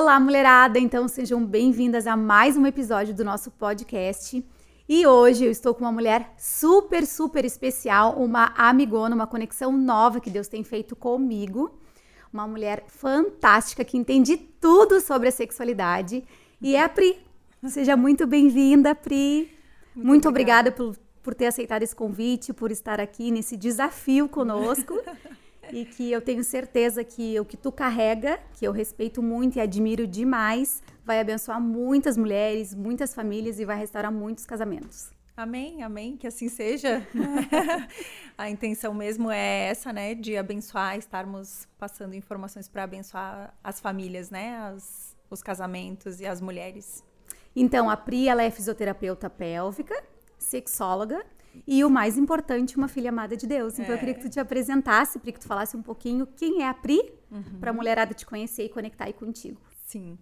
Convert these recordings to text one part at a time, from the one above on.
Olá, mulherada! Então sejam bem-vindas a mais um episódio do nosso podcast. E hoje eu estou com uma mulher super, super especial, uma amigona, uma conexão nova que Deus tem feito comigo. Uma mulher fantástica que entende tudo sobre a sexualidade. E é a Pri. Seja muito bem-vinda, Pri. Muito, muito obrigada por, por ter aceitado esse convite, por estar aqui nesse desafio conosco. e que eu tenho certeza que o que tu carrega, que eu respeito muito e admiro demais, vai abençoar muitas mulheres, muitas famílias e vai restaurar muitos casamentos. Amém, amém, que assim seja. a intenção mesmo é essa, né, de abençoar, estarmos passando informações para abençoar as famílias, né, as, os casamentos e as mulheres. Então, a Pri, ela é fisioterapeuta pélvica, sexóloga e o mais importante, uma filha amada de Deus. Então é. eu queria que tu te apresentasse, para que tu falasse um pouquinho quem é a Pri, uhum. para a mulherada te conhecer e conectar aí contigo. Sim.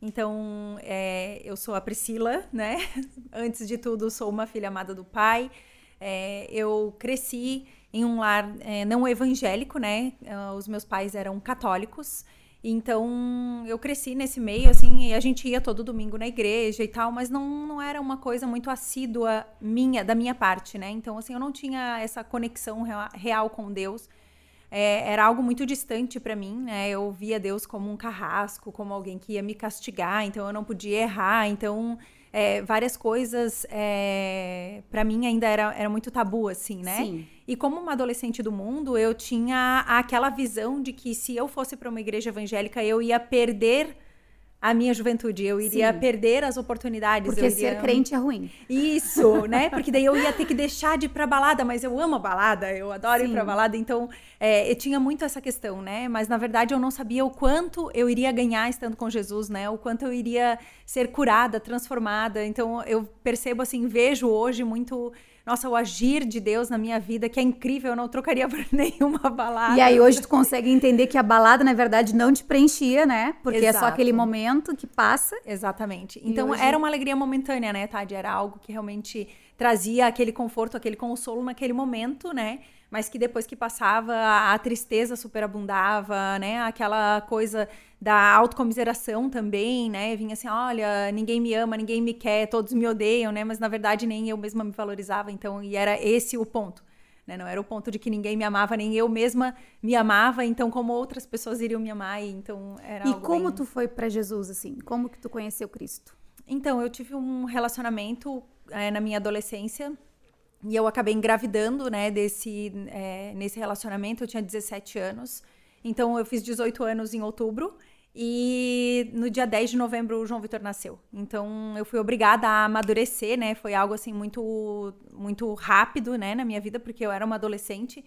Então, é, eu sou a Priscila, né? Antes de tudo, sou uma filha amada do pai. É, eu cresci em um lar é, não evangélico, né? Uh, os meus pais eram católicos. Então, eu cresci nesse meio, assim, e a gente ia todo domingo na igreja e tal, mas não, não era uma coisa muito assídua minha, da minha parte, né? Então, assim, eu não tinha essa conexão real com Deus. É, era algo muito distante para mim, né? Eu via Deus como um carrasco, como alguém que ia me castigar, então eu não podia errar, então é, várias coisas é, para mim ainda era, era muito tabu, assim, né? Sim. E como uma adolescente do mundo, eu tinha aquela visão de que se eu fosse para uma igreja evangélica, eu ia perder a minha juventude, eu iria Sim. perder as oportunidades. Porque iria... ser crente é ruim. Isso, né? Porque daí eu ia ter que deixar de ir pra balada, mas eu amo a balada, eu adoro Sim. ir pra balada, então é, eu tinha muito essa questão, né? Mas na verdade eu não sabia o quanto eu iria ganhar estando com Jesus, né? O quanto eu iria ser curada, transformada. Então eu percebo assim, vejo hoje muito nossa, o agir de Deus na minha vida, que é incrível, eu não trocaria por nenhuma balada. E aí hoje tu consegue entender que a balada, na verdade, não te preenchia, né? Porque Exato. é só aquele momento que passa. Exatamente. Então hoje... era uma alegria momentânea, né, Tade? Era algo que realmente trazia aquele conforto, aquele consolo naquele momento, né? Mas que depois que passava, a tristeza superabundava, né? Aquela coisa da autocomiseração também, né? Vinha assim, olha, ninguém me ama, ninguém me quer, todos me odeiam, né? Mas na verdade nem eu mesma me valorizava, então, e era esse o ponto. Né? Não era o ponto de que ninguém me amava, nem eu mesma me amava, então como outras pessoas iriam me amar, e então era E como bem... tu foi para Jesus assim? Como que tu conheceu Cristo? Então, eu tive um relacionamento é, na minha adolescência e eu acabei engravidando, né, desse, é, nesse relacionamento, eu tinha 17 anos. Então, eu fiz 18 anos em outubro e no dia 10 de novembro o João Vitor nasceu. Então eu fui obrigada a amadurecer, né? Foi algo assim muito muito rápido, né, na minha vida, porque eu era uma adolescente.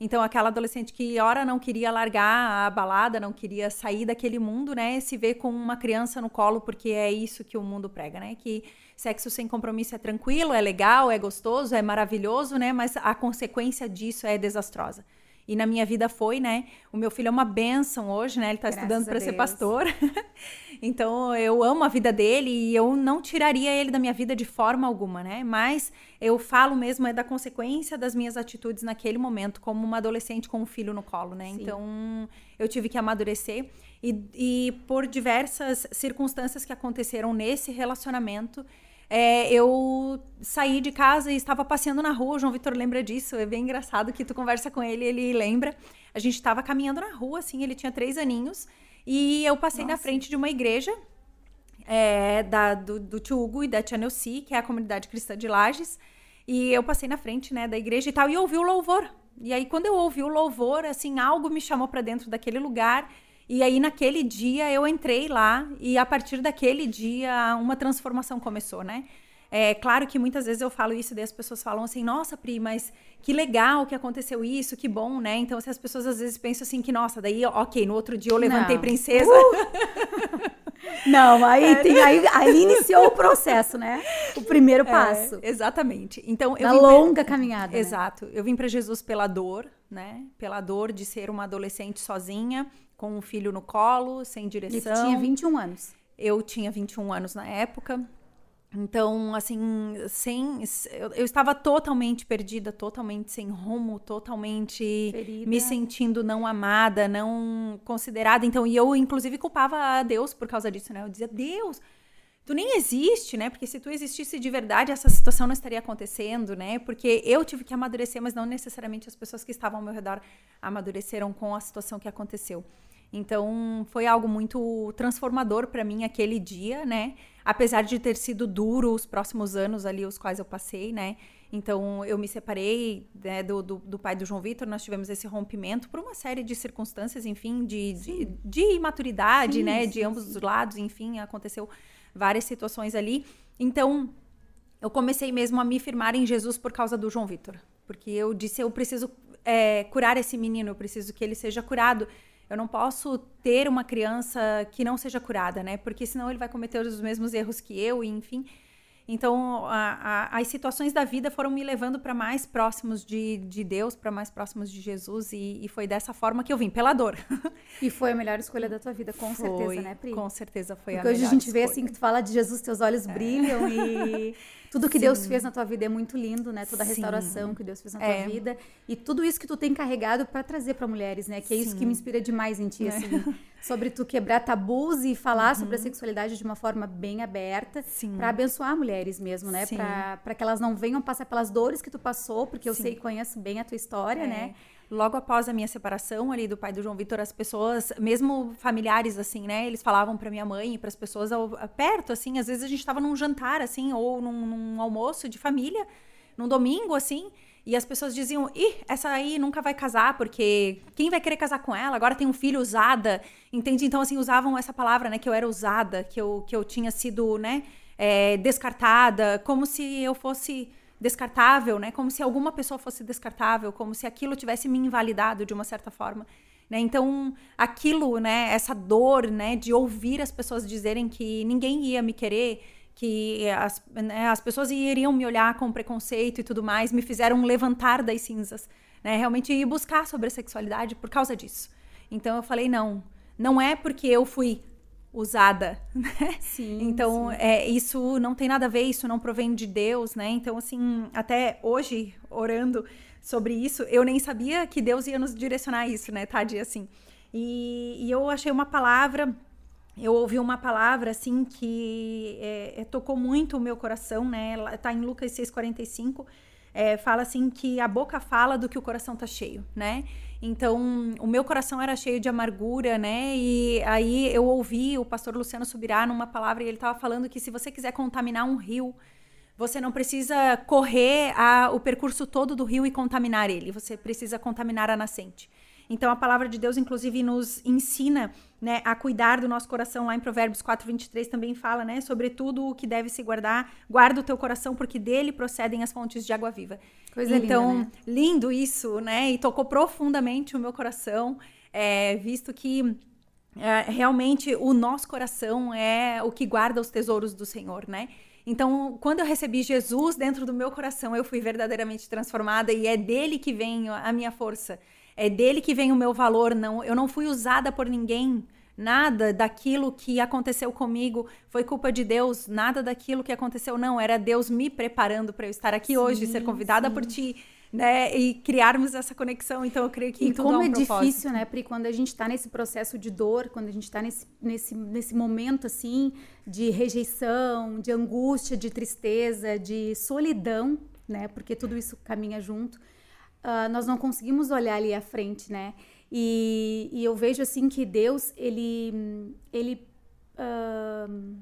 Então aquela adolescente que ora não queria largar a balada, não queria sair daquele mundo, né, se vê com uma criança no colo, porque é isso que o mundo prega, né? Que sexo sem compromisso é tranquilo, é legal, é gostoso, é maravilhoso, né? Mas a consequência disso é desastrosa. E na minha vida foi, né? O meu filho é uma bênção hoje, né? Ele está estudando para ser pastor. então eu amo a vida dele e eu não tiraria ele da minha vida de forma alguma, né? Mas eu falo mesmo é da consequência das minhas atitudes naquele momento, como uma adolescente com um filho no colo, né? Sim. Então eu tive que amadurecer. E, e por diversas circunstâncias que aconteceram nesse relacionamento, é, eu saí de casa e estava passeando na rua. O João Vitor lembra disso. É bem engraçado que tu conversa com ele, ele lembra. A gente estava caminhando na rua, assim, ele tinha três aninhos. E eu passei Nossa. na frente de uma igreja é, da, do, do tio Hugo e da tia Neuci, que é a comunidade cristã de Lages. E eu passei na frente, né, da igreja e tal, e ouvi o louvor. E aí, quando eu ouvi o louvor, assim, algo me chamou para dentro daquele lugar. E aí, naquele dia, eu entrei lá e a partir daquele dia, uma transformação começou, né? É claro que muitas vezes eu falo isso e as pessoas falam assim, nossa, Pri, mas que legal que aconteceu isso, que bom, né? Então, se as pessoas às vezes pensam assim que, nossa, daí, ok, no outro dia eu levantei Não. princesa. Uh! Não, aí, é. tem, aí, aí iniciou o processo, né? O primeiro é, passo. É, exatamente. Então, eu longa pra... caminhada. Né? Exato. Né? Eu vim para Jesus pela dor, né? Pela dor de ser uma adolescente sozinha, com um filho no colo, sem direção. E tinha 21 anos. Eu tinha 21 anos na época. Então, assim, sem. Eu, eu, estava totalmente perdida, totalmente sem rumo, totalmente Ferida. me sentindo não amada, não considerada. Então, e eu, inclusive, culpava a Deus por causa disso, né? Eu dizia, Deus, tu nem existe, né? Porque se tu existisse de verdade, essa situação não estaria acontecendo, né? Porque eu tive que amadurecer, mas não necessariamente as pessoas que estavam ao meu redor amadureceram com a situação que aconteceu. Então, foi algo muito transformador para mim aquele dia, né? Apesar de ter sido duro os próximos anos ali, os quais eu passei, né? Então, eu me separei né, do, do, do, pai do João Vitor, nós tivemos esse rompimento por uma série de circunstâncias, enfim, de, de, de, imaturidade, sim, né? Sim, de ambos os lados, enfim, aconteceu várias situações ali. Então, eu comecei mesmo a me firmar em Jesus por causa do João Vitor. Porque eu disse, eu preciso é, curar esse menino, eu preciso que ele seja curado. Eu não posso ter uma criança que não seja curada, né? Porque senão ele vai cometer os mesmos erros que eu, enfim. Então, a, a, as situações da vida foram me levando para mais próximos de, de Deus, para mais próximos de Jesus, e, e, foi dessa forma que eu vim, pela dor. E foi a melhor escolha da tua vida, com foi, certeza, né, Pri? Com certeza foi Porque a melhor hoje a gente escolha. vê assim que tu fala de Jesus, teus olhos é. brilham e tudo que Sim. Deus fez na tua vida é muito lindo, né? Toda a restauração Sim. que Deus fez na tua é. vida e tudo isso que tu tem carregado para trazer para mulheres, né? Que é Sim. isso que me inspira demais em ti, é. assim, sobre tu quebrar tabus e falar uhum. sobre a sexualidade de uma forma bem aberta, para abençoar mulheres mesmo, né? Para que elas não venham passar pelas dores que tu passou, porque eu sei e conheço bem a tua história, é. né? Logo após a minha separação ali do pai do João Vitor, as pessoas, mesmo familiares assim, né, eles falavam para minha mãe e para as pessoas ao, perto assim, às vezes a gente estava num jantar assim ou num, num, almoço de família, num domingo assim, e as pessoas diziam: "Ih, essa aí nunca vai casar, porque quem vai querer casar com ela? Agora tem um filho usada". Entende? Então assim, usavam essa palavra, né, que eu era usada, que eu que eu tinha sido, né, é, descartada, como se eu fosse descartável, né? Como se alguma pessoa fosse descartável, como se aquilo tivesse me invalidado de uma certa forma. Né? Então, aquilo, né, essa dor, né, de ouvir as pessoas dizerem que ninguém ia me querer, que as, né, as pessoas iriam me olhar com preconceito e tudo mais, me fizeram levantar das cinzas, né? Realmente ir buscar sobre a sexualidade por causa disso. Então eu falei não, não é porque eu fui usada, né? Sim. Então, sim. É, isso não tem nada a ver, isso não provém de Deus, né? Então, assim, até hoje, orando sobre isso, eu nem sabia que Deus ia nos direcionar a isso, né, Tadi? Assim. E, e eu achei uma palavra, eu ouvi uma palavra, assim, que é, é tocou muito o meu coração, né? Ela tá em Lucas 6,45, é, fala assim que a boca fala do que o coração tá cheio, né? Então, o meu coração era cheio de amargura, né? E aí eu ouvi o pastor Luciano Subirá numa palavra e ele estava falando que se você quiser contaminar um rio, você não precisa correr a, o percurso todo do rio e contaminar ele, você precisa contaminar a nascente. Então a palavra de Deus, inclusive, nos ensina né, a cuidar do nosso coração. Lá em Provérbios 4, 23 também fala, né? Sobre tudo o que deve se guardar, guarda o teu coração, porque dele procedem as fontes de água viva. Coisa então, linda, né? lindo isso, né? E tocou profundamente o meu coração, é, visto que é, realmente o nosso coração é o que guarda os tesouros do Senhor, né? Então, quando eu recebi Jesus dentro do meu coração, eu fui verdadeiramente transformada e é dele que vem a minha força. É dele que vem o meu valor, não. Eu não fui usada por ninguém. Nada daquilo que aconteceu comigo foi culpa de Deus, nada daquilo que aconteceu não, era Deus me preparando para eu estar aqui sim, hoje, ser convidada sim. por ti, né, e criarmos essa conexão. Então eu creio que e tudo como é, um é propósito. difícil, né, Pri, quando a gente está nesse processo de dor, quando a gente está nesse, nesse, nesse momento assim de rejeição, de angústia, de tristeza, de solidão, né, porque tudo isso caminha junto uh, nós não conseguimos olhar ali à frente, né? E, e eu vejo assim que Deus, ele, ele uh,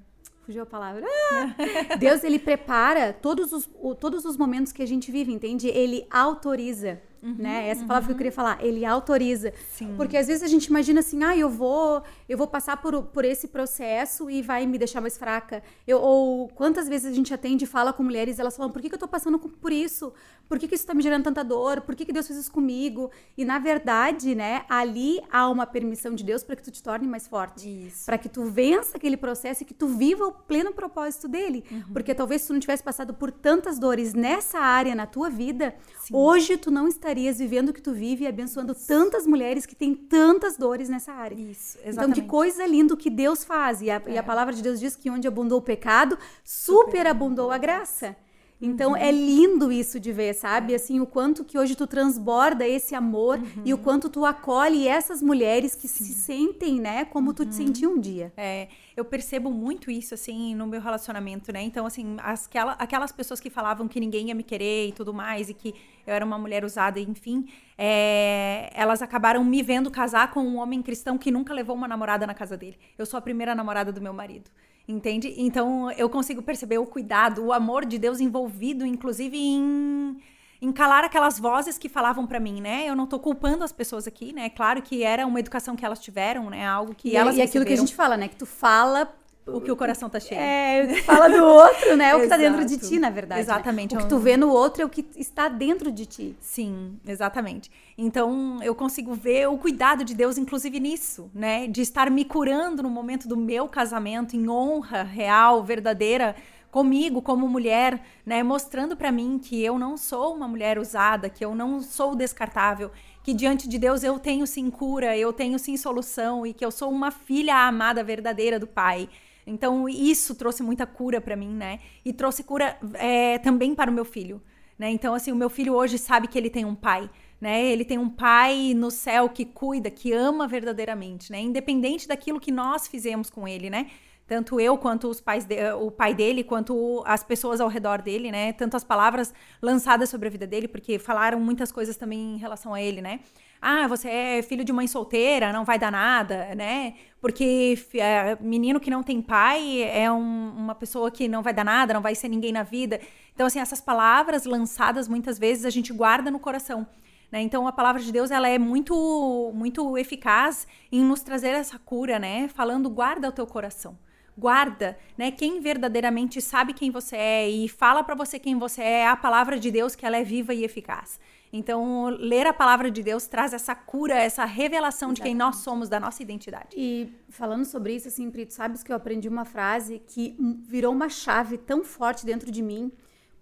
fugiu a palavra. Ah! Deus ele prepara todos os, todos os momentos que a gente vive, entende? Ele autoriza. Uhum, né? Essa uhum. palavra que eu queria falar, ele autoriza. Sim. Porque às vezes a gente imagina assim, ah, eu vou, eu vou passar por, por esse processo e vai me deixar mais fraca. Eu, ou quantas vezes a gente atende e fala com mulheres, elas falam, por que, que eu tô passando por isso? Por que, que isso tá me gerando tanta dor? Por que, que Deus fez isso comigo? E na verdade, né, ali há uma permissão de Deus para que tu te torne mais forte. Para que tu vença aquele processo e que tu viva o pleno propósito dele. Uhum. Porque talvez se tu não tivesse passado por tantas dores nessa área na tua vida, Sim. hoje tu não estaria estarias vivendo o que tu vive e abençoando tantas mulheres que têm tantas dores nessa área. Isso, Então, exatamente. que coisa linda que Deus faz. E a, e a palavra de Deus diz que onde abundou o pecado, superabundou a graça. Então é lindo isso de ver, sabe? Assim, o quanto que hoje tu transborda esse amor e o quanto tu acolhe essas mulheres que se sentem, né, como tu te sentia um dia. É, eu percebo muito isso, assim, no meu relacionamento, né? Então, assim, as, aquela, aquelas pessoas que falavam que ninguém ia me querer e tudo mais, e que eu era uma mulher usada, enfim, é, elas acabaram me vendo casar com um homem cristão que nunca levou uma namorada na casa dele. Eu sou a primeira namorada do meu marido. Entende? Então eu consigo perceber o cuidado, o amor de Deus envolvido, inclusive em, em calar aquelas vozes que falavam para mim, né? Eu não tô culpando as pessoas aqui, né? Claro que era uma educação que elas tiveram, né? Algo que E, elas e aquilo que a receberam. gente fala, né, que tu fala o que o coração tá cheio. É, fala do outro, né? O que tá dentro de ti, na verdade. né? Exatamente. O que tu vê no outro é o que está dentro de ti. Sim, exatamente. Então eu consigo ver o cuidado de Deus, inclusive nisso, né? De estar me curando no momento do meu casamento, em honra real, verdadeira, comigo como mulher, né? Mostrando pra mim que eu não sou uma mulher usada, que eu não sou descartável, que diante de Deus eu tenho sim cura, eu tenho sim solução e que eu sou uma filha amada verdadeira do Pai. Então isso trouxe muita cura pra mim, né? E trouxe cura é, também para o meu filho. Né? Então, assim, o meu filho hoje sabe que ele tem um pai, né? Ele tem um pai no céu que cuida, que ama verdadeiramente, né? Independente daquilo que nós fizemos com ele, né? Tanto eu quanto os pais de, o pai dele, quanto as pessoas ao redor dele, né? Tanto as palavras lançadas sobre a vida dele, porque falaram muitas coisas também em relação a ele, né? Ah, você é filho de mãe solteira, não vai dar nada, né? Porque é, menino que não tem pai é um, uma pessoa que não vai dar nada, não vai ser ninguém na vida. Então, assim, essas palavras lançadas muitas vezes a gente guarda no coração. Né? Então, a palavra de Deus ela é muito, muito eficaz em nos trazer essa cura, né? Falando, guarda o teu coração guarda, né? Quem verdadeiramente sabe quem você é e fala para você quem você é, é a palavra de Deus que ela é viva e eficaz. Então, ler a palavra de Deus traz essa cura, essa revelação de quem nós somos, da nossa identidade. E falando sobre isso, assim, Pri, tu sabes que eu aprendi uma frase que virou uma chave tão forte dentro de mim,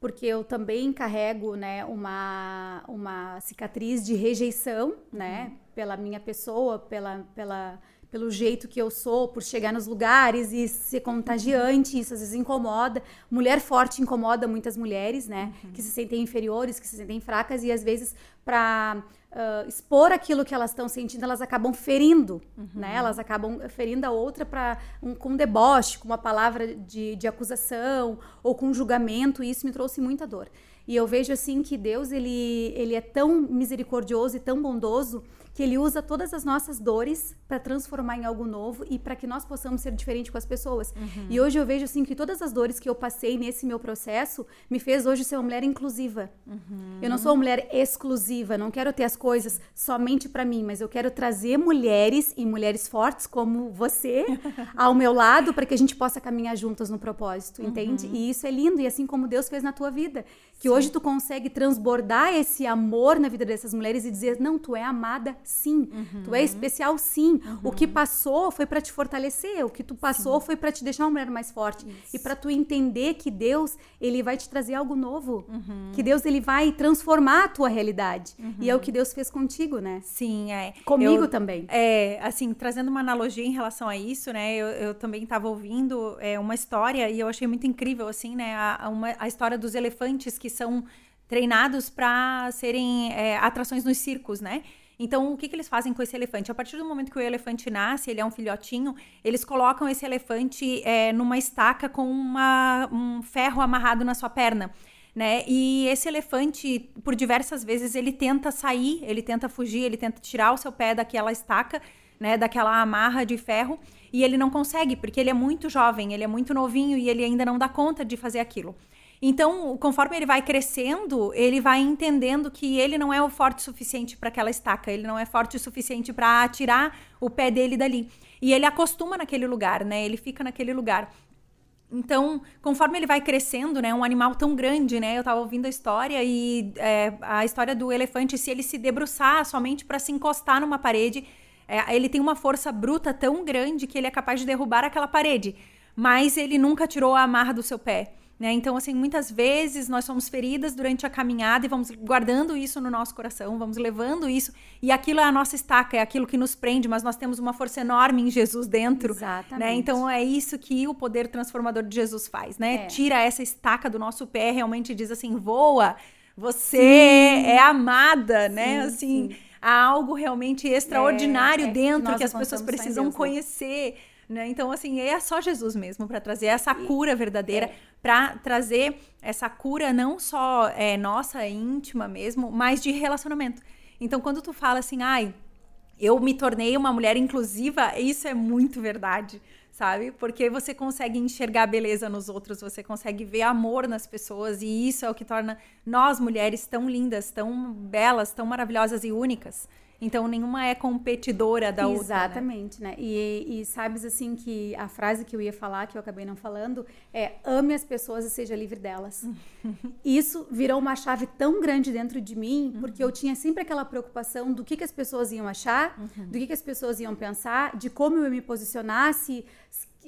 porque eu também carrego, né, uma, uma cicatriz de rejeição, né, pela minha pessoa, pela, pela, pelo jeito que eu sou, por chegar nos lugares e ser contagiante, isso às vezes incomoda. Mulher forte incomoda muitas mulheres, né? Uhum. Que se sentem inferiores, que se sentem fracas e às vezes para uh, expor aquilo que elas estão sentindo, elas acabam ferindo, Uhum. né? Elas acabam ferindo a outra para um, com um deboche, com uma palavra de, de acusação ou com um julgamento. E isso me trouxe muita dor. E eu vejo assim que Deus ele, ele é tão misericordioso e tão bondoso que ele usa todas as nossas dores para transformar em algo novo e para que nós possamos ser diferentes com as pessoas. Uhum. E hoje eu vejo assim que todas as dores que eu passei nesse meu processo me fez hoje ser uma mulher inclusiva. Uhum. Eu não sou uma mulher exclusiva, não quero ter as coisas somente para mim, mas eu quero trazer mulheres e mulheres fortes como você ao meu lado para que a gente possa caminhar juntas no propósito, entende? Uhum. E isso é lindo e assim como Deus fez na tua vida, que hoje tu consegue transbordar esse amor na vida dessas mulheres e dizer: "Não, tu é amada sim. Tu é especial sim. O que passou foi para te fortalecer, o que tu passou foi para te deixar uma mulher mais forte e para tu entender que Deus, ele vai te trazer algo novo. Que Deus ele vai transformar a tua realidade. E é o que Deus fez contigo, né? Sim, é. Comigo Eu- também. É, assim, trazendo uma analogia em relação a isso, né? Eu, eu também estava ouvindo é, uma história e eu achei muito incrível, assim, né? A, a uma- a história dos elefantes que são treinados para serem é, atrações nos circos, né? Então, o que, que eles fazem com esse elefante? A partir do momento que o elefante nasce, ele é um filhotinho, eles colocam esse elefante é, numa estaca com uma- um ferro amarrado na sua perna. Né? E esse elefante, por diversas vezes, ele tenta sair, ele tenta fugir, ele tenta tirar o seu pé daquela estaca, né? Daquela amarra de ferro, e ele não consegue, porque ele é muito jovem, ele é muito novinho e ele ainda não dá conta de fazer aquilo. Então, conforme ele vai crescendo, ele vai entendendo que ele não é o forte suficiente para aquela estaca, ele não é forte o suficiente para tirar o pé dele dali. E ele acostuma naquele lugar, né? Ele fica naquele lugar. Então, conforme ele vai crescendo, né, um animal tão grande, né, eu tava ouvindo a história e é, a história do elefante, se ele se debruçar somente para se encostar numa parede, é, ele tem uma força bruta tão grande que ele é capaz de derrubar aquela parede, mas ele nunca tirou a amarra do seu pé. Né? Então, assim, muitas vezes nós somos feridas durante a caminhada e vamos guardando isso no nosso coração, vamos levando isso, e aquilo é a nossa estaca, é aquilo que nos prende, mas nós temos uma força enorme em Jesus dentro. Né? Exatamente. Né? Então, é isso que o poder transformador de Jesus faz, né? É. Tira essa estaca do nosso pé, realmente diz assim: voa, você sim. é amada, né? Sim, assim, sim. há algo realmente extraordinário é, é dentro que, que as pessoas precisam Deus, né? conhecer. Né? Né? Então, assim, é só Jesus mesmo para trazer essa cura verdadeira, é. Para trazer essa cura não só é, nossa, íntima mesmo, mas de relacionamento. Então, quando tu fala assim, ai, eu me tornei uma mulher inclusiva, isso é muito verdade, sabe? Porque você consegue enxergar beleza nos outros, você consegue ver amor nas pessoas, e isso é o que torna nós mulheres tão lindas, tão belas, tão maravilhosas e únicas. Então, nenhuma é competidora da outra. Exatamente, né? né? E, e, sabes, assim, que a frase que eu ia falar, que eu acabei não falando, é ame as pessoas e seja livre delas. Isso virou uma chave tão grande dentro de mim, porque eu tinha sempre aquela preocupação do que, que as pessoas iam achar, uhum. do que, que as pessoas iam pensar, de como eu me posicionasse,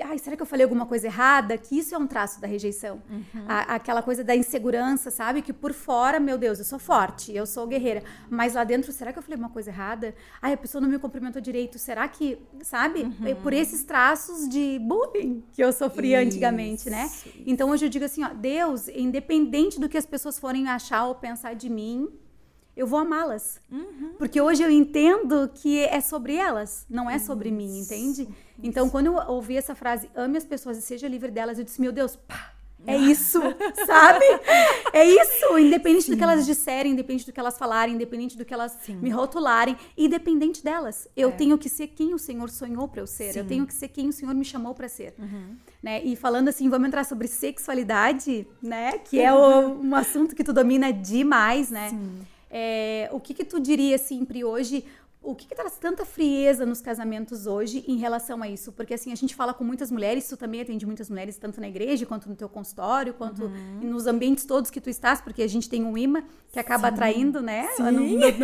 ai, será que eu falei alguma coisa errada? Que isso é um traço da rejeição. Uhum. A, aquela coisa da insegurança, sabe? Que por fora, meu Deus, eu sou forte, eu sou guerreira. Mas lá dentro, será que eu falei uma coisa errada? Ai, a pessoa não me cumprimentou direito. Será que, sabe? Uhum. É por esses traços de bullying que eu sofria isso, antigamente, né? Então hoje eu digo assim, ó, Deus, independente do que as pessoas forem achar ou pensar de mim, eu vou amá-las. Uhum. Porque hoje eu entendo que é sobre elas, não é sobre Isso. mim, entende? Isso. Então, quando eu ouvi essa frase, ame as pessoas e seja livre delas, eu disse, meu Deus, pá, é isso, sabe? É isso, independente Sim. do que elas disserem, independente do que elas falarem, independente do que elas Sim. me rotularem, independente delas. Eu é. tenho que ser quem o Senhor sonhou para eu ser. Sim. Eu tenho que ser quem o Senhor me chamou para ser. Uhum. Né? E falando assim, vamos entrar sobre sexualidade, né? Que é o, um assunto que tu domina demais, né? Sim. É, o que que tu diria sempre hoje? O que, que traz tanta frieza nos casamentos hoje em relação a isso? Porque assim, a gente fala com muitas mulheres, tu também atende muitas mulheres, tanto na igreja, quanto no teu consultório, quanto uhum. nos ambientes todos que tu estás, porque a gente tem um imã que acaba Sim. atraindo, né? Sim.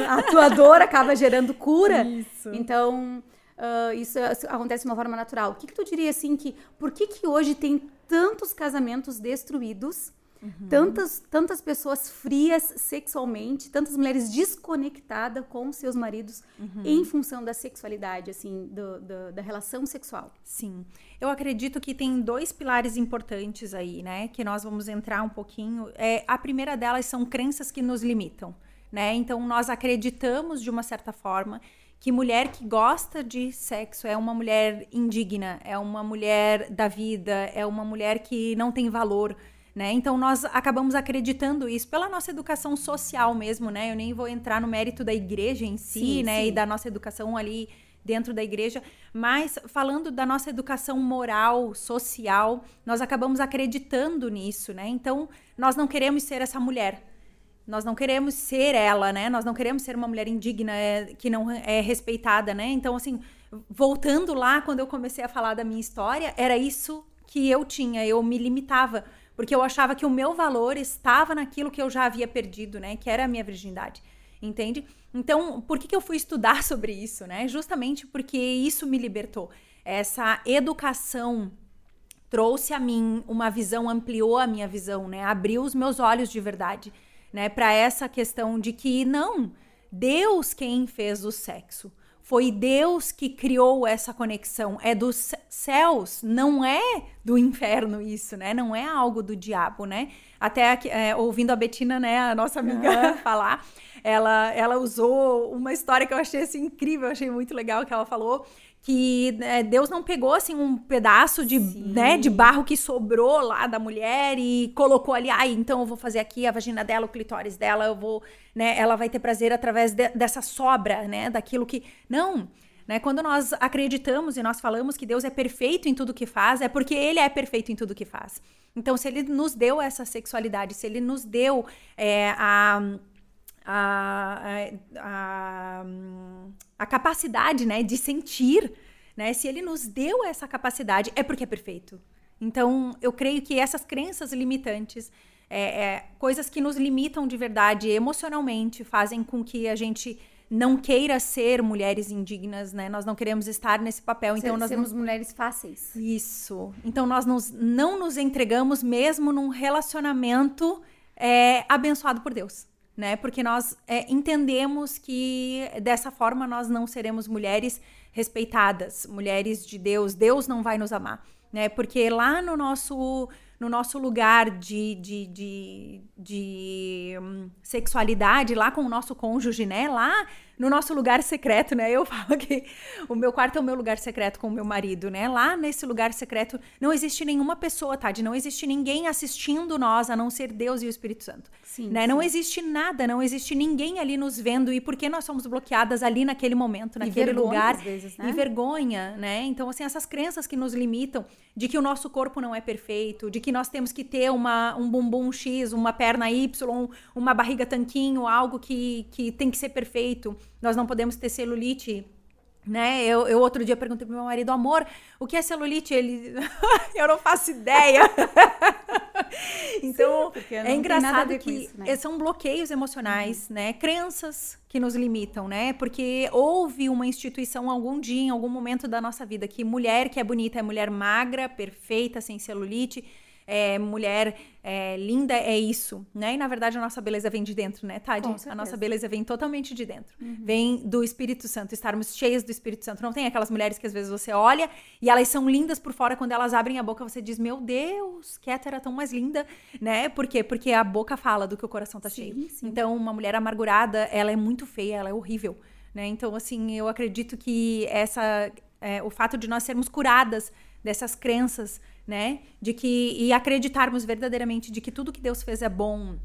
A, tua dor acaba gerando cura. Isso. Então, uh, isso acontece de uma forma natural. O que, que tu diria assim que por que, que hoje tem tantos casamentos destruídos? Uhum. Tantas, tantas pessoas frias sexualmente, tantas mulheres desconectadas com seus maridos uhum. em função da sexualidade, assim, do, do, da relação sexual. Sim. Eu acredito que tem dois pilares importantes aí, né? Que nós vamos entrar um pouquinho. É, a primeira delas são crenças que nos limitam, né? Então, nós acreditamos, de uma certa forma, que mulher que gosta de sexo é uma mulher indigna, é uma mulher da vida, é uma mulher que não tem valor né? Então nós acabamos acreditando isso pela nossa educação social mesmo, né? Eu nem vou entrar no mérito da igreja em si, sim, né? Sim. E da nossa educação ali dentro da igreja, mas falando da nossa educação moral, social, nós acabamos acreditando nisso, né? Então, nós não queremos ser essa mulher. Nós não queremos ser ela, né? Nós não queremos ser uma mulher indigna, é, que não é respeitada, né? Então, assim, voltando lá, quando eu comecei a falar da minha história, era isso que eu tinha, eu me limitava porque eu achava que o meu valor estava naquilo que eu já havia perdido, né? Que era a minha virgindade. Entende? Então, por que, que eu fui estudar sobre isso, né? Justamente porque isso me libertou. Essa educação trouxe a mim uma visão, ampliou a minha visão, né? Abriu os meus olhos de verdade, né? Para essa questão de que não, Deus quem fez o sexo. Foi Deus que criou essa conexão. É dos céus, não é do inferno isso, né? Não é algo do diabo, né? Até é, ouvindo a Betina, né, a nossa amiga, uhum. falar, ela, ela usou uma história que eu achei assim, incrível, achei muito legal que ela falou que é, Deus não pegou assim um pedaço de, né, de barro que sobrou lá da mulher e colocou ali, ai, então eu vou fazer aqui a vagina dela, o clitóris dela, eu vou, né, ela vai ter prazer através de, dessa sobra, né, daquilo que não, né? Quando nós acreditamos e nós falamos que Deus é perfeito em tudo que faz, é porque Ele é perfeito em tudo que faz. Então, se Ele nos deu essa sexualidade, se Ele nos deu é, a a, a, a capacidade né, de sentir, né? Se ele nos deu essa capacidade, é porque é perfeito. Então, eu creio que essas crenças limitantes, é, é, coisas que nos limitam de verdade emocionalmente, fazem com que a gente não queira ser mulheres indignas, né? Nós não queremos estar nesse papel. Então, nós sermos não... mulheres fáceis. Isso. Então, nós nos, não nos entregamos mesmo num relacionamento é, abençoado por Deus. Né? Porque nós é, entendemos que dessa forma nós não seremos mulheres respeitadas, mulheres de Deus. Deus não vai nos amar, né? Porque lá no nosso no nosso lugar de, de, de, de hum, sexualidade, lá com o nosso cônjuge, né? Lá no nosso lugar secreto, né? Eu falo que o meu quarto é o meu lugar secreto com o meu marido, né? Lá nesse lugar secreto não existe nenhuma pessoa, Tade, não existe ninguém assistindo nós a não ser Deus e o Espírito Santo. Sim, né? Sim. Não existe nada, não existe ninguém ali nos vendo e por que nós somos bloqueadas ali naquele momento, naquele vergonha, lugar vezes, né? e vergonha, né? Então assim, essas crenças que nos limitam de que o nosso corpo não é perfeito, de que nós temos que ter uma, um bumbum X, uma perna Y, uma barriga tanquinho, algo que, que tem que ser perfeito nós não podemos ter celulite né? Eu, eu outro dia perguntei pro meu marido, amor, o que é celulite? Ele, eu não faço ideia. então, Sim, é engraçado que isso, né? são bloqueios emocionais, uhum. né? Crenças que nos limitam, né? Porque houve uma instituição algum dia, em algum momento da nossa vida, que mulher que é bonita é mulher magra, perfeita, sem celulite é, mulher é, linda é isso, né? E na verdade a nossa beleza vem de dentro, né, Tadi? A nossa beleza vem totalmente de dentro. Uhum. Vem do Espírito Santo, estarmos cheias do Espírito Santo. Não tem aquelas mulheres que às vezes você olha e elas são lindas por fora, quando elas abrem a boca você diz, meu Deus, que era tão mais linda, né? Por quê? Porque a boca fala do que o coração tá sim, cheio. Sim. Então, uma mulher amargurada, ela é muito feia, ela é horrível, né? Então, assim, eu acredito que essa, é, o fato de nós sermos curadas dessas crenças né? De que e acreditarmos verdadeiramente de que tudo que Deus fez é bom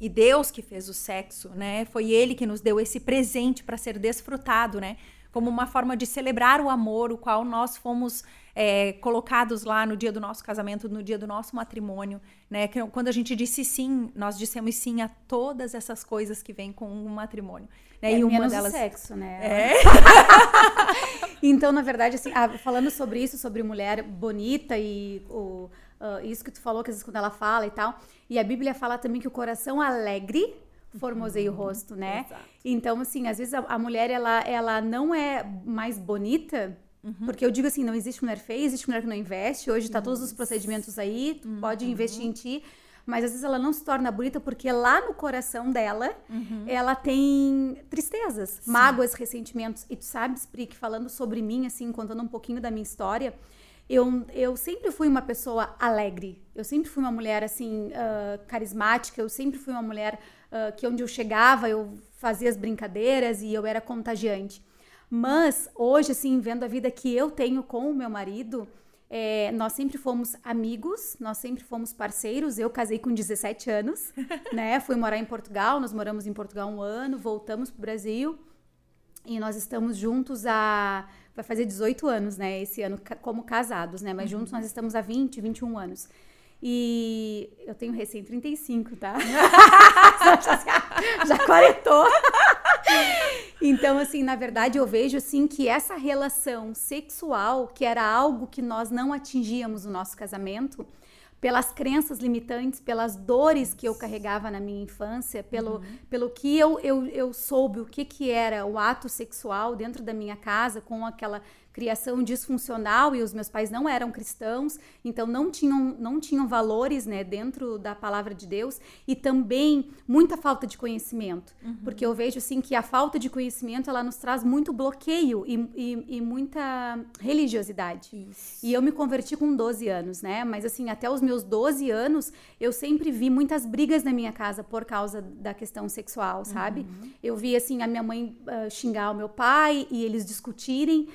e Deus que fez o sexo, né? Foi Ele que nos deu esse presente para ser desfrutado, né? Como uma forma de celebrar o amor, o qual nós fomos é, colocados lá no dia do nosso casamento, no dia do nosso matrimônio, né? Quando a gente disse sim, nós dissemos sim a todas essas coisas que vêm com o um matrimônio. Né? É, e uma delas sexo, né? É. então, na verdade, assim, falando sobre isso, sobre mulher bonita e o, uh, isso que tu falou, que às vezes quando ela fala e tal, e a Bíblia fala também que o coração alegre formoseia uhum, o rosto, né? Exato. Então, assim, às vezes a, a mulher ela, ela não é mais bonita Uhum. Porque eu digo assim, não existe mulher feia, existe mulher que não investe. Hoje tá todos os procedimentos aí, tu uhum. pode investir em ti. Mas às vezes ela não se torna bonita porque lá no coração dela, uhum. ela tem tristezas, Sim. mágoas, ressentimentos. E tu sabes, Pri, que falando sobre mim, assim, contando um pouquinho da minha história, eu, eu sempre fui uma pessoa alegre. Eu sempre fui uma mulher, assim, uh, carismática. Eu sempre fui uma mulher uh, que onde eu chegava, eu fazia as brincadeiras e eu era contagiante. Mas hoje, assim, vendo a vida que eu tenho com o meu marido, é, nós sempre fomos amigos, nós sempre fomos parceiros. Eu casei com 17 anos, né? Fui morar em Portugal, nós moramos em Portugal um ano, voltamos para o Brasil e nós estamos juntos há. Vai fazer 18 anos, né? Esse ano, como casados, né? Mas uhum. juntos nós estamos há 20, 21 anos. E eu tenho recém 35, tá? já, já quarentou. Então, assim, na verdade, eu vejo assim que essa relação sexual, que era algo que nós não atingíamos no nosso casamento, pelas crenças limitantes, pelas dores que eu carregava na minha infância, pelo, uhum. pelo que eu, eu, eu soube o que, que era o ato sexual dentro da minha casa, com aquela criação disfuncional e os meus pais não eram cristãos, então não tinham, não tinham valores né, dentro da palavra de Deus e também muita falta de conhecimento, uhum. porque eu vejo assim que a falta de conhecimento ela nos traz muito bloqueio e, e, e muita religiosidade. Isso. E eu me converti com 12 anos, né? Mas assim, até os meus 12 anos, eu sempre vi muitas brigas na minha casa por causa da questão sexual, sabe? Uhum. Eu vi assim a minha mãe uh, xingar o meu pai e eles discutirem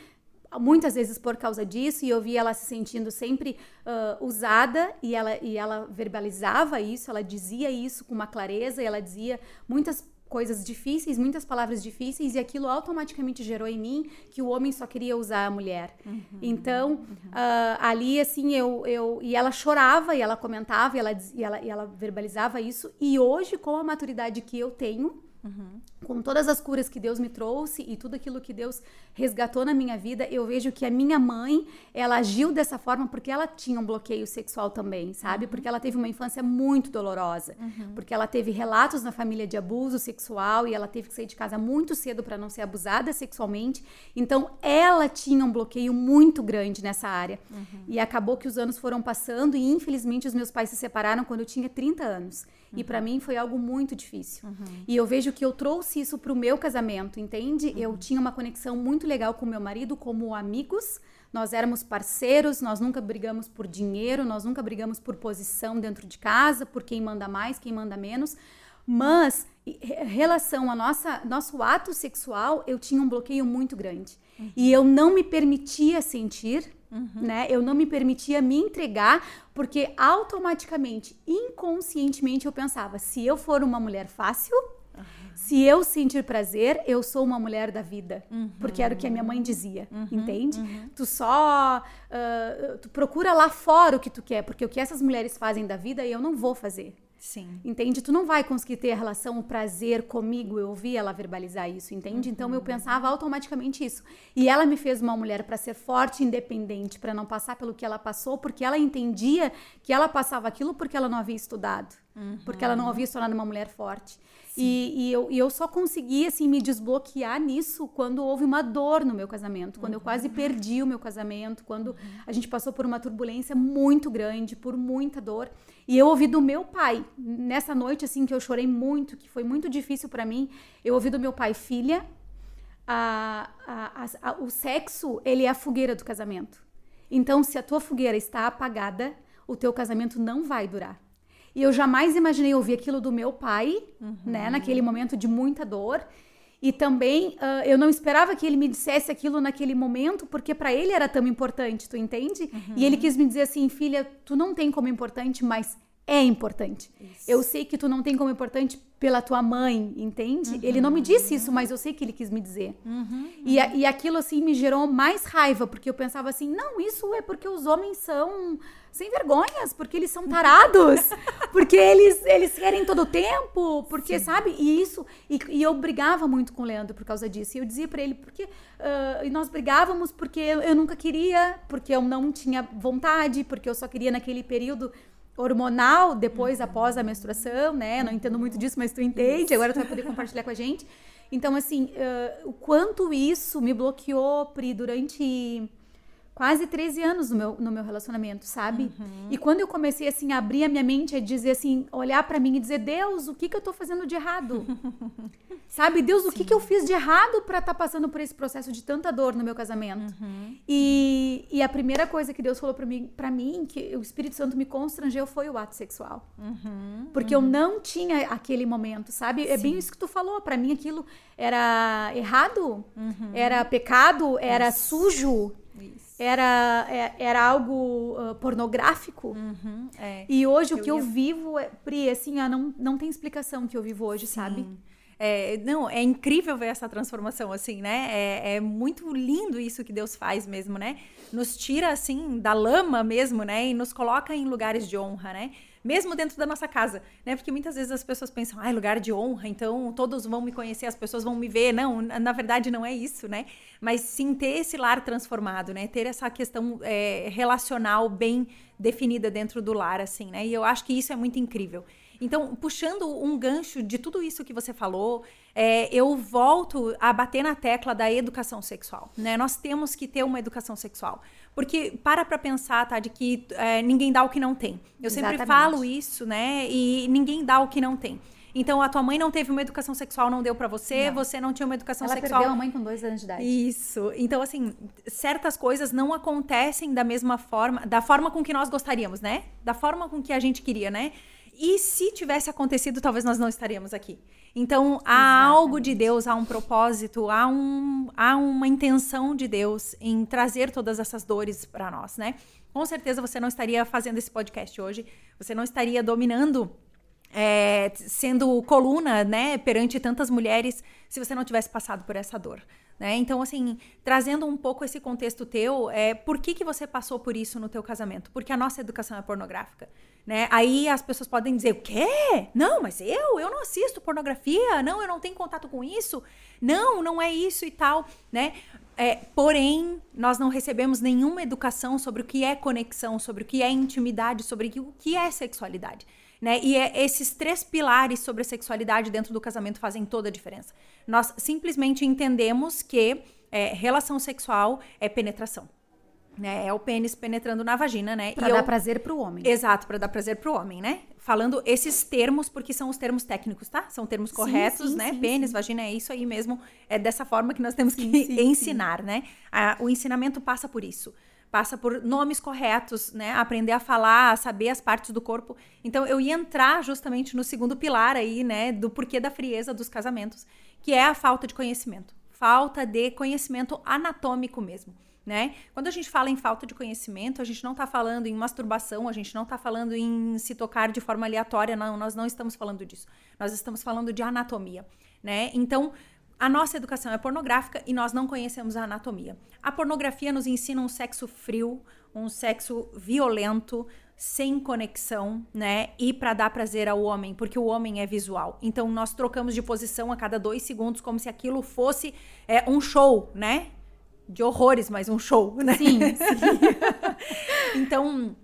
muitas vezes por causa disso, e eu via ela se sentindo sempre uh, usada, e ela, e ela verbalizava isso, ela dizia isso com uma clareza, e ela dizia muitas coisas difíceis, muitas palavras difíceis, e aquilo automaticamente gerou em mim que o homem só queria usar a mulher. Uhum, então, uhum. Uh, ali, assim, eu, eu. E ela chorava, e ela comentava, e ela, e, ela, e ela verbalizava isso, e hoje, com a maturidade que eu tenho, Uhum. Com todas as curas que Deus me trouxe e tudo aquilo que Deus resgatou na minha vida, eu vejo que a minha mãe, ela agiu dessa forma porque ela tinha um bloqueio sexual também, sabe? Uhum. Porque ela teve uma infância muito dolorosa. Uhum. Porque ela teve relatos na família de abuso sexual e ela teve que sair de casa muito cedo para não ser abusada sexualmente. Então, ela tinha um bloqueio muito grande nessa área. Uhum. E acabou que os anos foram passando e, infelizmente, os meus pais se separaram quando eu tinha 30 anos. E para mim foi algo muito difícil. E eu vejo que eu trouxe isso para o meu casamento, entende? Uhum. Eu tinha uma conexão muito legal com meu marido como amigos. Nós éramos parceiros, nós nunca brigamos por dinheiro, nós nunca brigamos por posição dentro de casa, por quem manda mais, quem manda menos. Mas, em relação ao nossa, nosso ato sexual, eu tinha um bloqueio muito grande. Uhum. E eu não me permitia sentir, uhum. né? Eu não me permitia me entregar, porque automaticamente, inconscientemente, eu pensava: se eu for uma mulher fácil, se eu sentir prazer, eu sou uma mulher da vida. Uhum. Porque era o que a minha mãe dizia, uhum, entende? Uhum. Tu só. Uh, tu procura lá fora o que tu quer, porque o que essas mulheres fazem da vida eu não vou fazer. Sim. Entende? Tu não vai conseguir ter a relação, o prazer comigo. Eu ouvi ela verbalizar isso, entende? Uhum. Então eu pensava automaticamente isso. E ela me fez uma mulher para ser forte, independente, para não passar pelo que ela passou, porque ela entendia que ela passava aquilo porque ela não havia estudado, uhum. porque ela não havia se tornado uma mulher forte. E, e, eu, e eu só consegui, assim, me desbloquear nisso quando houve uma dor no meu casamento, quando uhum. eu quase perdi o meu casamento, quando uhum. a gente passou por uma turbulência muito grande, por muita dor. E eu ouvi do meu pai, nessa noite, assim, que eu chorei muito, que foi muito difícil para mim, eu ouvi do meu pai, filha, a, a, a, o sexo, ele é a fogueira do casamento. Então, se a tua fogueira está apagada, o teu casamento não vai durar. E eu jamais imaginei ouvir aquilo do meu pai, uhum. né, naquele momento de muita dor. E também uh, eu não esperava que ele me dissesse aquilo naquele momento, porque para ele era tão importante, tu entende? Uhum. E ele quis me dizer assim, filha, tu não tem como importante, mas é importante. Isso. Eu sei que tu não tem como importante pela tua mãe, entende? Uhum. Ele não me disse isso, mas eu sei que ele quis me dizer. Uhum. E, e aquilo assim me gerou mais raiva, porque eu pensava assim, não, isso é porque os homens são sem vergonhas, porque eles são tarados, porque eles, eles querem todo o tempo, porque, Sim. sabe? E isso, e, e, eu brigava muito com o Leandro por causa disso. E eu dizia para ele, porque. Uh, e nós brigávamos porque eu, eu nunca queria, porque eu não tinha vontade, porque eu só queria naquele período hormonal depois, uhum. após a menstruação, né? Não entendo muito disso, mas tu entende, agora tu vai poder compartilhar com a gente. Então, assim, uh, o quanto isso me bloqueou, Pri, durante quase 13 anos no meu, no meu relacionamento, sabe? Uhum. E quando eu comecei assim a abrir a minha mente, a dizer assim, olhar para mim e dizer, Deus, o que que eu tô fazendo de errado? sabe? Deus, o que que eu fiz de errado para estar tá passando por esse processo de tanta dor no meu casamento? Uhum. E, e a primeira coisa que Deus falou para mim, para mim, que o Espírito Santo me constrangeu foi o ato sexual. Uhum. Porque eu uhum. não tinha aquele momento, sabe? Sim. É bem isso que tu falou, para mim aquilo era errado, uhum. era pecado, era isso. sujo. Era, é, era algo uh, pornográfico. Uhum, é. E hoje eu o que ia... eu vivo, é, Pri, assim, não, não tem explicação que eu vivo hoje, Sim. sabe? É, não, é incrível ver essa transformação, assim, né? É, é, muito lindo isso que Deus faz mesmo, né? Nos tira, assim, da lama mesmo, né? E nos coloca em lugares de honra, né? Mesmo dentro da nossa casa, né? Porque muitas vezes as pessoas pensam, ah, lugar de honra, então todos vão me conhecer, as pessoas vão me ver. Não, na verdade não é isso, né? Mas sim ter esse lar transformado, né? Ter essa questão é, relacional bem definida dentro do lar, assim, né? E eu acho que isso é muito incrível. Então, puxando um gancho de tudo isso que você falou, é, eu volto a bater na tecla da educação sexual. Né? Nós temos que ter uma educação sexual. Porque para para pensar, tá, de que é, ninguém dá o que não tem. Eu Exatamente. sempre falo isso, né? E ninguém dá o que não tem. Então, a tua mãe não teve uma educação sexual, não deu para você, não. você não tinha uma educação Ela sexual. Ela perdeu a mãe com dois anos de idade. Isso. Então, assim, certas coisas não acontecem da mesma forma, da forma com que nós gostaríamos, né? Da forma com que a gente queria, né? E se tivesse acontecido, talvez nós não estaríamos aqui. Então, há Exatamente. algo de Deus, há um propósito, há, um, há uma intenção de Deus em trazer todas essas dores para nós, né? Com certeza você não estaria fazendo esse podcast hoje, você não estaria dominando é, sendo coluna, né, perante tantas mulheres, se você não tivesse passado por essa dor Né? Então, assim, trazendo um pouco esse contexto teu, é, por que, que você passou por isso no teu casamento? Porque a nossa educação é pornográfica. Né? Aí as pessoas podem dizer, o quê? Não, mas eu, eu não assisto pornografia, não, eu não tenho contato com isso, não, não é isso e tal, né? É, porém, nós não recebemos nenhuma educação sobre o que é conexão, sobre o que é intimidade, sobre o que é sexualidade. Né? E é, esses três pilares sobre a sexualidade dentro do casamento fazem toda a diferença. Nós simplesmente entendemos que é, relação sexual é penetração. Né? É o pênis penetrando na vagina, né? Pra e dar eu... prazer pro homem. Exato, para dar prazer pro homem, né? Falando esses termos, porque são os termos técnicos, tá? São termos corretos, sim, né? Sim, pênis, vagina, é isso aí mesmo. É dessa forma que nós temos que ensinar, né? o ensinamento passa por isso passa por nomes corretos, né? Aprender a falar, a saber as partes do corpo. Então eu ia entrar justamente no segundo pilar aí, né, do porquê da frieza dos casamentos, que é a falta de conhecimento. Falta de conhecimento anatômico mesmo. Né? Quando a gente fala em falta de conhecimento, a gente não está falando em masturbação, a gente não está falando em se tocar de forma aleatória, não, nós não estamos falando disso. Nós estamos falando de anatomia, né? Então, a nossa educação é pornográfica e nós não conhecemos a anatomia. A pornografia nos ensina um sexo frio, um sexo violento, sem conexão, né? E para dar prazer ao homem, porque o homem é visual. Então nós trocamos de posição a cada dois segundos, como se aquilo fosse é, um show, né? De horrores, mas um show, né? Sim. sim. então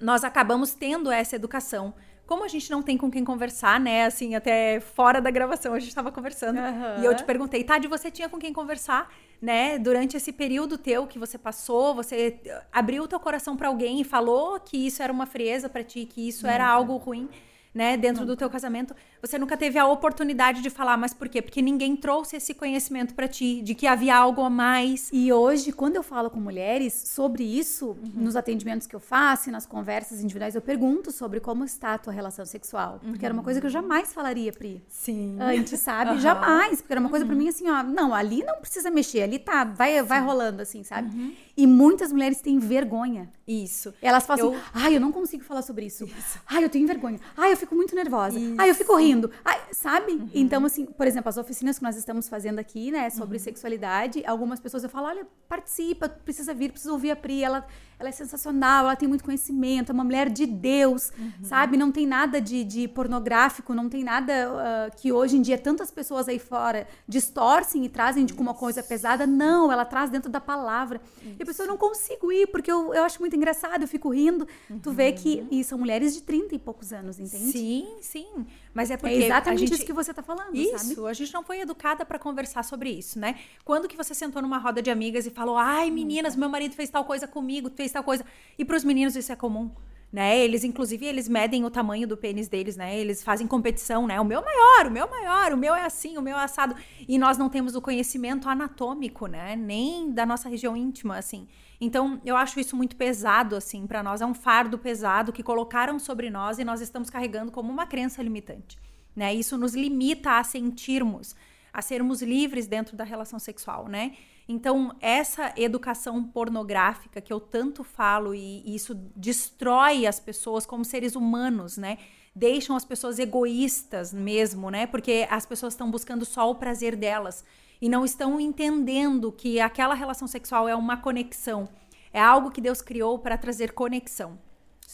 nós acabamos tendo essa educação como a gente não tem com quem conversar, né? Assim, até fora da gravação a gente estava conversando. Uhum. E eu te perguntei, Tade, você tinha com quem conversar, né? Durante esse período teu que você passou, você abriu o teu coração para alguém e falou que isso era uma frieza para ti, que isso uhum. era algo ruim né, dentro Nunca. do teu casamento, você nunca teve a oportunidade de falar, mas por quê? Porque ninguém trouxe esse conhecimento para ti, de que havia algo a mais. E hoje, quando eu falo com mulheres sobre isso, uhum. nos atendimentos que eu faço, nas conversas individuais, eu pergunto sobre como está a tua relação sexual, porque uhum. era uma coisa que eu jamais falaria, Pri. Sim. Antes, sabe? Uhum. Jamais, porque era uma coisa para mim assim, ó, não, ali não precisa mexer, ali tá, vai, vai rolando assim, sabe? Uhum. E muitas mulheres têm vergonha. Isso. Elas falam eu... assim, ai, eu não consigo falar sobre isso. isso. Ai, eu tenho vergonha. Ai, eu fico muito nervosa. Isso. Ai, eu fico rindo. Ai, sabe? Uhum. Então, assim, por exemplo, as oficinas que nós estamos fazendo aqui, né, sobre uhum. sexualidade, algumas pessoas eu falo, olha, participa, precisa vir, precisa ouvir a Pri, ela ela é sensacional, ela tem muito conhecimento, é uma mulher de Deus, uhum. sabe? Não tem nada de, de pornográfico, não tem nada uh, que hoje em dia tantas pessoas aí fora distorcem e trazem de como uma coisa pesada. Não, ela traz dentro da palavra. Isso. A pessoa, eu não consigo ir, porque eu, eu acho muito engraçado, eu fico rindo. Uhum. Tu vê que. Uhum. E são mulheres de 30 e poucos anos, entende? Sim, sim. Mas é porque. É exatamente gente... isso que você está falando, isso, sabe? a gente não foi educada para conversar sobre isso, né? Quando que você sentou numa roda de amigas e falou: ai, meninas, meu marido fez tal coisa comigo, fez tal coisa. E para os meninos isso é comum. Né? Eles, inclusive, eles medem o tamanho do pênis deles, né? Eles fazem competição, né? O meu maior, o meu maior, o meu é assim, o meu é assado. E nós não temos o conhecimento anatômico, né? Nem da nossa região íntima, assim. Então, eu acho isso muito pesado, assim, para nós. É um fardo pesado que colocaram sobre nós e nós estamos carregando como uma crença limitante, né? Isso nos limita a sentirmos, a sermos livres dentro da relação sexual, né? Então, essa educação pornográfica que eu tanto falo e, e isso destrói as pessoas como seres humanos, né? Deixam as pessoas egoístas mesmo, né? Porque as pessoas estão buscando só o prazer delas e não estão entendendo que aquela relação sexual é uma conexão. É algo que Deus criou para trazer conexão.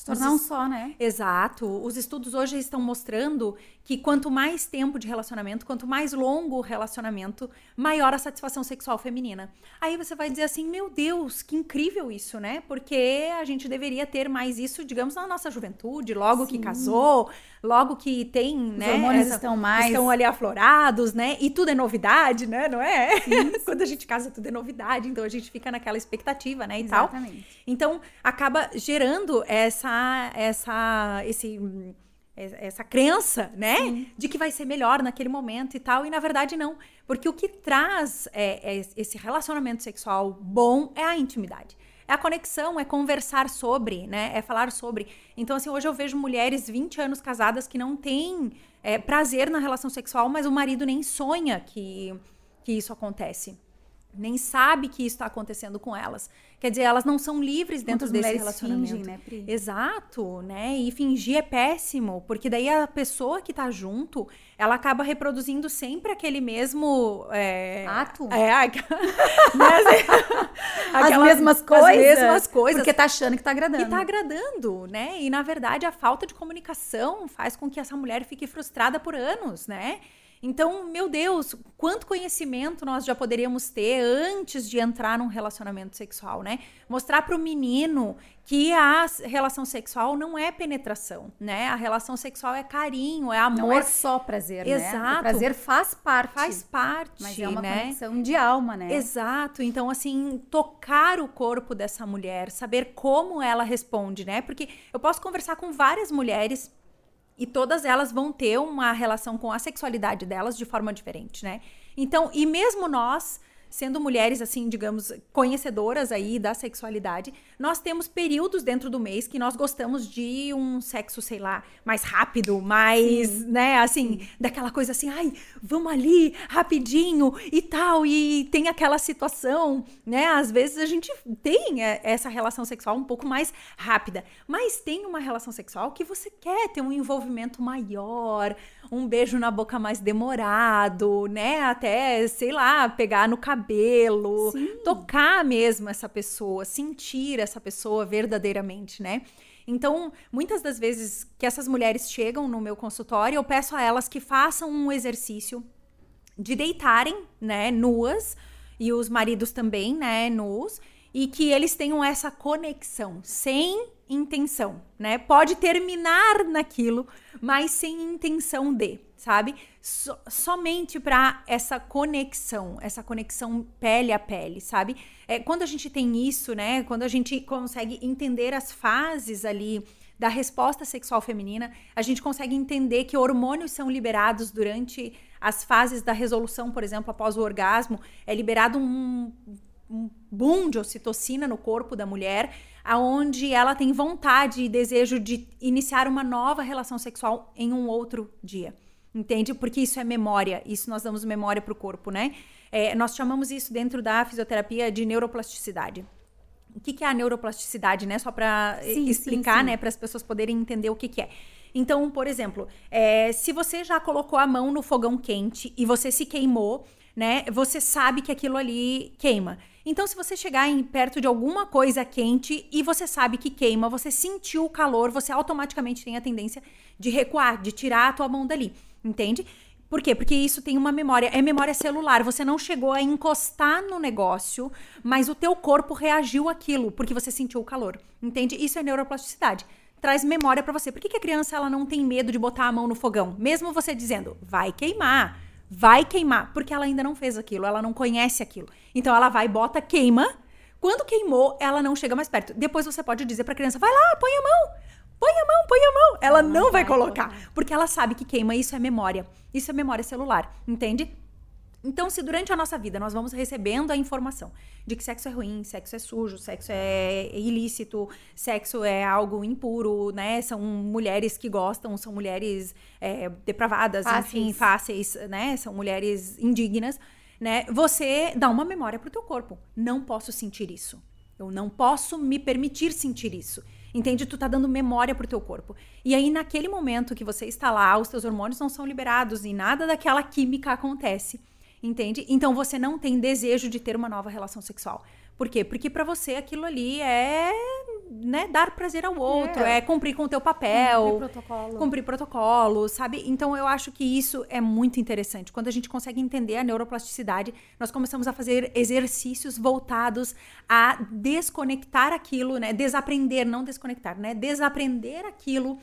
Se tornar um só, né? Exato. Os estudos hoje estão mostrando que quanto mais tempo de relacionamento, quanto mais longo o relacionamento, maior a satisfação sexual feminina. Aí você vai dizer assim: meu Deus, que incrível isso, né? Porque a gente deveria ter mais isso, digamos, na nossa juventude, logo Sim. que casou, logo que tem, Os né? Os hormônios essa, estão mais. Estão ali aflorados, né? E tudo é novidade, né? Não é? Sim, Quando a gente casa, tudo é novidade. Então a gente fica naquela expectativa, né? E Exatamente. tal. Então acaba gerando essa, essa, esse essa crença, né, Sim. de que vai ser melhor naquele momento e tal, e na verdade não, porque o que traz é, é esse relacionamento sexual bom é a intimidade. É a conexão, é conversar sobre, né? É falar sobre. Então, assim, hoje eu vejo mulheres 20 anos casadas que não têm é, prazer na relação sexual, mas o marido nem sonha que, que isso acontece nem sabe que isso está acontecendo com elas. Quer dizer, elas não são livres dentro Muitas desse relacionamento. fingem, né, Pri? Exato, né? E fingir é péssimo, porque daí a pessoa que tá junto, ela acaba reproduzindo sempre aquele mesmo é, Ato? É, a- né? As mesmas coisas. As mesmas coisas. Porque tá achando que tá agradando. que tá agradando, né? E na verdade a falta de comunicação faz com que essa mulher fique frustrada por anos, né? Então, meu Deus, quanto conhecimento nós já poderíamos ter antes de entrar num relacionamento sexual, né? Mostrar para o menino que a relação sexual não é penetração, né? A relação sexual é carinho, é amor, Não é só prazer, né? Exato. O prazer faz parte. faz parte, Mas é uma né? conexão de alma, né? Exato. Então, assim, tocar o corpo dessa mulher, saber como ela responde, né? Porque eu posso conversar com várias mulheres e todas elas vão ter uma relação com a sexualidade delas de forma diferente, né? Então, e mesmo nós, sendo mulheres, assim, digamos, conhecedoras aí da sexualidade, nós temos períodos dentro do mês que nós gostamos de um sexo, sei lá, mais rápido, mais, né, assim, daquela coisa assim, ai, vamos ali, rapidinho e tal, e tem aquela situação, né? Às vezes a gente tem é, essa relação sexual um pouco mais rápida, mas tem uma relação sexual que você quer ter um envolvimento maior, um beijo na boca mais demorado, né? Até, sei lá, pegar no cabelo, tocar mesmo essa pessoa, sentir essa pessoa verdadeiramente, né? Então, muitas das vezes que essas mulheres chegam no meu consultório, eu peço a elas que façam um exercício de deitarem, né, nuas, e os maridos também, né, nus, e que eles tenham essa conexão, sem intenção, né? Pode terminar naquilo, mas sem intenção de, sabe? So- somente para essa conexão, essa conexão pele a pele, sabe? É, quando a gente tem isso, né? Quando a gente consegue entender as fases ali da resposta sexual feminina, a gente consegue entender que hormônios são liberados durante as fases da resolução, por exemplo, após o orgasmo, é liberado um, um boom de ocitocina no corpo da mulher, aonde ela tem vontade e desejo de iniciar uma nova relação sexual em um outro dia. Entende? Porque isso é memória, isso nós damos memória para o corpo, né? É, nós chamamos isso dentro da fisioterapia de neuroplasticidade. O que, que é a neuroplasticidade, né? Só para Sim, explicar, sim, sim. né? Para as pessoas poderem entender o que, que é. Então, por exemplo, é, se você já colocou a mão no fogão quente e você se queimou, né? Você sabe que aquilo ali queima. Então, se você chegar em perto de alguma coisa quente e você sabe que queima, você sentiu o calor, você automaticamente tem a tendência de recuar, de tirar a tua mão dali, entende? Por quê? Porque isso tem uma memória, é memória celular. Você não chegou a encostar no negócio, mas o teu corpo reagiu àquilo, porque você sentiu o calor. Entende? Isso é neuroplasticidade. Traz memória pra você. Por que, que a criança ela não tem medo de botar a mão no fogão? Mesmo você dizendo, vai queimar, vai queimar, porque ela ainda não fez aquilo, ela não conhece aquilo. Então ela vai, bota, queima. Quando queimou, ela não chega mais perto. Depois você pode dizer pra criança, vai lá, põe a mão. Põe a mão, põe a mão. Ela Ela não, não vai vai colocar. colocar. Porque ela sabe que queima, isso é memória. Isso é memória celular, entende? Então, se durante a nossa vida nós vamos recebendo a informação de que sexo é ruim, sexo é sujo, sexo é ilícito, sexo é algo impuro, né? São mulheres que gostam, são mulheres é, depravadas, enfim, Fáceis. fáceis, né? São mulheres indignas, né? Você dá uma memória pro teu corpo. Não posso sentir isso. Eu não posso me permitir sentir isso. Entende? Tu tá dando memória pro teu corpo. E aí, naquele momento que você está lá, os teus hormônios não são liberados e nada daquela química acontece. Entende? Então você não tem desejo de ter uma nova relação sexual. Por quê? Porque pra você aquilo ali é, né, dar prazer ao outro, é, É. cumprir com o teu papel, Cumprir protocolo. cumprir protocolo, sabe? Então eu acho que isso é muito interessante. Quando a gente consegue entender a neuroplasticidade, nós começamos a fazer exercícios voltados a desconectar aquilo, né? Desaprender, não desconectar, né? Desaprender aquilo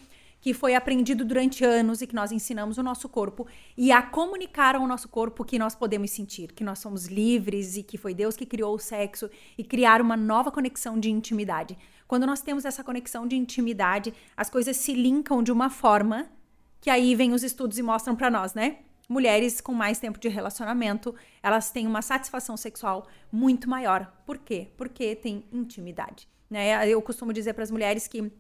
que foi aprendido durante anos e que nós ensinamos o nosso corpo e a comunicar ao nosso corpo que nós podemos sentir, que nós somos livres e que foi Deus que criou o sexo e criar uma nova conexão de intimidade. Quando nós temos essa conexão de intimidade, as coisas se linkam de uma forma que aí vem os estudos e mostram pra nós, né? Mulheres com mais tempo de relacionamento, elas têm uma satisfação sexual muito maior. Por quê? Porque tem intimidade, né? Eu costumo dizer para as mulheres que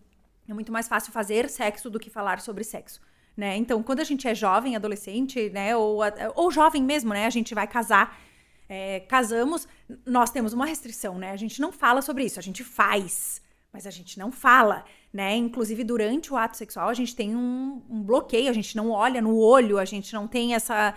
é muito mais fácil fazer sexo do que falar sobre sexo. Né? Então, quando a gente é jovem, adolescente, né, ou, ou jovem mesmo, né, a gente vai casar, é, casamos, nós temos uma restrição, né? A gente não fala sobre isso, a gente faz, mas a gente não fala, né? Inclusive, durante o ato sexual, a gente tem um, um bloqueio, a gente não olha no olho, a gente não tem essa,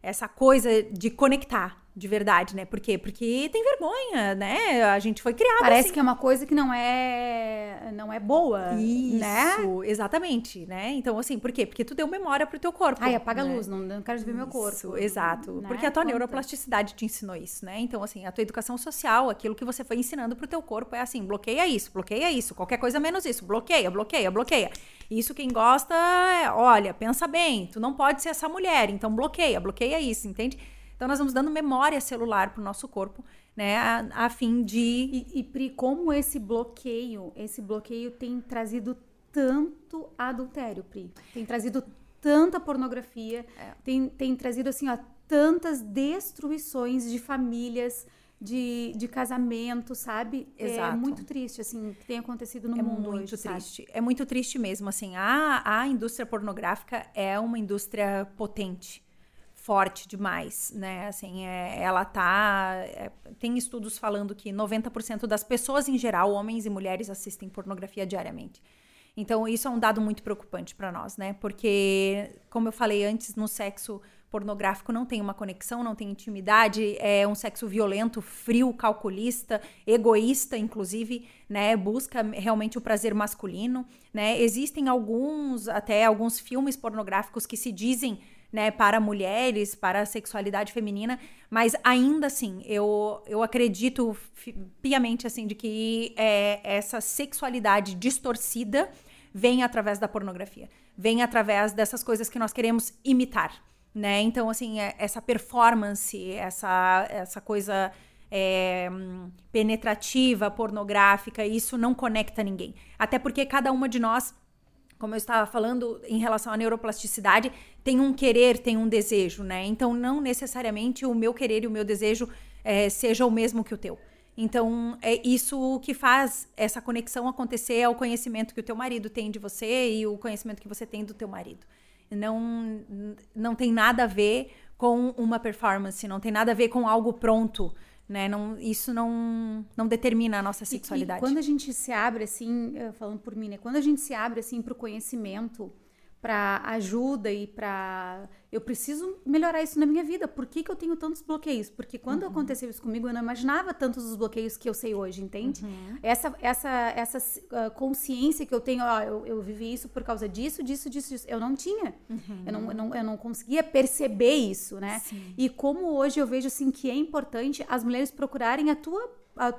essa coisa de conectar de verdade, né? Por quê? Porque tem vergonha, né? A gente foi criado Parece assim. que é uma coisa que não é não é boa, Isso, né? exatamente, né? Então, assim, por quê? Porque tu deu memória pro teu corpo. Ai, apaga né? a luz, não, não quero ver meu corpo. Isso, exato. né? Porque a tua Conta. neuroplasticidade te ensinou isso, né? Então, assim, a tua educação social, aquilo que você foi ensinando pro teu corpo é assim, bloqueia isso, bloqueia isso, qualquer coisa menos isso, bloqueia, bloqueia, bloqueia. Isso quem gosta, é, olha, pensa bem, tu não pode ser essa mulher, então bloqueia, bloqueia isso, entende? Então, nós vamos dando memória celular pro nosso corpo, né? A, a fim de... E, e Pri, como esse bloqueio, esse bloqueio tem trazido tanto adultério, Pri. Tem trazido tanta pornografia, É. tem, tem trazido, assim, ó, tantas destruições de famílias, de, de casamento, sabe? É Exato. muito triste, assim, o que tem acontecido no É mundo muito hoje, sabe? triste. É muito triste mesmo, assim. A, a indústria pornográfica é uma indústria potente, forte demais, né? Assim, é, ela tá... é, tem estudos falando que 90% das pessoas em geral, homens e mulheres, assistem pornografia diariamente. Então, isso é um dado muito preocupante para nós, né? Porque, como eu falei antes, no sexo pornográfico não tem uma conexão, não tem intimidade, é um sexo violento, frio, calculista, egoísta, inclusive, né? Busca realmente o prazer masculino, né? Existem alguns, até alguns filmes pornográficos que se dizem né, para mulheres, para a sexualidade feminina, mas ainda assim, eu, eu acredito piamente assim de que é, essa sexualidade distorcida vem através da pornografia, vem através dessas coisas que nós queremos imitar, né? Então, assim, é- essa performance, essa, essa coisa é, penetrativa, pornográfica, isso não conecta ninguém. Até porque cada uma de nós como eu estava falando em relação à neuroplasticidade, tem um querer, tem um desejo, né? Então, não necessariamente o meu querer e o meu desejo eh, seja o mesmo que o teu. Então, é isso que faz essa conexão acontecer é o conhecimento que o teu marido tem de você e o conhecimento que você tem do teu marido. Não, não tem nada a ver com uma performance, não tem nada a ver com algo pronto, né? Não, isso não, não determina a nossa E- sexualidade. E quando a gente se abre assim, eh, falando por mim, né? Quando a gente se abre assim para o conhecimento, para ajuda e para eu preciso melhorar isso na minha vida. Por que, que eu tenho tantos bloqueios? Porque quando Uhum. aconteceu isso comigo, eu não imaginava tantos os bloqueios que eu sei hoje, entende? Uhum. Essa essa essa ah, consciência que eu tenho, ó, eu, eu vivi isso por causa disso, disso, disso, disso. Eu não tinha. Eu, não, eu, não, eu não conseguia perceber isso, né? E como hoje eu vejo assim que é importante as mulheres procurarem a tua a,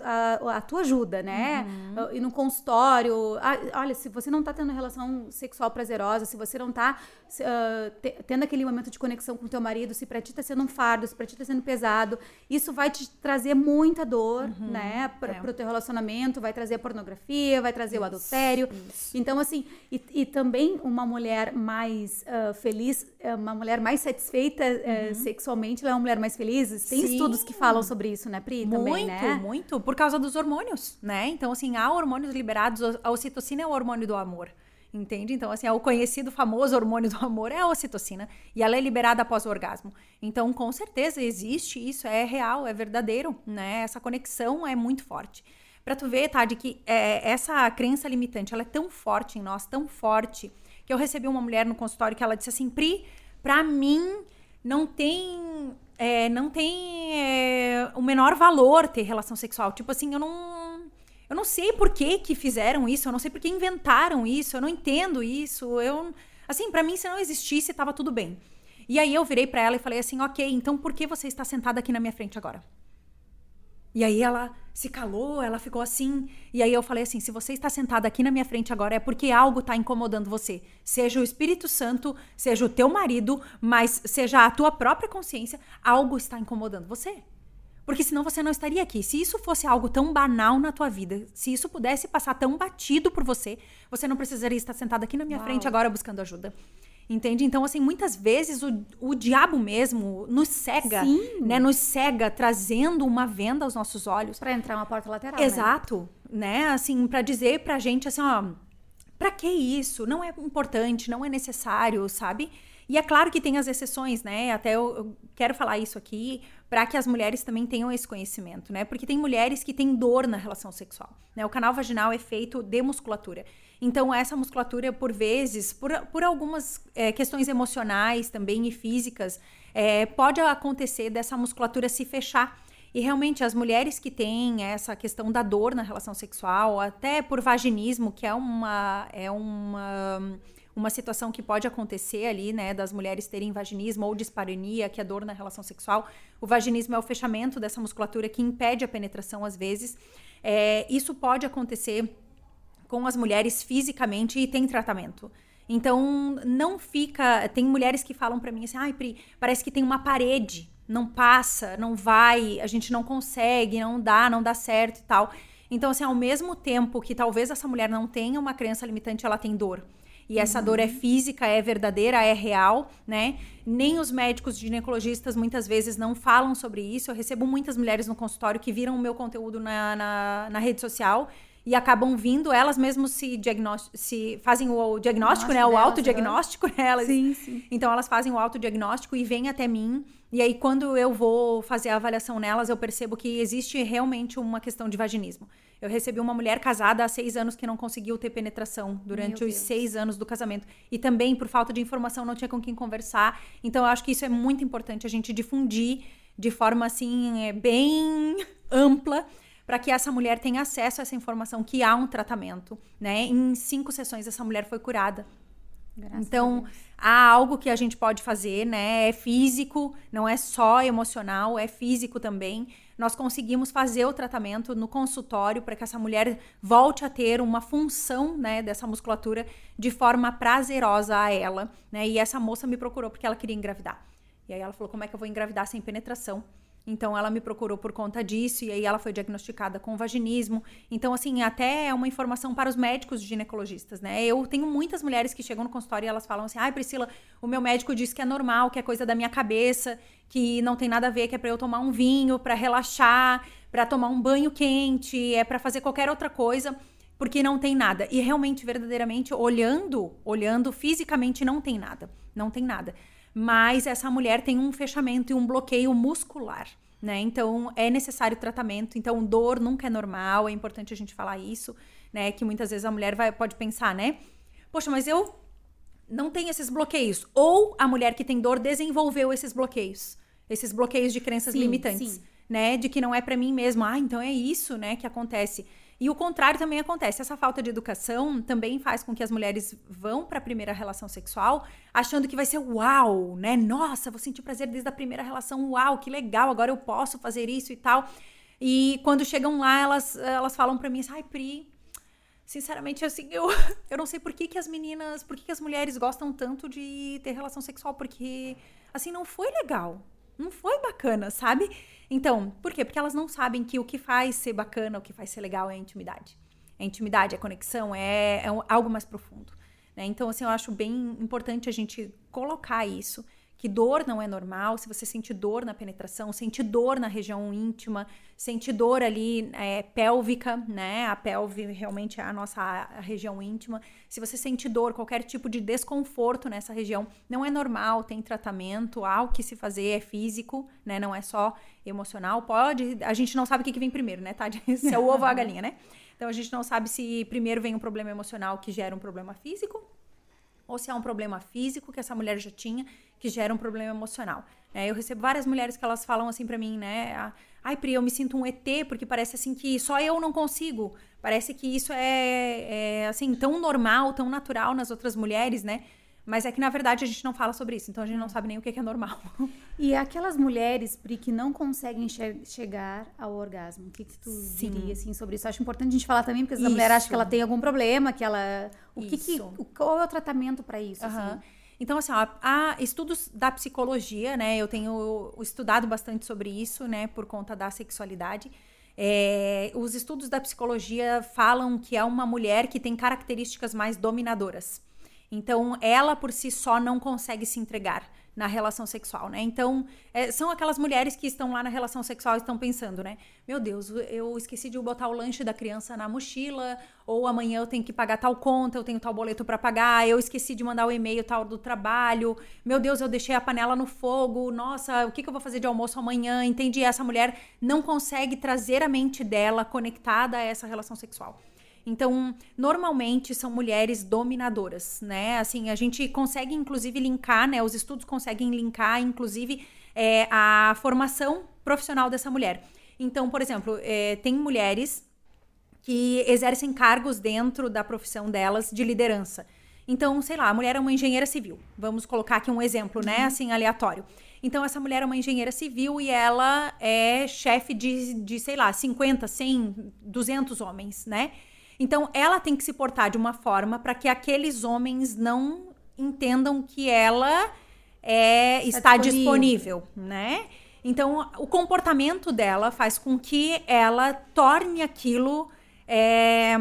a- a tua ajuda, né? Uhum. E no consultório. Ah, olha, se você não tá tendo relação sexual prazerosa, se você não tá se, ah, te- tendo aquele momento de conexão com teu marido, se pra ti tá sendo um fardo, se pra ti tá sendo pesado, isso vai te trazer muita dor, né? Pra, é. pro teu relacionamento, vai trazer a pornografia, vai trazer o adultério. Então, assim, e, e também uma mulher mais ah, feliz, eh, uma mulher mais satisfeita eh, sexualmente, ela é uma mulher mais feliz. Tem Uhum. Sim. estudos que falam sobre isso, né, Pri? também, muito, né? muito, por causa dos hormônios, né? Então, assim, há hormônios liberados, a ocitocina é o hormônio do amor, entende? Então, assim, é o conhecido famoso hormônio do amor é a ocitocina, e ela é liberada após o orgasmo. Então, com certeza, existe isso, é real, é verdadeiro, né? Essa conexão é muito forte. Pra tu ver, tá, de que é, essa crença limitante, ela é tão forte em nós, tão forte, que eu recebi uma mulher no consultório que ela disse assim, Pri, pra mim não tem é, não tem é, o menor valor ter relação sexual. Tipo assim, eu não eu não sei por que que fizeram isso, eu não sei por que inventaram isso, eu não entendo isso. Eu assim, pra mim se não existisse tava tudo bem. E aí eu virei pra ela e falei assim: "OK, então por que você está sentada aqui na minha frente agora?" E aí ela se calou, ela ficou assim. E aí eu falei assim: se você está sentada aqui na minha frente agora é porque algo está incomodando você. Seja o Espírito Santo, seja o teu marido, mas seja a tua própria consciência, algo está incomodando você. Porque senão você não estaria aqui. Se isso fosse algo tão banal na tua vida, se isso pudesse passar tão batido por você, você não precisaria estar sentada aqui na minha Uau. frente agora buscando ajuda. Entende? Então, assim, muitas vezes o, o diabo mesmo nos cega, Sim. né? Nos cega, trazendo uma venda aos nossos olhos. Pra entrar uma porta lateral. né? Exato, né? Assim, pra dizer pra gente assim, ó, pra que isso? Não é importante, não é necessário, sabe? E é claro que tem as exceções, né? Até eu, eu quero falar isso aqui para que as mulheres também tenham esse conhecimento, né? Porque tem mulheres que têm dor na relação sexual, né? O canal vaginal é feito de musculatura. Então, essa musculatura, por vezes, por, por algumas é, questões emocionais também e físicas, é, pode acontecer dessa musculatura se fechar. E realmente, as mulheres que têm essa questão da dor na relação sexual, até por vaginismo, que é uma. É uma uma situação que pode acontecer ali, né, das mulheres terem vaginismo ou dispareunia, que é dor na relação sexual. O vaginismo é o fechamento dessa musculatura que impede a penetração às vezes. É, isso pode acontecer com as mulheres fisicamente e tem tratamento. Então, não fica. Tem mulheres que falam para mim assim: ai, Pri, parece que tem uma parede, não passa, não vai, a gente não consegue, não dá, não dá certo e tal. Então, assim, ao mesmo tempo que talvez essa mulher não tenha uma crença limitante, ela tem dor. E essa uhum. dor é física, é verdadeira, é real, né? Nem os médicos ginecologistas muitas vezes não falam sobre isso. Eu recebo muitas mulheres no consultório que viram o meu conteúdo na, na, na rede social e acabam vindo, elas mesmas se, se fazem o diagnóstico, né? O autodiagnóstico né? elas. Sim, sim. Então elas fazem o autodiagnóstico e vêm até mim. E aí, quando eu vou fazer a avaliação nelas, eu percebo que existe realmente uma questão de vaginismo. Eu recebi uma mulher casada há seis anos que não conseguiu ter penetração durante os seis anos do casamento. E também, por falta de informação, não tinha com quem conversar. Então, eu acho que isso é muito importante a gente difundir de forma assim, é, bem ampla para que essa mulher tenha acesso a essa informação que há um tratamento, né? Em cinco sessões essa mulher foi curada. Graças então, há algo que a gente pode fazer, né? É físico, não é só emocional, é físico também. Nós conseguimos fazer o tratamento no consultório para que essa mulher volte a ter uma função, né, dessa musculatura de forma prazerosa a ela, né? E essa moça me procurou porque ela queria engravidar. E aí ela falou: "Como é que eu vou engravidar sem penetração?" Então ela me procurou por conta disso e aí ela foi diagnosticada com vaginismo. Então assim, até é uma informação para os médicos ginecologistas, né? Eu tenho muitas mulheres que chegam no consultório e elas falam assim: "Ai, Priscila, o meu médico disse que é normal, que é coisa da minha cabeça, que não tem nada a ver, que é para eu tomar um vinho, para relaxar, para tomar um banho quente, é para fazer qualquer outra coisa." porque não tem nada. E realmente, verdadeiramente, olhando, olhando fisicamente, não tem nada. Não tem nada mas essa mulher tem um fechamento e um bloqueio muscular. Né? Então é necessário tratamento. Então dor nunca é normal, é importante a gente falar isso, né? Que muitas vezes a mulher vai, pode pensar, né? Poxa, mas eu não tenho esses bloqueios. Ou a mulher que tem dor desenvolveu esses bloqueios, esses bloqueios de crenças sim, limitantes, sim. né? De que não é para mim mesmo. Ah, então é isso, né? Que acontece. E o contrário também acontece. Essa falta de educação também faz com que as mulheres vão para a primeira relação sexual achando que vai ser uau, né? Nossa, vou sentir prazer desde a primeira relação, uau, que legal, agora eu posso fazer isso e tal. E quando chegam lá, elas, elas falam para mim assim, ai, Pri, sinceramente, assim, eu, eu não sei por que, que as meninas, por que, que as mulheres gostam tanto de ter relação sexual, porque, assim, não foi legal, não foi bacana, sabe? Então, por quê? Porque elas não sabem que o que faz ser bacana, o que faz ser legal é a intimidade. A intimidade, a conexão é, é algo mais profundo. Né? Então, assim, eu acho bem importante a gente colocar isso que dor não é normal, se você sente dor na penetração, sente dor na região íntima, sente dor ali é, pélvica, né? A pelve realmente é a nossa região íntima. Se você sente dor, qualquer tipo de desconforto nessa região, não é normal, tem tratamento, há o que se fazer, é físico, né? Não é só emocional. Pode, a gente não sabe o que, que vem primeiro, né, Tati? Se é o ovo ou a galinha, né? Então a gente não sabe se primeiro vem um problema emocional que gera um problema físico ou se é um problema físico que essa mulher já tinha que gera um problema emocional. É, eu recebo várias mulheres que elas falam assim para mim, né? Ai, Pri, eu me sinto um ET porque parece assim que só eu não consigo. Parece que isso é, é assim tão normal, tão natural nas outras mulheres, né? Mas é que, na verdade, a gente não fala sobre isso, então a gente não sabe nem o que é normal. E aquelas mulheres, Pri, que não conseguem che chegar ao orgasmo, o que, que tu Sim. diria assim, sobre isso? Acho importante a gente falar também, porque essa mulher acha que ela tem algum problema, que ela. O que, que Qual é o tratamento para isso? Uhum. Assim? Então, assim, ó, há estudos da psicologia, né? Eu tenho estudado bastante sobre isso, né? Por conta da sexualidade. É, os estudos da psicologia falam que é uma mulher que tem características mais dominadoras. Então, ela por si só não consegue se entregar na relação sexual, né? Então, é, são aquelas mulheres que estão lá na relação sexual e estão pensando, né? Meu Deus, eu esqueci de botar o lanche da criança na mochila, ou amanhã eu tenho que pagar tal conta, eu tenho tal boleto para pagar, eu esqueci de mandar o e-mail tal do trabalho, meu Deus, eu deixei a panela no fogo, nossa, o que, que eu vou fazer de almoço amanhã? Entendi, essa mulher não consegue trazer a mente dela conectada a essa relação sexual. Então, normalmente são mulheres dominadoras, né? Assim, a gente consegue inclusive linkar, né? Os estudos conseguem linkar, inclusive, é, a formação profissional dessa mulher. Então, por exemplo, é, tem mulheres que exercem cargos dentro da profissão delas de liderança. Então, sei lá, a mulher é uma engenheira civil. Vamos colocar aqui um exemplo, né? Assim, aleatório. Então, essa mulher é uma engenheira civil e ela é chefe de, de, sei lá, 50, 100, 200 homens, né? Então, ela tem que se portar de uma forma para que aqueles homens não entendam que ela é, está, está disponível. disponível, né? Então, o comportamento dela faz com que ela torne aquilo é,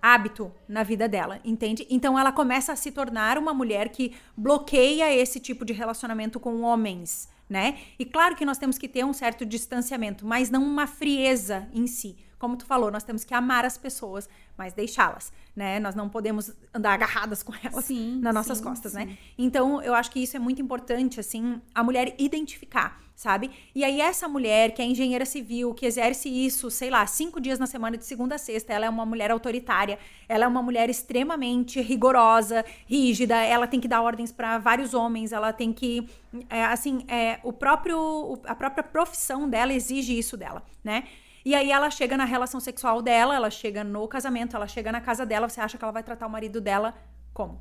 hábito na vida dela, entende? Então, ela começa a se tornar uma mulher que bloqueia esse tipo de relacionamento com homens, né? E claro que nós temos que ter um certo distanciamento, mas não uma frieza em si. Como tu falou, nós temos que amar as pessoas, mas deixá-las, né? Nós não podemos andar agarradas com elas sim, nas nossas sim, costas, né? sim. né? Então, eu acho que isso é muito importante, assim, a mulher identificar, sabe? E aí, essa mulher que é engenheira civil, que exerce isso, sei lá, cinco dias na semana, de segunda a sexta, ela é uma mulher autoritária, ela é uma mulher extremamente rigorosa, rígida, ela tem que dar ordens para vários homens, ela tem que, é, assim, é, o próprio, a própria profissão dela exige isso dela, né? E aí ela chega na relação sexual dela, ela chega no casamento, ela chega na casa dela, você acha que ela vai tratar o marido dela como?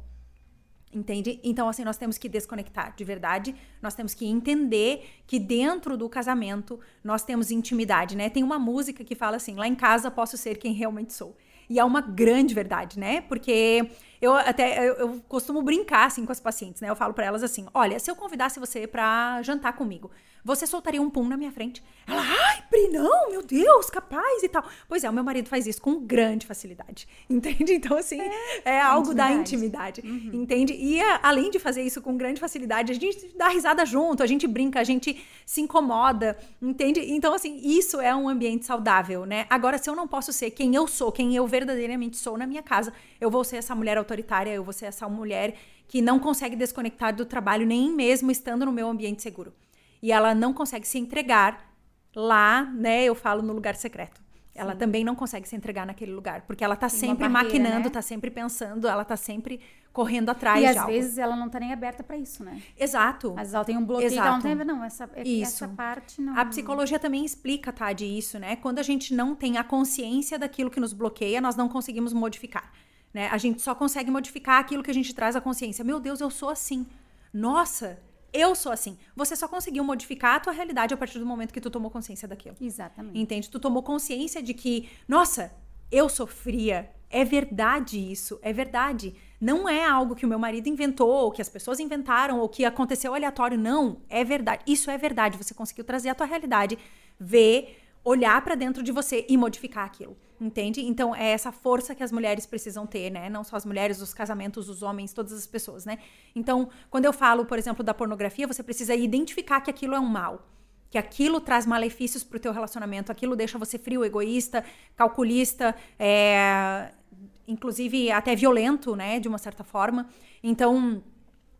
Entende? Então, assim, nós temos que desconectar de verdade. Nós temos que entender que dentro do casamento nós temos intimidade, né? Tem uma música que fala assim: lá em casa posso ser quem realmente sou. E é uma grande verdade, né? Porque eu até eu, eu costumo brincar assim com as pacientes, né? Eu falo para elas assim: "Olha, se eu convidasse você para jantar comigo, você soltaria um pum na minha frente. Ela, ai, Pri, não, meu Deus, capaz e tal. Pois é, o meu marido faz isso com grande facilidade, entende? Então, assim, é, é algo intimidade. da intimidade, uhum. entende? E a, além de fazer isso com grande facilidade, a gente dá risada junto, a gente brinca, a gente se incomoda, entende? Então, assim, isso é um ambiente saudável, né? Agora, se eu não posso ser quem eu sou, quem eu verdadeiramente sou na minha casa, eu vou ser essa mulher autoritária, eu vou ser essa mulher que não consegue desconectar do trabalho nem mesmo estando no meu ambiente seguro e ela não consegue se entregar lá, né? Eu falo no lugar secreto. Sim. Ela também não consegue se entregar naquele lugar, porque ela tá Tem sempre barreira, maquinando, né? tá sempre pensando, ela tá sempre correndo atrás e de às vezes ela não tá nem aberta para isso, né? Exato. Às vezes ela tem um bloqueio Exato. ela não tem, não, essa, isso. essa parte não. A psicologia também explica, tá, de isso, né? Quando a gente não tem a consciência daquilo que nos bloqueia, nós não conseguimos modificar, né? A gente só consegue modificar aquilo que a gente traz à consciência. Meu Deus, eu sou assim. Nossa, eu sou assim. Você só conseguiu modificar a tua realidade a partir do momento que tu tomou consciência daquilo. Exatamente. Entende? Tu tomou consciência de que, nossa, eu sofria. É verdade isso, é verdade. Não é algo que o meu marido inventou, ou que as pessoas inventaram, ou que aconteceu aleatório. Não, é verdade. Isso é verdade. Você conseguiu trazer a tua realidade, ver olhar para dentro de você e modificar aquilo, entende? Então é essa força que as mulheres precisam ter, né? Não só as mulheres, os casamentos, os homens, todas as pessoas, né? Então, quando eu falo, por exemplo, da pornografia, você precisa identificar que aquilo é um mal, que aquilo traz malefícios para o teu relacionamento, aquilo deixa você frio, egoísta, calculista, é, inclusive até violento, né? De uma certa forma. Então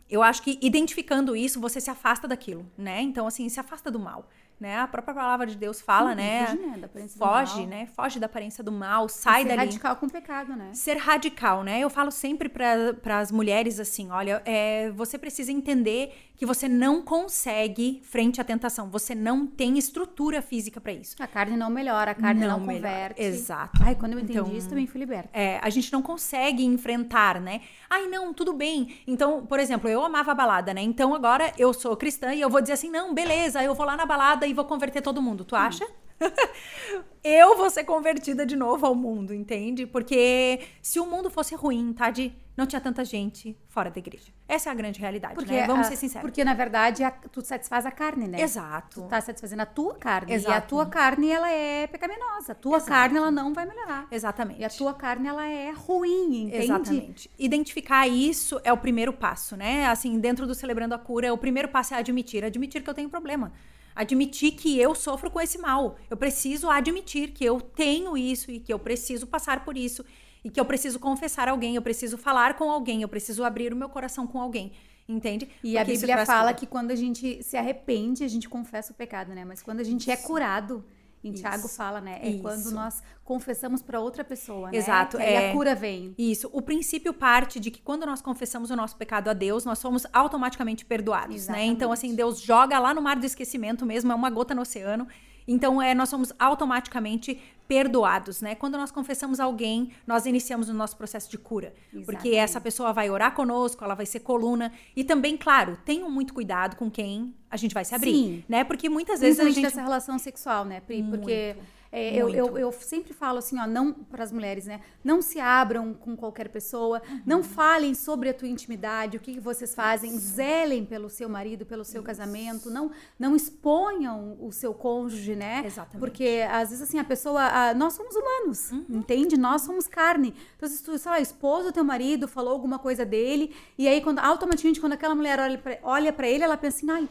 eu acho que identificando isso, você se afasta daquilo, né? Então, assim, se afasta do mal né? A própria palavra de Deus fala, né? Foge, né? Da aparência foge, do mal. né? Foge da aparência do mal, sai ser dali. Ser radical com o pecado, né? Ser radical, né? Eu falo sempre para as mulheres assim, olha, é, você precisa entender que você não consegue frente à tentação. Você não tem estrutura física para isso. A carne não melhora, a carne não, não converte. Exato. Ai, quando eu entendi então, isso, também fui liberta. É, a gente não consegue enfrentar, né? Ai, não, tudo bem. Então, por exemplo, eu amava a balada, né? Então agora eu sou cristã e eu vou dizer assim, não, beleza, eu vou lá na balada e vou converter todo mundo. Tu acha? eu vou ser convertida de novo ao mundo, entende? Porque se o mundo fosse ruim, tá? De não tinha tanta gente fora da igreja. Essa é a grande realidade, porque né? Vamos a, ser sinceros. Porque, na verdade, a, tu satisfaz a carne, né? Exato. Tu tá satisfazendo a tua carne. Exato. E a tua carne, ela é pecaminosa. A tua Exato. carne, ela não vai melhorar. Exatamente. E a tua carne, ela é ruim, entende? Exatamente. Identificar isso é o primeiro passo, né? Assim, dentro do Celebrando a Cura, o primeiro passo é admitir. Admitir que eu tenho problema. Admitir que eu sofro com esse mal. Eu preciso admitir que eu tenho isso e que eu preciso passar por isso e que eu preciso confessar alguém, eu preciso falar com alguém, eu preciso abrir o meu coração com alguém. Entende? E Porque a Bíblia fala cura. que quando a gente se arrepende, a gente confessa o pecado, né? Mas quando a gente é é curado, em Isso. Tiago fala, né? É Isso. quando nós confessamos para outra pessoa, né? Exato. Que é... a cura vem. Isso. O princípio parte de que quando nós confessamos o nosso pecado a Deus, nós somos automaticamente perdoados, Exatamente. né? Então, assim, Deus joga lá no mar do esquecimento mesmo, é uma gota no oceano. Então, é, nós somos automaticamente perdoados, né? Quando nós confessamos alguém, nós iniciamos o nosso processo de cura. Exatamente. Porque essa pessoa vai orar conosco, ela vai ser coluna. E também, claro, tenham muito cuidado com quem a gente vai se abrir, Sim. né? Porque muitas vezes a gente... essa relação sexual, né, Pri? Porque... Muito é, eu, eu, eu, sempre falo assim, ó, não para as mulheres, né? Não se abram com qualquer pessoa, uhum. não falem sobre a tua intimidade, o que, que vocês fazem, Isso. zelem pelo seu marido, pelo seu Isso. casamento, não não exponham o seu cônjuge, né? Exatamente. Porque às vezes assim a pessoa, a, nós somos humanos, uhum. entende? Nós somos carne. Então se tu, sei lá, esposa do teu marido falou alguma coisa dele e aí quando automaticamente quando aquela mulher olha para ele, ela pensa assim, ai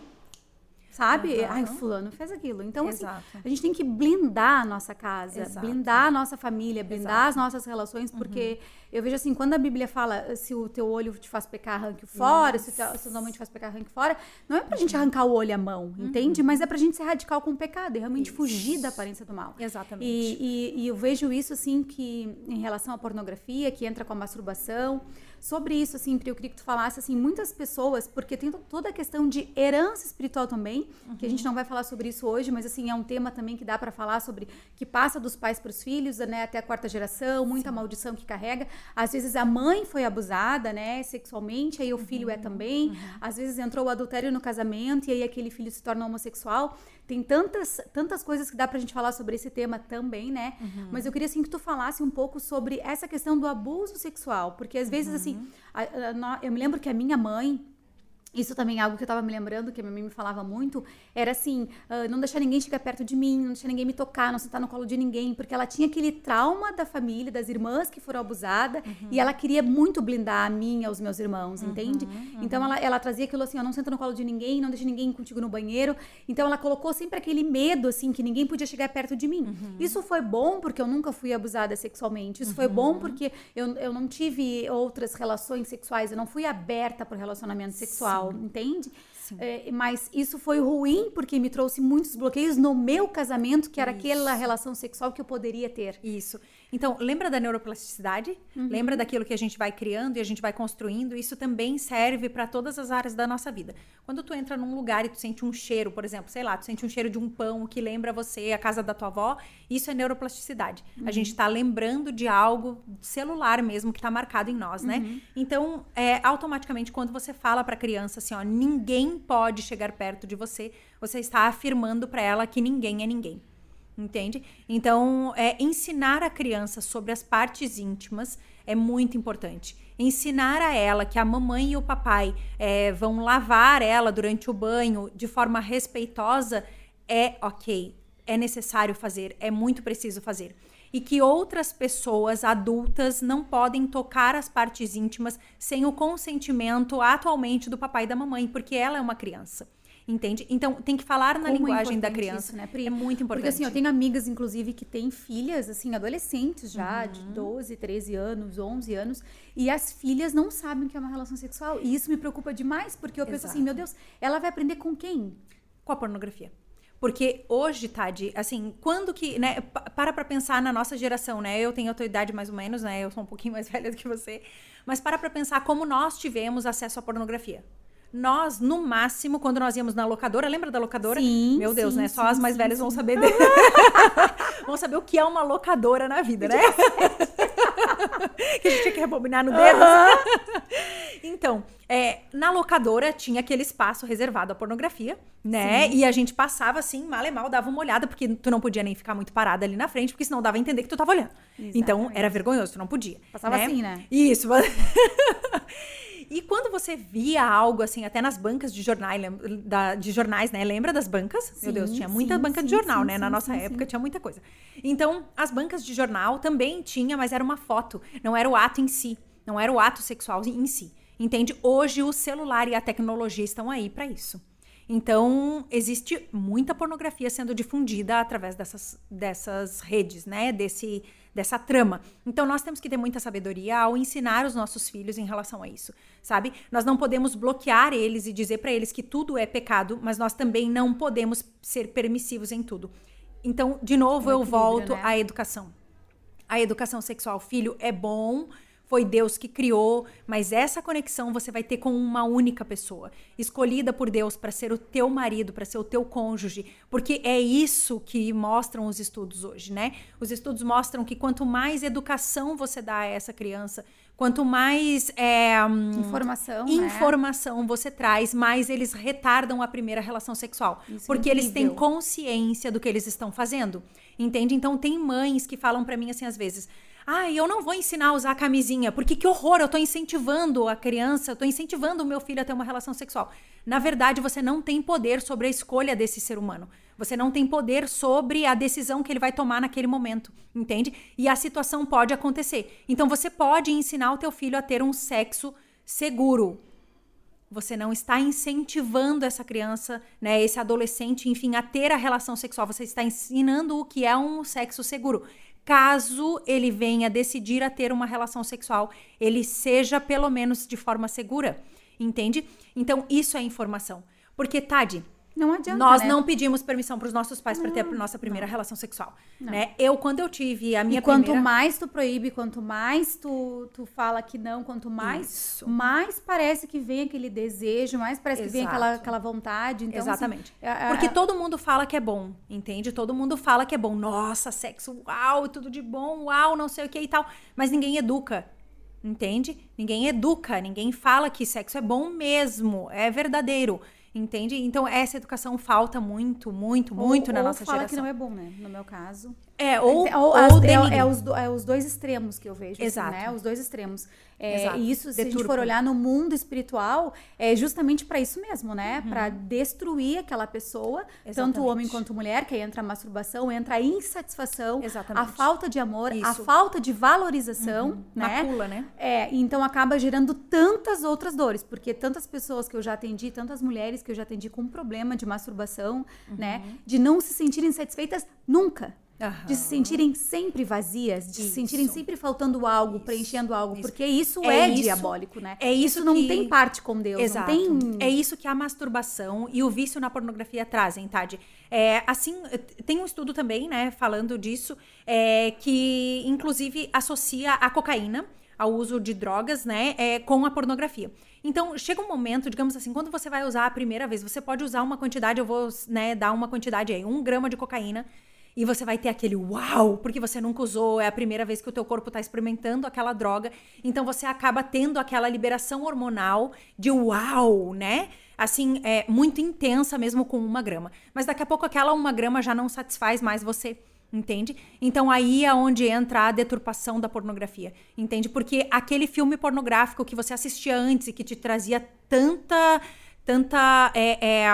sabe? Uhum. Ai, fulano fez aquilo. Então, assim, a gente tem que blindar a nossa casa, Exato. blindar a nossa família, blindar Exato. as nossas relações, porque uhum. Eu vejo assim, quando a Bíblia fala se o teu olho te faz pecar, arranque fora, se, teu, se o mão te faz pecar, arranque fora, não é pra uhum. gente arrancar o olho a mão, uhum. entende? Mas é pra gente ser radical com o pecado e realmente isso. fugir da aparência do mal. Exatamente. E, e, e eu vejo isso, assim, que em relação à pornografia, que entra com a masturbação, sobre isso, assim, eu queria que tu falasse, assim, muitas pessoas, porque tem toda a questão de herança espiritual também, uhum. que a gente não vai falar sobre isso hoje, mas, assim, é um tema também que dá para falar sobre, que passa dos pais para os filhos, né, até a quarta geração, muita Sim. maldição que carrega. Às vezes a mãe foi abusada, né, sexualmente, aí o filho é uhum. é também. Uhum. Às vezes entrou o adultério no casamento e aí aquele filho se torna homossexual. Tem tantas, tantas coisas que dá pra gente falar sobre esse tema também, né? Uhum. Mas eu queria, assim, que tu falasse um pouco sobre essa questão do abuso sexual. Porque, às vezes, assim, uhum. a, a, eu me lembro que a minha mãe isso também é algo que eu tava me lembrando, que a minha mãe me falava muito, era assim, uh, não deixar ninguém chegar perto de mim, não deixar ninguém me tocar, não sentar no colo de ninguém, porque ela tinha aquele trauma da família, das irmãs que foram abusadas, uhum. e ela queria muito blindar a mim e aos meus irmãos, uhum, entende? Uhum. Então ela, ela trazia aquilo assim, ó, não senta no colo de ninguém, não deixa ninguém contigo no banheiro. Então ela colocou sempre aquele medo, assim, que ninguém podia chegar perto de mim. Uhum. Isso foi bom porque eu nunca fui abusada sexualmente. Isso foi bom uhum. porque eu, eu não tive outras relações sexuais, eu não fui aberta para o relacionamento sexual, Sim. Entende? É, mas isso foi ruim porque me trouxe muitos bloqueios no meu casamento, que era isso. aquela relação sexual que eu poderia ter. Isso. Então, lembra da neuroplasticidade? Uhum. Lembra daquilo que a gente vai criando e a gente vai construindo? Isso também serve para todas as áreas da nossa vida. Quando tu entra num lugar e tu sente um cheiro, por exemplo, sei lá, tu sente um cheiro de um pão que lembra você a casa da tua avó, isso é neuroplasticidade. Uhum. A gente está lembrando de algo celular mesmo que está marcado em nós, né? Uhum. Então, é, automaticamente, quando você fala para a criança assim, ó, ninguém pode chegar perto de você, você está afirmando para ela que ninguém é ninguém entende? Então, é, ensinar a criança sobre as partes íntimas é muito importante. Ensinar a ela que a mamãe e o papai é, vão lavar ela durante o banho de forma respeitosa é ok, é necessário fazer, é muito preciso fazer. E que outras pessoas adultas não podem tocar as partes íntimas sem o consentimento atualmente do papai e da mamãe, porque ela é uma criança. Entende? Então, tem que falar na Como é linguagem é da criança. Isso, né, Pri? É muito importante. Porque, assim, eu tenho amigas, inclusive, que têm filhas, assim, adolescentes já, uhum. de 12, 13 anos, 11 anos, e as filhas não sabem o que é uma relação sexual. E isso me preocupa demais, porque eu Exato. penso assim, meu Deus, ela vai aprender com quem? Com a pornografia. Porque hoje, Tade, assim, quando que, né, para pra pensar na nossa geração, né? Eu tenho a tua idade mais ou menos, né? Eu sou um pouquinho mais velha do que você. Mas para pra pensar como nós tivemos acesso à pornografia. Nós, no máximo, quando nós íamos na locadora, lembra da locadora? Sim. Meu Deus, sim, né? Sim, Só as mais sim, velhas vão saber dele. vão saber o que é uma locadora na vida, né? que a gente tinha que rebobinar no dedo. Então, é, na locadora tinha aquele espaço reservado à pornografia, né? Sim. E a gente passava assim, mal e mal, dava uma olhada, porque tu não podia nem ficar muito parada ali na frente, porque senão dava a entender que tu tava olhando. Exatamente. Então, era vergonhoso, tu não podia. Passava né? assim, né? Isso. E quando você via algo assim, até nas bancas de jornais, de jornais, né? Lembra das bancas? Sim, Meu Deus, tinha muita sim, banca sim, de jornal, né? Na nossa época tinha muita coisa. Então, as bancas de jornal também tinha, mas era uma foto, não era o ato em si, não era o ato sexual em si. Entende? Hoje o celular e a tecnologia estão aí para isso. Então, existe muita pornografia sendo difundida através dessas, dessas redes, né? Desse, dessa trama. Então, nós temos que ter muita sabedoria ao ensinar os nossos filhos em relação a isso, sabe? Nós não podemos bloquear eles e dizer para eles que tudo é pecado, mas nós também não podemos ser permissivos em tudo. Então, de novo, eu volto né? à educação. A educação sexual, filho, é bom, foi Deus que criou, mas essa conexão você vai ter com uma única pessoa, escolhida por Deus para ser o teu marido, para ser o teu cônjuge, porque é isso que mostram os estudos hoje, né? Os estudos mostram que quanto mais educação você dá a essa criança, quanto mais é, informação, hum, informação né? você traz, mais eles retardam a primeira relação sexual, isso é porque é eles têm consciência do que eles estão fazendo, entende? Então tem mães que falam para mim assim às vezes ah, eu não vou ensinar a usar camisinha, porque que horror, eu tô incentivando a criança, eu tô incentivando o meu filho a ter uma relação sexual. Na verdade, você não tem poder sobre a escolha desse ser humano. Você não tem poder sobre a decisão que ele vai tomar naquele momento, entende? E a situação pode acontecer. Então você pode ensinar o teu filho a ter um sexo seguro, você não está incentivando essa criança, né, esse adolescente, enfim, a ter a relação sexual. Você está ensinando o que é um sexo seguro caso ele venha decidir a ter uma relação sexual, ele seja pelo menos de forma segura, entende? Então isso é informação. Porque Tade, não adianta. Nós né? não pedimos permissão para os nossos pais para ter a nossa primeira não. relação sexual. Né? Eu, quando eu tive a minha e quanto primeira... mais tu proíbe, quanto mais tu, tu fala que não, quanto mais, Isso. mais parece que vem aquele desejo, mais parece Exato. que vem aquela, aquela vontade. Então, assim, Exatamente. Assim, Porque todo mundo fala que é bom, entende? Todo mundo fala que é bom. Nossa, sexo, uau, tudo de bom, uau, não sei o que e tal. Mas ninguém educa. Entende? Ninguém educa, ninguém fala que sexo é bom mesmo, é verdadeiro. Entende? Então, essa educação falta muito, muito, muito ou, na ou nossa fala geração. que não é bom, né? No meu caso. É, ou, ou, ou é, é, os, é os dois extremos que eu vejo. Exato. Assim, né? Os dois extremos. É, e isso, se Deturpa. a gente for olhar no mundo espiritual, é justamente para isso mesmo, né? Uhum. Para destruir aquela pessoa, Exatamente. tanto o homem quanto a mulher, que aí entra a masturbação, entra a insatisfação, Exatamente. a falta de amor, isso. a falta de valorização, uhum. né? Macula, né? É, então acaba gerando tantas outras dores, porque tantas pessoas que eu já atendi, tantas mulheres que eu já atendi com problema de masturbação, né? uhum. né? De não se sentirem satisfeitas nunca. Uhum. De se sentirem sempre vazias, de isso. se sentirem sempre faltando algo, isso. preenchendo algo, isso. porque isso é, é diabólico, né? É isso, não que... tem parte com Deus, Exato. não tem... É isso que a masturbação e o vício na pornografia trazem, Tade. É, assim, tem um estudo também, né, falando disso, é, que inclusive associa a cocaína ao uso de drogas, né, é, com a pornografia. Então, chega um momento, digamos assim, quando você vai usar a primeira vez, você pode usar uma quantidade, eu vou, né, dar uma quantidade aí, um grama de cocaína, e você vai ter aquele uau, porque você nunca usou, é a primeira vez que o teu corpo está experimentando aquela droga, então você acaba tendo aquela liberação hormonal de uau, né? Assim, é muito intensa mesmo com uma grama. Mas daqui a pouco aquela uma grama já não satisfaz mais você. Entende? Então aí é onde entra a deturpação da pornografia. Entende? Porque aquele filme pornográfico que você assistia antes e que te trazia tanta tanta é, é,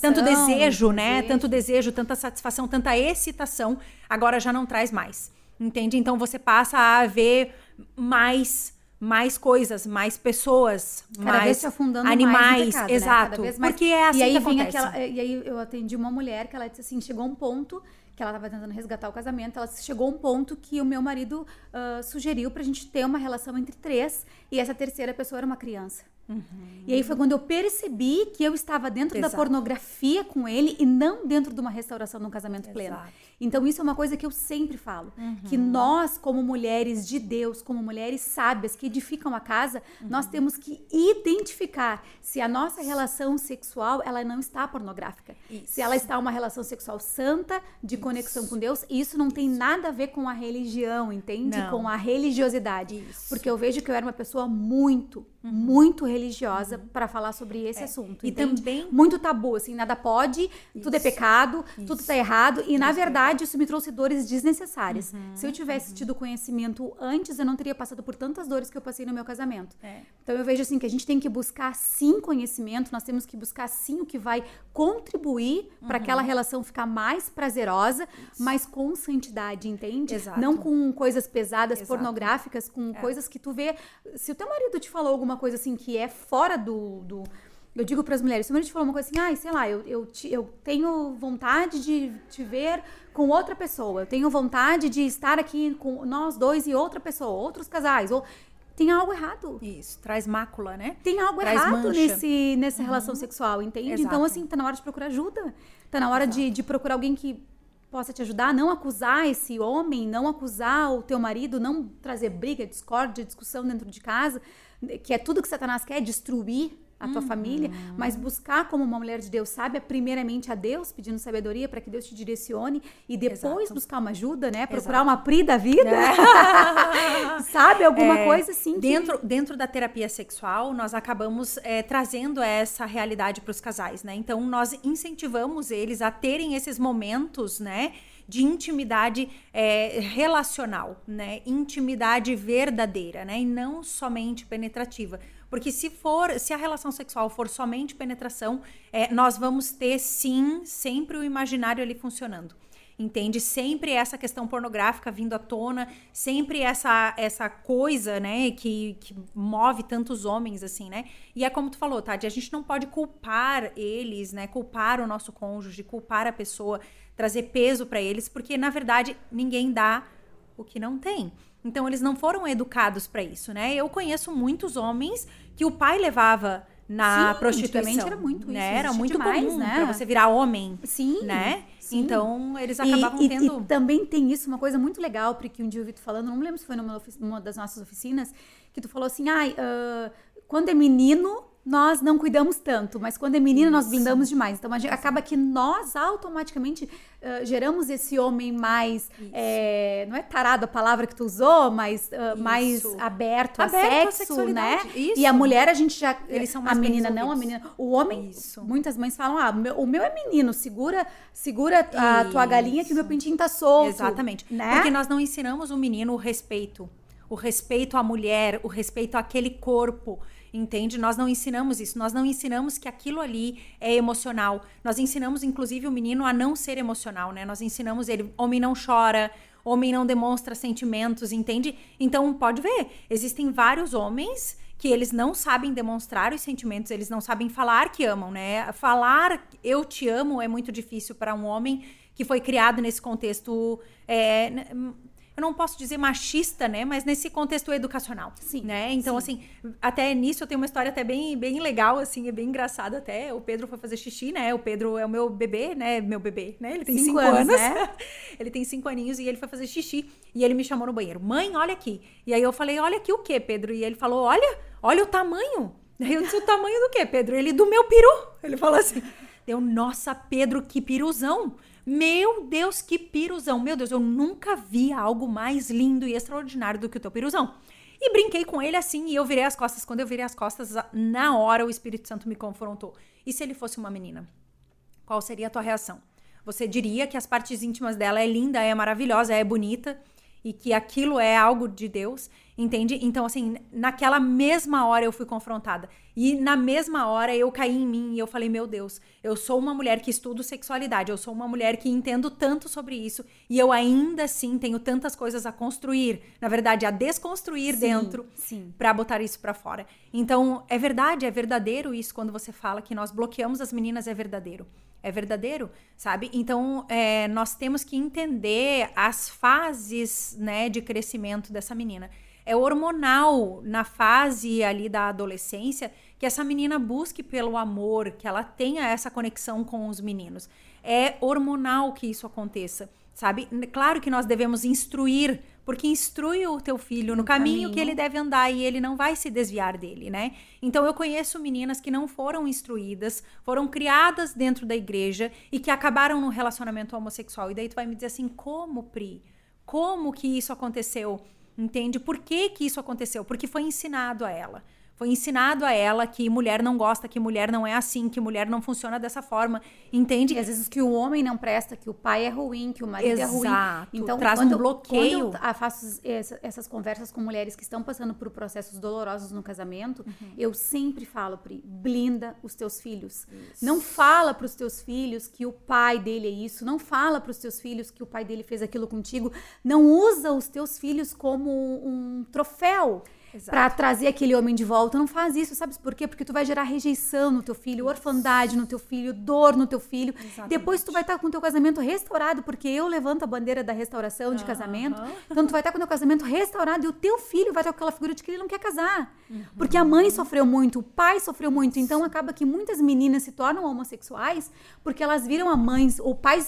tanto desejo, né? Desejo. Tanto desejo, tanta satisfação, tanta excitação, agora já não traz mais. Entende? Então você passa a ver mais mais coisas, mais pessoas, Cada mais vez se afundando animais, mais pecado, exato. Né? Mais... Porque é assim e aí que acontece. Aquela, e aí eu atendi uma mulher que ela disse assim, chegou um ponto que ela estava tentando resgatar o casamento, ela chegou a um ponto que o meu marido uh, sugeriu pra gente ter uma relação entre três e essa terceira pessoa era uma criança. Uhum. E aí foi quando eu percebi que eu estava dentro Exato. da pornografia com ele e não dentro de uma restauração de um casamento Exato. pleno. Então isso é uma coisa que eu sempre falo, uhum. que nós como mulheres de Deus, como mulheres sábias que edificam a casa, uhum. nós temos que identificar se a nossa relação sexual ela não está pornográfica, isso. se ela está uma relação sexual santa de isso. conexão com Deus. E isso não tem nada a ver com a religião, entende? Não. Com a religiosidade, isso. porque eu vejo que eu era uma pessoa muito uhum. muito religiosa uhum. para falar sobre esse é. assunto. E entende? também muito tabu, assim, nada pode, isso. tudo é pecado, isso. tudo tá errado. E na verdade isso me trouxe dores desnecessárias. Uhum. Se eu tivesse uhum. tido conhecimento antes, eu não teria passado por tantas dores que eu passei no meu casamento. É. Então eu vejo assim que a gente tem que buscar sim conhecimento, nós temos que buscar sim o que vai contribuir para uhum. aquela relação ficar mais prazerosa, isso. mas com santidade, entende? Exato. Não com coisas pesadas, Exato. pornográficas, com é. coisas que tu vê. Se o teu marido te falou alguma coisa assim que é fora do. do eu digo para as mulheres, se o marido te falou uma coisa assim, ai, ah, sei lá, eu, eu, te, eu tenho vontade de te ver com outra pessoa, eu tenho vontade de estar aqui com nós dois e outra pessoa, outros casais, ou tem algo errado. Isso, traz mácula, né? Tem algo traz errado mancha. nesse, nessa uhum. relação sexual, entende? Então, Exato. Então, assim, tá na hora de procurar ajuda. Tá na hora de, de procurar alguém que possa te ajudar, não acusar esse homem, não acusar o teu marido, não trazer briga, discórdia, discussão dentro de casa, que é tudo que Satanás quer, destruir a tua uhum. família, mas buscar como uma mulher de Deus sabe, primeiramente a Deus, pedindo sabedoria para que Deus te direcione e depois Exato. buscar uma ajuda, né? Procurar Exato. uma pri da vida. É. sabe? Alguma é, coisa assim. Que... Dentro, dentro da terapia sexual, nós acabamos é, trazendo essa realidade para os casais, né? Então, nós incentivamos eles a terem esses momentos, né? De intimidade é, relacional, né? Intimidade verdadeira, né? E não somente penetrativa. Porque se for, se a relação sexual for somente penetração, é, nós vamos ter sim sempre o imaginário ali funcionando entende? Sempre essa questão pornográfica vindo à tona, sempre essa essa coisa, né, que, que move tantos homens, assim, né? E é como tu falou, Tati, a gente não pode culpar eles, né, culpar o nosso cônjuge, culpar a pessoa, trazer peso para eles, porque na verdade ninguém dá o que não tem. Então eles não foram educados para isso, né? Eu conheço muitos homens que o pai levava na Sim, prostituição. era muito isso. Né? Era muito demais, comum né? para você virar homem. Sim. Né? Sim. Então, eles acabavam e, tendo. E, e, também tem isso, uma coisa muito legal, porque um dia eu vi tu falando, não me lembro se foi numa, numa das nossas oficinas, que tu falou assim: ai, uh, quando é menino, nós não cuidamos tanto, mas quando é menina, nós blindamos demais. Então, acaba que nós automaticamente uh, geramos esse homem mais. É, não é tarado a palavra que tu usou, mas uh, mais aberto, aberto a sexo, né? Isso. E a mulher, a gente já. Eles são mais A menina não, a menina. O homem. Isso. Muitas mães falam: ah, o meu, o meu é menino, segura, segura a tua galinha que o meu pintinho tá solto. Exatamente. Né? Porque nós não ensinamos o menino o respeito. O respeito à mulher, o respeito àquele corpo entende? Nós não ensinamos isso, nós não ensinamos que aquilo ali é emocional. Nós ensinamos, inclusive, o menino a não ser emocional, né? Nós ensinamos ele, homem não chora, homem não demonstra sentimentos, entende? Então, pode ver, existem vários homens que eles não sabem demonstrar os sentimentos, eles não sabem falar que amam, né? Falar eu te amo é muito difícil para um homem que foi criado nesse contexto é, eu não posso dizer machista, né? Mas nesse contexto educacional. Sim. Né? Então, sim. assim, até nisso eu tenho uma história até bem, bem legal, assim, é bem engraçada até. O Pedro foi fazer xixi, né? O Pedro é o meu bebê, né? Meu bebê, né? Ele tem cinco, cinco anos. Né? ele tem cinco aninhos e ele foi fazer xixi. E ele me chamou no banheiro. Mãe, olha aqui. E aí eu falei, olha aqui o quê, Pedro? E ele falou, olha, olha o tamanho. Aí eu disse, o tamanho do quê, Pedro? Ele, do meu peru. Ele falou assim. Deu, nossa, Pedro, que piruzão. Meu Deus, que piruzão! Meu Deus, eu nunca vi algo mais lindo e extraordinário do que o teu piruzão. E brinquei com ele assim e eu virei as costas. Quando eu virei as costas, na hora o Espírito Santo me confrontou. E se ele fosse uma menina? Qual seria a tua reação? Você diria que as partes íntimas dela é linda, é maravilhosa, é bonita e que aquilo é algo de Deus, entende? Então, assim, naquela mesma hora eu fui confrontada. E na mesma hora eu caí em mim e eu falei: Meu Deus, eu sou uma mulher que estudo sexualidade, eu sou uma mulher que entendo tanto sobre isso e eu ainda assim tenho tantas coisas a construir, na verdade, a desconstruir sim, dentro para botar isso para fora. Então, é verdade, é verdadeiro isso quando você fala que nós bloqueamos as meninas, é verdadeiro é verdadeiro, sabe? Então, é, nós temos que entender as fases, né, de crescimento dessa menina. É hormonal na fase ali da adolescência que essa menina busque pelo amor, que ela tenha essa conexão com os meninos. É hormonal que isso aconteça, sabe? Claro que nós devemos instruir porque instrui o teu filho no, caminho, caminho, que ele deve andar e ele não vai se desviar dele, né? Então eu conheço meninas que não foram instruídas, foram criadas dentro da igreja e que acabaram num relacionamento homossexual. E daí tu vai me dizer assim: como, Pri? Como que isso aconteceu? Entende? Por que que isso aconteceu? Porque foi ensinado a ela Foi ensinado a ela que mulher não gosta, que mulher não é assim, que mulher não funciona dessa forma. Entende? E às vezes que o homem não presta, que o pai é ruim, que o marido Exato. é ruim. Então, traz um bloqueio. Quando eu faço essas conversas com mulheres que estão passando por processos dolorosos no casamento, uhum. eu sempre falo, Pri, blinda os teus filhos. Isso. Não fala para os teus filhos que o pai dele é isso, não fala para os teus filhos que o pai dele fez aquilo contigo, não usa os teus filhos como um troféu para trazer aquele homem de volta. Não faz isso, sabe por quê? Porque tu vai gerar rejeição no teu filho, orfandade no teu filho, dor no teu filho. Exatamente. Depois tu vai estar com o teu casamento restaurado, porque eu levanto a bandeira da restauração de casamento. Então tu vai estar com o teu casamento restaurado e o teu filho vai estar com aquela figura de que ele não quer casar. Uhum. Porque a mãe sofreu muito, o pai sofreu muito. Então acaba que muitas meninas se tornam homossexuais porque elas viram a mãe, o pai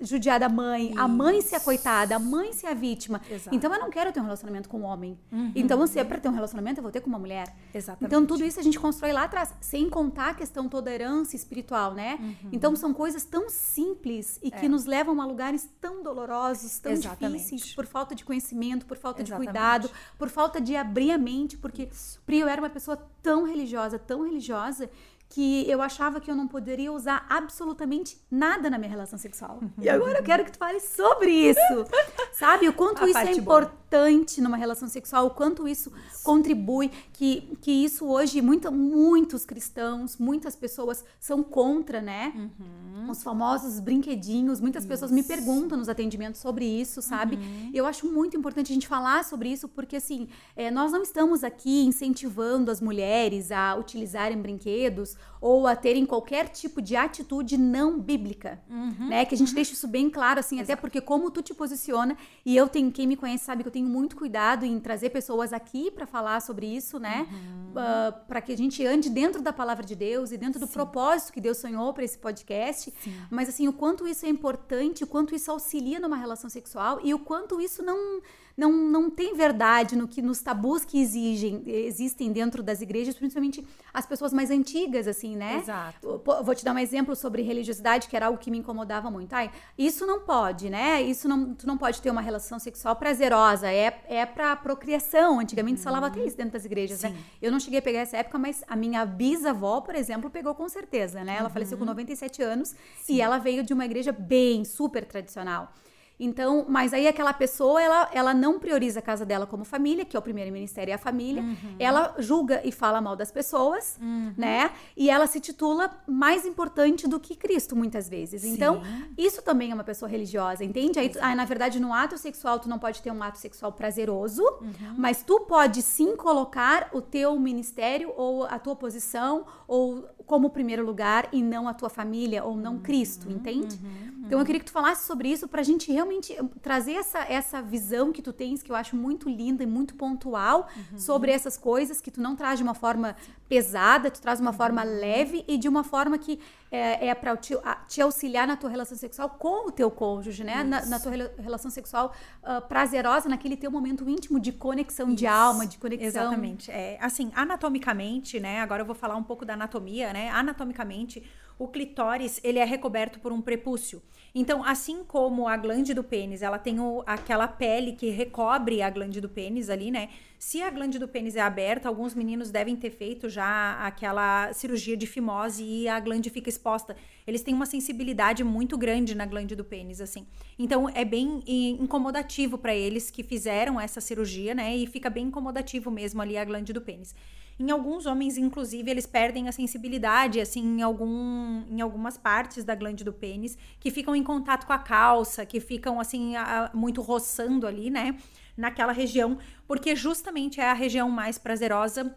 judiar da mãe, isso. a mãe ser a coitada, a mãe ser a vítima. Exato. Então eu não quero ter um relacionamento com um homem. Uhum. Então, assim, para ter um relacionamento, eu vou ter com uma mulher. Exatamente. Então, tudo isso a gente constrói lá atrás, sem contar a questão toda herança espiritual, né? Uhum. Então, são coisas tão simples e que é. nos levam a lugares tão dolorosos, tão Exatamente. difíceis, por falta de conhecimento, por falta Exatamente. de cuidado, por falta de abrir a mente, porque Pri, eu era uma pessoa tão religiosa, tão religiosa, que eu achava que eu não poderia usar absolutamente nada na minha relação sexual. Uhum. E agora eu quero que tu fale sobre isso. Sabe? O quanto a isso é importante boa. numa relação sexual, o quanto isso, isso, contribui, que, que isso hoje, muito, muitos cristãos, muitas pessoas são contra, né? Uhum. Os famosos brinquedinhos. Muitas isso. pessoas me perguntam nos atendimentos sobre isso, sabe? Uhum. Eu acho muito importante a gente falar sobre isso, porque assim, é, nós não estamos aqui incentivando as mulheres a utilizarem brinquedos ou a terem qualquer tipo de atitude não bíblica, uhum, né? Que a gente uhum. deixe isso bem claro, assim, Exato. até porque como tu te posiciona, e eu tenho, quem me conhece sabe que eu tenho muito cuidado em trazer pessoas aqui para falar sobre isso, né? Uhum. Uh, ah, para que a gente ande dentro da palavra de Deus e dentro do Sim. propósito que Deus sonhou para esse podcast. Sim. Mas assim, o quanto isso é importante, o quanto isso auxilia numa relação sexual e o quanto isso não não, não tem verdade no que nos tabus que exigem, existem dentro das igrejas, principalmente as pessoas mais antigas, assim, né? Exato. Vou te dar um exemplo sobre religiosidade, que era algo que me incomodava muito. Ai, isso não pode, né? Isso não, tu não pode ter uma relação sexual prazerosa, é, é pra procriação. Antigamente se falava até isso dentro das igrejas, né? Sim. né? Eu não cheguei a pegar essa época, mas a minha bisavó, por exemplo, pegou com certeza, né? Ela uhum. faleceu com 97 anos Sim. e ela veio de uma igreja bem super tradicional. Então, mas aí aquela pessoa, ela, ela não prioriza a casa dela como família, que é o primeiro ministério é a família. Uhum. Ela julga e fala mal das pessoas, uhum. né? E ela se titula mais importante do que Cristo, muitas vezes. Sim. Então, isso também é uma pessoa religiosa, entende? Aí, aí, na verdade, no ato sexual, tu não pode ter um ato sexual prazeroso, uhum. mas tu pode sim colocar o teu ministério ou a tua posição ou como primeiro lugar e não a tua família ou não Cristo, uhum. entende? Uhum. Então, eu queria que tu falasse sobre isso pra gente realmente realmente trazer essa, essa visão que tu tens, que eu acho muito linda e muito pontual, uhum. sobre essas coisas, que tu não traz de uma forma pesada, tu traz de uma uhum. forma leve e de uma forma que é, é para te, te, auxiliar na tua relação sexual com o teu cônjuge, né? Na, na, tua relação sexual uh, prazerosa, naquele teu momento íntimo de conexão Isso. de alma, de conexão. Exatamente. É, assim, anatomicamente, né? Agora eu vou falar um pouco da anatomia, né? Anatomicamente, o clitóris, ele é recoberto por um prepúcio. Então, assim como a glande do pênis, ela tem o, aquela pele que recobre a glande do pênis ali, né? Se a glande do pênis é aberta, alguns meninos devem ter feito já aquela cirurgia de fimose e a glande fica exposta. Eles têm uma sensibilidade muito grande na glande do pênis, assim. Então, é bem incomodativo para eles que fizeram essa cirurgia, né? E fica bem incomodativo mesmo ali a glande do pênis. Em alguns homens, inclusive, eles perdem a sensibilidade, assim, em, algum, em algumas partes da glande do pênis, que ficam contato com a calça, que ficam, assim, a, muito roçando ali, né? Naquela região, porque justamente é a região mais prazerosa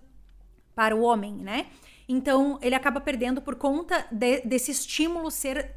para o homem, né? Então, ele acaba perdendo por conta de, desse estímulo ser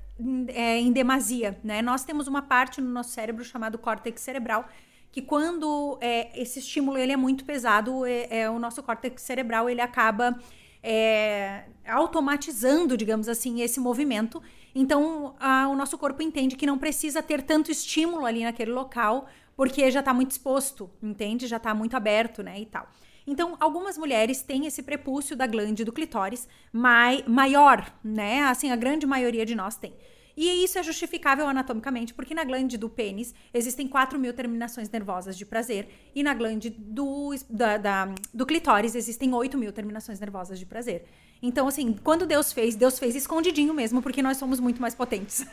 é, em demasia, né? Nós temos uma parte no nosso cérebro chamado córtex cerebral, que quando é, esse estímulo ele é muito pesado, é, é o nosso córtex cerebral ele acaba é, automatizando, digamos assim, esse movimento. Então, a, o nosso corpo entende que não precisa ter tanto estímulo ali naquele local, porque já está muito exposto, entende? Já está muito aberto, né, e tal. Então, algumas mulheres têm esse prepúcio da glande do clitóris mai, maior, né? Assim, a grande maioria de nós tem. E isso é justificável anatomicamente, porque na glande do pênis existem 4 mil terminações nervosas de prazer, e na glande do, da, da, do clitóris existem 8 mil terminações nervosas de prazer. Então, assim, quando Deus fez, Deus fez escondidinho mesmo, porque nós somos muito mais potentes.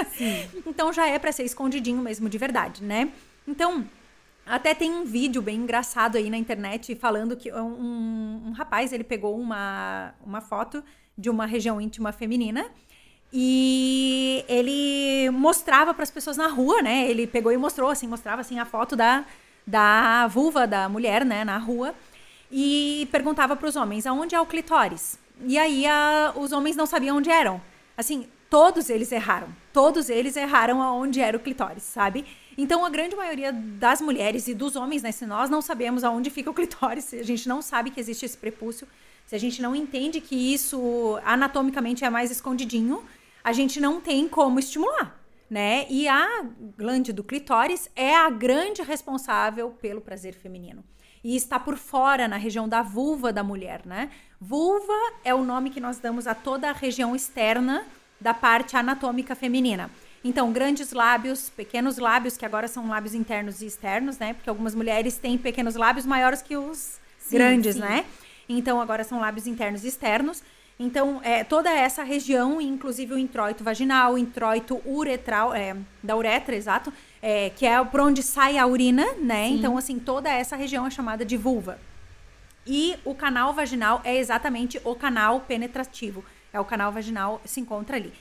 então já é para ser escondidinho mesmo de verdade, né? Então, até tem um vídeo bem engraçado aí na internet falando que um, um rapaz ele pegou uma, uma foto de uma região íntima feminina e ele mostrava para as pessoas na rua, né? Ele pegou e mostrou, assim, mostrava assim a foto da, da vulva da mulher, né, na rua, e perguntava para os homens aonde é o clitóris. E aí a, os homens não sabiam onde eram. Assim, todos eles erraram. Todos eles erraram aonde era o clitóris, sabe? Então a grande maioria das mulheres e dos homens, né, se nós não sabemos aonde fica o clitóris, se a gente não sabe que existe esse prepúcio, se a gente não entende que isso anatomicamente é mais escondidinho, a gente não tem como estimular, né? E a glande do clitóris é a grande responsável pelo prazer feminino. E está por fora, na região da vulva da mulher, né? Vulva é o nome que nós damos a toda a região externa da parte anatômica feminina. Então, grandes lábios, pequenos lábios, que agora são lábios internos e externos, né? Porque algumas mulheres têm pequenos lábios maiores que os sim, grandes, sim. né? Então, agora são lábios internos e externos. Então, é, toda essa região, inclusive o introito vaginal, o introito uretral, é, da uretra, exato, é, que é por onde sai a urina, né? Sim. Então, assim, toda essa região é chamada de vulva. E o canal vaginal é exatamente o canal penetrativo. É o canal vaginal, se encontra ali.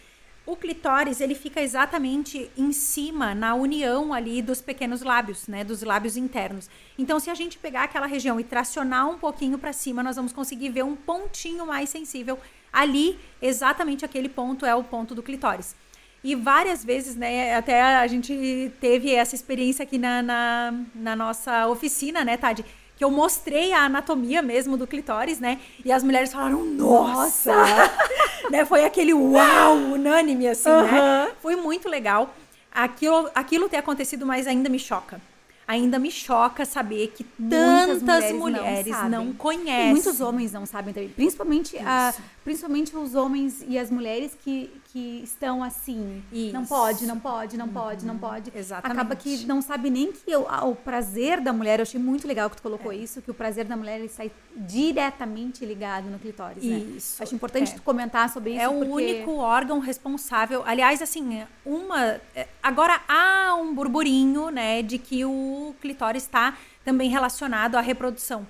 O clitóris, ele fica exatamente em cima, na união ali dos pequenos lábios, né, dos lábios internos. Então, se a gente pegar aquela região e tracionar um pouquinho para cima, nós vamos conseguir ver um pontinho mais sensível. Ali, exatamente aquele ponto é o ponto do clitóris. E várias vezes, né, até a gente teve essa experiência aqui na, na, na nossa oficina, né, Tade? Que eu mostrei a anatomia mesmo do clitóris, né? E as mulheres falaram, nossa! né? Foi aquele uau, unânime, assim, uhum. né? Foi muito legal. Aquilo, aquilo ter acontecido, mas ainda me choca ainda me choca saber que tantas mulheres, mulheres não, não, conhecem. E muitos homens não sabem também. Principalmente, a, principalmente os homens e as mulheres que, que estão assim. Isso. Não pode, não pode, não pode, não uhum. pode. Exatamente. Acaba que não sabe nem que o, o prazer da mulher, eu achei muito legal que tu colocou é. isso, que o prazer da mulher ele sai diretamente ligado no clitóris. Né? Isso. Acho importante é. tu comentar sobre isso. É o único órgão responsável. Aliás, assim, uma. É, agora há um burburinho, né, de que o o clitóris está também relacionado à reprodução.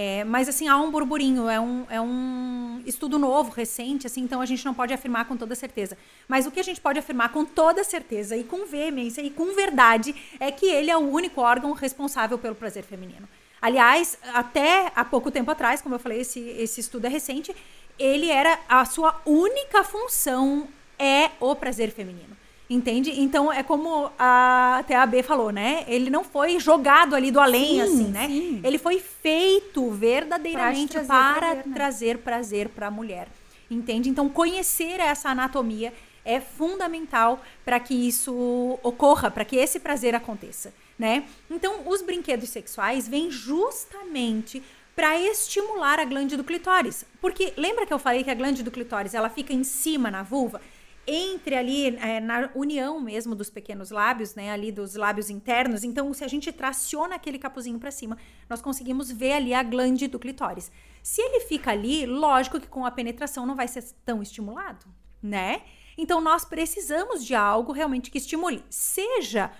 É, mas assim, há um burburinho, é um, é um estudo novo, recente, assim, então a gente não pode afirmar com toda certeza. Mas o que a gente pode afirmar com toda certeza e com veemência e com verdade é que ele é o único órgão responsável pelo prazer feminino. Aliás, até há pouco tempo atrás, como eu falei, esse, esse estudo é recente, ele era a sua única função é o prazer feminino. Entende? Então é como a TAB falou, né? Ele não foi jogado ali do além, sim, assim, né? Sim. Ele foi feito verdadeiramente trazer para prazer, né? trazer prazer para a mulher. Entende? Então conhecer essa anatomia é fundamental para que isso ocorra, para que esse prazer aconteça, né? Então os brinquedos sexuais vêm justamente para estimular a glande do clitóris. Porque lembra que eu falei que a glande do clitóris ela fica em cima na vulva? Entre ali é, na união mesmo dos pequenos lábios, né, ali dos lábios internos. Então, se a gente traciona aquele capuzinho para cima, nós conseguimos ver ali a glande do clitóris. Se ele fica ali, lógico que com a penetração não vai ser tão estimulado, né? Então, nós precisamos de algo realmente que estimule, seja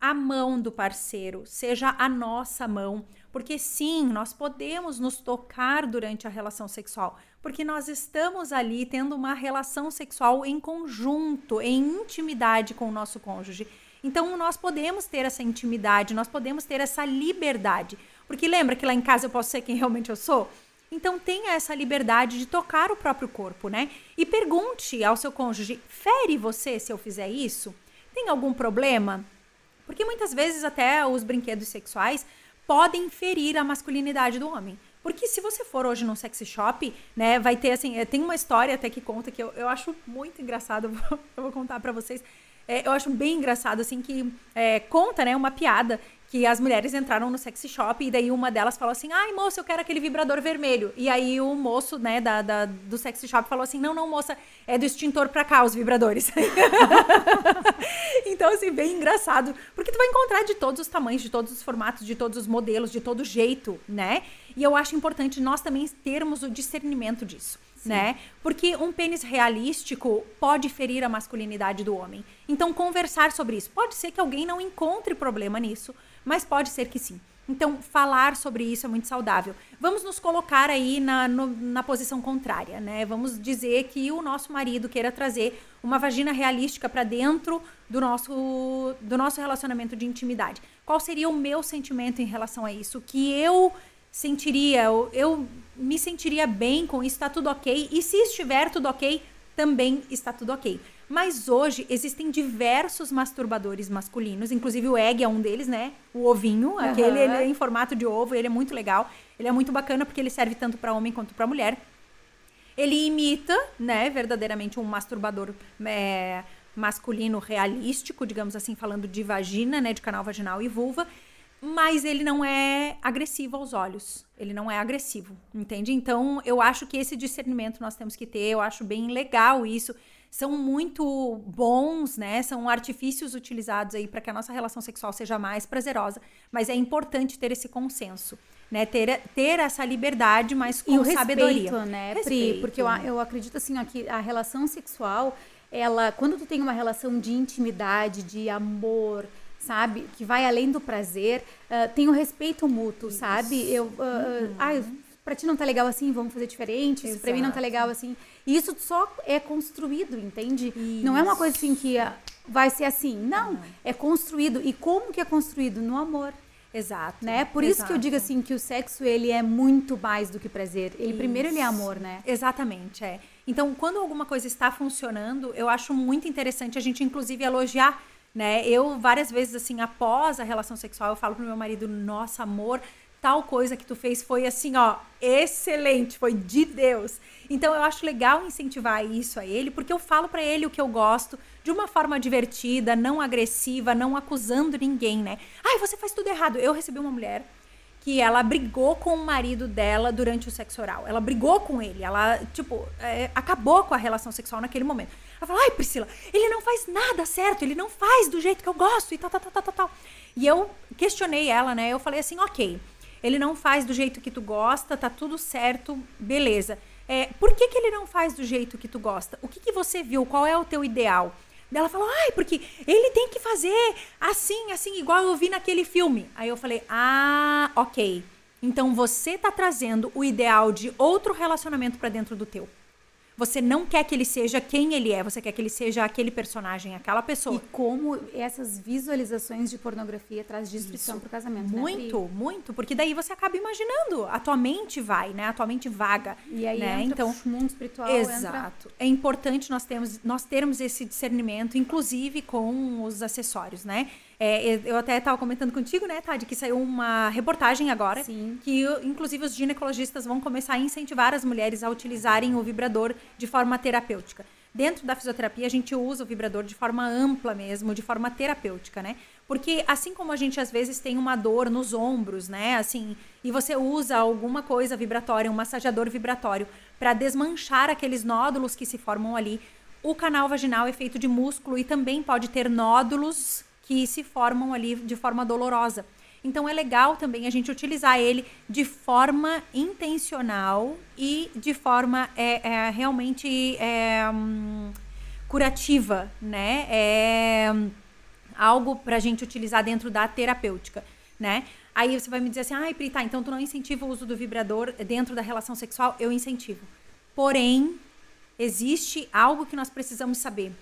a mão do parceiro, seja a nossa mão, porque sim, nós podemos nos tocar durante a relação sexual, porque nós estamos ali tendo uma relação sexual em conjunto, em intimidade com o nosso cônjuge. Então nós podemos ter essa intimidade, nós podemos ter essa liberdade. Porque lembra que lá em casa eu posso ser quem realmente eu sou? Então tenha essa liberdade de tocar o próprio corpo, né? E pergunte ao seu cônjuge: fere você se eu fizer isso? Tem algum problema? Porque muitas vezes até os brinquedos sexuais podem ferir a masculinidade do homem. Porque se você for hoje num sexy shop, né, vai ter assim, eh, tem uma história até que conta que eu, eu acho muito engraçado, eu vou, eu vou contar para vocês. É, eu acho bem engraçado, assim, que é, conta, né, uma piada que as mulheres entraram no sexy shop e daí uma delas falou assim: ai, moço, eu quero aquele vibrador vermelho. E aí o moço, né, da, da do sexy shop falou assim: não, não, moça, é do extintor pra cá os vibradores. então, assim, bem engraçado. Porque tu vai encontrar de todos os tamanhos, de todos os formatos, de todos os modelos, de todo jeito, né? E eu acho importante nós também termos o discernimento disso. Sim. né? Porque um pênis realístico pode ferir a masculinidade do homem. Então, conversar sobre isso. Pode ser que alguém não encontre problema nisso, mas pode ser que sim. Então, falar sobre isso é muito saudável. Vamos nos colocar aí na, no, na posição contrária, né? Vamos dizer que o nosso marido queira trazer uma vagina realística para dentro do nosso, do nosso relacionamento de intimidade. Qual seria o meu sentimento em relação a isso? Que eu sentiria, eu, me sentiria bem com isso, está tudo ok. E se estiver tudo ok, também está tudo ok. Mas hoje existem diversos masturbadores masculinos, inclusive o egg é um deles, né? O ovinho, uhum. aquele ele é em formato de ovo, ele é muito legal. Ele é muito bacana porque ele serve tanto para homem quanto para mulher. Ele imita, né, verdadeiramente um masturbador é, masculino realístico, digamos assim, falando de vagina, né, de canal vaginal e vulva mas ele não é agressivo aos olhos. Ele não é agressivo, entende? Então, eu acho que esse discernimento nós temos que ter, eu acho bem legal isso. São muito bons, né? São artifícios utilizados aí para que a nossa relação sexual seja mais prazerosa, mas é importante ter esse consenso. Né, ter, ter essa liberdade, mas com e o sabedoria. Respeito, né, respeito. Pri? Porque eu, eu acredito assim, ó, que a relação sexual, ela, quando tu tem uma relação de intimidade, de amor, sabe? Que vai além do prazer. Uh, tem o respeito mútuo, Isso. sabe? Eu, uh, uhum. ah, pra ti não tá legal assim, vamos fazer diferente. Isso pra mim não tá legal assim. E isso só é construído, entende? Isso. Não é uma coisa assim que vai ser assim. Não, uhum. é construído. E como que é construído? No amor. Exato. Né? Por exato. isso que eu digo assim que o sexo ele é muito mais do que prazer. Ele isso. primeiro ele é amor, né? Exatamente, é. Então, quando alguma coisa está funcionando, eu acho muito interessante a gente inclusive elogiar né? Eu várias vezes assim, após a relação sexual, eu falo pro meu marido: "Nossa, amor, tal coisa que tu fez foi assim, ó, excelente, foi de Deus". Então eu acho legal incentivar isso a ele, porque eu falo para ele o que eu gosto de uma forma divertida, não agressiva, não acusando ninguém, né? Ai, você faz tudo errado. Eu recebi uma mulher que ela brigou com o marido dela durante o sexo oral. Ela brigou com ele, ela, tipo, é, acabou com a relação sexual naquele momento. Ela falou, ai, Priscila, ele não faz nada certo, ele não faz do jeito que eu gosto e tal, tal, tal, tal, tal. E eu questionei ela, né? Eu falei assim, ok, ele não faz do jeito que tu gosta, tá tudo certo, beleza. É, por que, que ele não faz do jeito que tu gosta? O que, que você viu? Qual é o teu ideal? Ela falou, ai, porque ele tem que fazer assim, assim, igual eu vi naquele filme. Aí eu falei, ah, ok. Então você tá trazendo o ideal de outro relacionamento para dentro do teu. Você não quer que ele seja quem ele é, você quer que ele seja aquele personagem, aquela pessoa. E como essas visualizações de pornografia traz destruição para o casamento. Né, muito, né, muito, porque daí você acaba imaginando, a tua mente vai, né? A tua mente vaga. E aí né? entra então, o mundo espiritual. Exato. Entra... É importante nós termos, nós termos esse discernimento, inclusive com os acessórios, né? É, eu até estava comentando contigo, né, Tade, que saiu uma reportagem agora. Sim. Que, inclusive, os ginecologistas vão começar a incentivar as mulheres a utilizarem o vibrador de forma terapêutica. Dentro da fisioterapia, a gente usa o vibrador de forma ampla mesmo, de forma terapêutica, né? Porque assim como a gente às vezes tem uma dor nos ombros, né? Assim, e você usa alguma coisa vibratória, um massageador vibratório, para desmanchar aqueles nódulos que se formam ali, o canal vaginal é feito de músculo e também pode ter nódulos que se formam ali de forma dolorosa. Então é legal também a gente utilizar ele de forma intencional e de forma é, é realmente é, hum, curativa, né? É algo para a gente utilizar dentro da terapêutica, né? Aí você vai me dizer assim, ai, Pri, tá, então tu não incentiva o uso do vibrador dentro da relação sexual? Eu incentivo. Porém, existe algo que nós precisamos saber.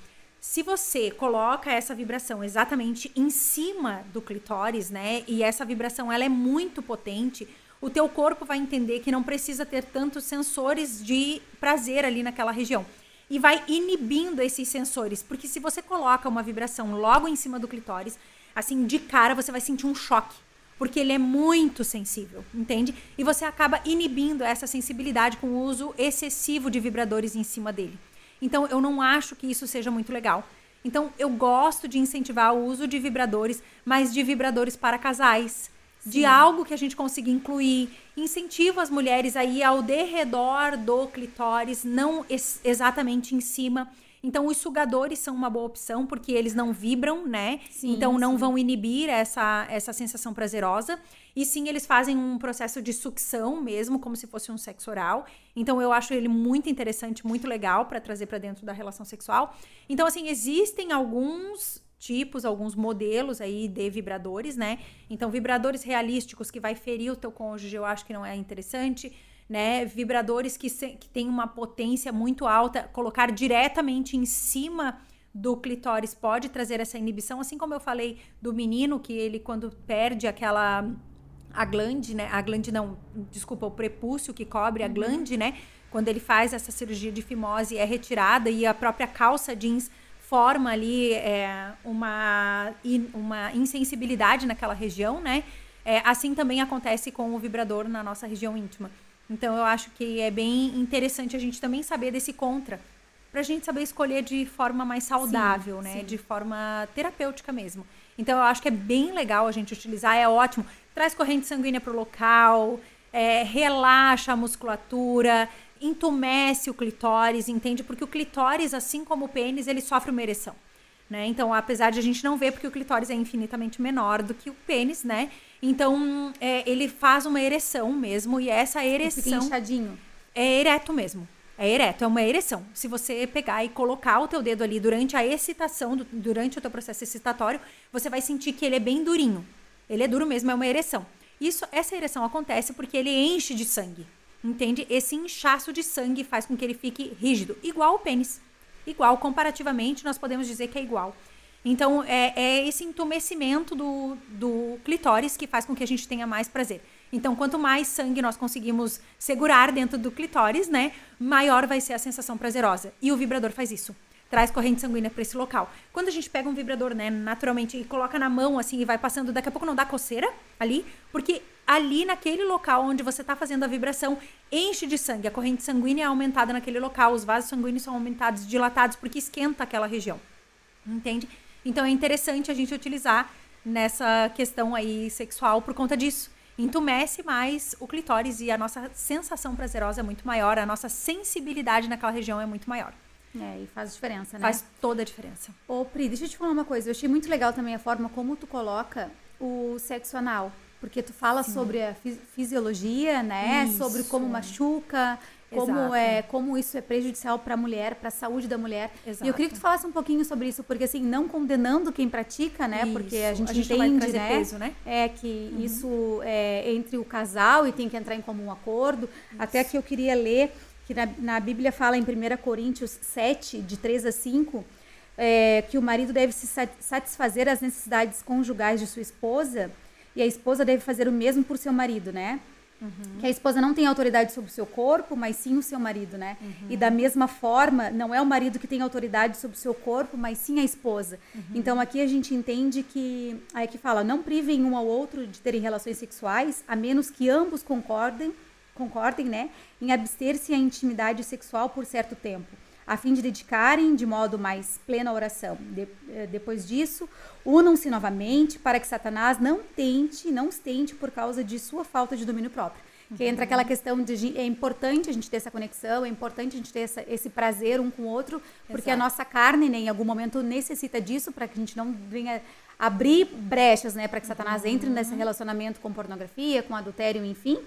Se você coloca essa vibração exatamente em cima do clitóris, né, e essa vibração ela é muito potente, o teu corpo vai entender que não precisa ter tantos sensores de prazer ali naquela região. E vai inibindo esses sensores, porque se você coloca uma vibração logo em cima do clitóris, assim, de cara você vai sentir um choque, porque ele é muito sensível, entende? E você acaba inibindo essa sensibilidade com o uso excessivo de vibradores em cima dele. Então, eu não acho que isso seja muito legal. Então, eu gosto de incentivar o uso de vibradores, mas de vibradores para casais. Sim. De algo que a gente consiga incluir. Incentivo as mulheres aí ao derredor do clitóris, não ex exatamente em cima. Então, os sugadores são uma boa opção, porque eles não vibram, né? Sim, então, não sim. vão inibir essa, essa sensação prazerosa. E sim, eles fazem um processo de sucção mesmo, como se fosse um sexo oral. Então, eu acho ele muito interessante, muito legal para trazer para dentro da relação sexual. Então, assim, existem alguns tipos, alguns modelos aí de vibradores, né? Então, vibradores realísticos que vai ferir o teu cônjuge, eu acho que não é interessante né? Vibradores que, se, que têm uma potência muito alta, colocar diretamente em cima do clitóris pode trazer essa inibição, assim como eu falei do menino que ele quando perde aquela a glande, né? A glande não, desculpa, o prepúcio que cobre a uhum. glande, né? Quando ele faz essa cirurgia de fimose é retirada e a própria calça jeans forma ali é, uma, uma insensibilidade naquela região, né? É, assim também acontece com o vibrador na nossa região íntima. Então eu acho que é bem interessante a gente também saber desse contra, para a gente saber escolher de forma mais saudável, sim, né? Sim. De forma terapêutica mesmo. Então eu acho que é bem legal a gente utilizar, é ótimo. Traz corrente sanguínea para o local, é, relaxa a musculatura, entumece o clitóris, entende? Porque o clitóris, assim como o pênis, ele sofre uma ereção. Né? Então, apesar de a gente não ver, porque o clitóris é infinitamente menor do que o pênis, né? Então, é, ele faz uma ereção mesmo, e essa ereção. Fica inchadinho. É ereto mesmo. É ereto, é uma ereção. Se você pegar e colocar o teu dedo ali durante a excitação, do, durante o teu processo excitatório, você vai sentir que ele é bem durinho. Ele é duro mesmo, é uma ereção. Isso, essa ereção acontece porque ele enche de sangue. Entende? Esse inchaço de sangue faz com que ele fique rígido, igual o pênis. Igual, comparativamente, nós podemos dizer que é igual. Então, é, é esse entumecimento do, do clitóris que faz com que a gente tenha mais prazer. Então, quanto mais sangue nós conseguimos segurar dentro do clitóris, né, maior vai ser a sensação prazerosa. E o vibrador faz isso. Traz corrente sanguínea para esse local. Quando a gente pega um vibrador, né, naturalmente, e coloca na mão assim e vai passando, daqui a pouco não dá coceira ali, porque ali naquele local onde você está fazendo a vibração enche de sangue. A corrente sanguínea é aumentada naquele local, os vasos sanguíneos são aumentados, dilatados, porque esquenta aquela região. Entende? Então é interessante a gente utilizar nessa questão aí sexual por conta disso. Entumece mais o clitóris e a nossa sensação prazerosa é muito maior, a nossa sensibilidade naquela região é muito maior. É, e faz diferença, né? Faz toda a diferença. Ô, Pri, deixa eu te falar uma coisa. Eu achei muito legal também a forma como tu coloca o sexo anal. Porque tu fala Sim. sobre a fisiologia, né? Isso. Sobre como machuca, como é como isso é prejudicial para a mulher, para a saúde da mulher. Exato. E eu queria que tu falasse um pouquinho sobre isso, porque assim, não condenando quem pratica, né? Isso. Porque a gente, a gente entende, né? Peso, né? É que uhum. isso é entre o casal e tem que entrar em comum acordo. Isso. Até que eu queria ler que na, na, Bíblia fala em 1 Coríntios 7, de 3 a 5, é, que o marido deve se satisfazer as necessidades conjugais de sua esposa e a esposa deve fazer o mesmo por seu marido, né? Uhum. Que a esposa não tem autoridade sobre o seu corpo, mas sim o seu marido, né? Uhum. E da mesma forma, não é o marido que tem autoridade sobre o seu corpo, mas sim a esposa. Uhum. Então aqui a gente entende que aí que fala, não privem um ao outro de terem relações sexuais, a menos que ambos concordem, concordem, né, em abster-se à intimidade sexual por certo tempo a fim de dedicarem de modo mais pleno a oração. De, eh, depois disso, unam-se novamente para que Satanás não tente, não os tente por causa de sua falta de domínio próprio. Que entra aquela questão de é importante a gente ter essa conexão, é importante a gente ter essa, esse prazer um com o outro, porque Exato. a nossa carne, né, em algum momento, necessita disso para que a gente não venha abrir brechas, né, para que Satanás entre nesse relacionamento com pornografia, com adultério, enfim.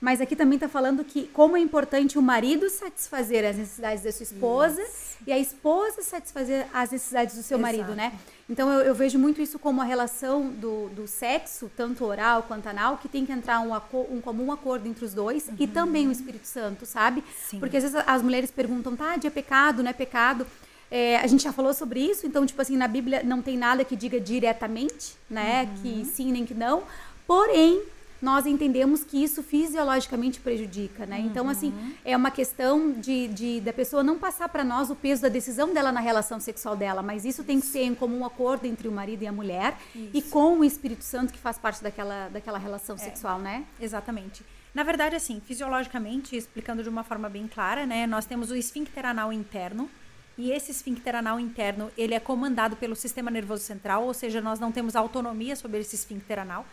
Mas aqui também está falando que como é importante o marido satisfazer as necessidades da sua esposa isso. e a esposa satisfazer as necessidades do seu Exato. marido, né? Então eu, eu, vejo muito isso como a relação do, do sexo, tanto oral quanto anal, que tem que entrar um, um comum acordo entre os dois uhum. e também o Espírito Santo, sabe? Sim. Porque às vezes as mulheres perguntam, tá, de é pecado, não é pecado? É, a gente já falou sobre isso, então, tipo assim, na Bíblia não tem nada que diga diretamente, né? Uhum. Que sim nem que não. Porém, nós entendemos que isso fisiologicamente prejudica, né? Uhum. Então, assim, é uma questão de, de da pessoa não passar para nós o peso da decisão dela na relação sexual dela, mas isso, isso. tem que ser em comum acordo entre o marido e a mulher isso. e com o Espírito Santo que faz parte daquela, daquela relação é. sexual, né? Exatamente. Na verdade, assim, fisiologicamente, explicando de uma forma bem clara, né? Nós temos o esfíncter anal interno, E esse esfíncter anal interno, ele é comandado pelo sistema nervoso central, ou seja, nós não temos autonomia sobre esse esfíncter anal.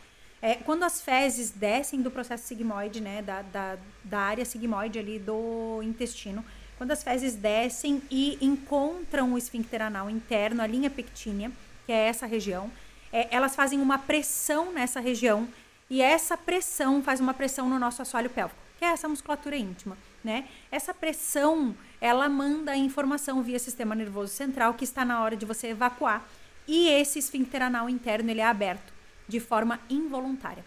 É, quando as fezes descem do processo sigmoide, né, da, da, da área sigmoide ali do intestino, quando as fezes descem e encontram o esfíncter anal interno, a linha pectínea, que é essa região, é, elas fazem uma pressão nessa região e essa pressão faz uma pressão no nosso assoalho pélvico, que é essa musculatura íntima, né? Essa pressão, ela manda a informação via sistema nervoso central que está na hora de você evacuar e esse esfíncter anal interno ele é aberto de forma involuntária.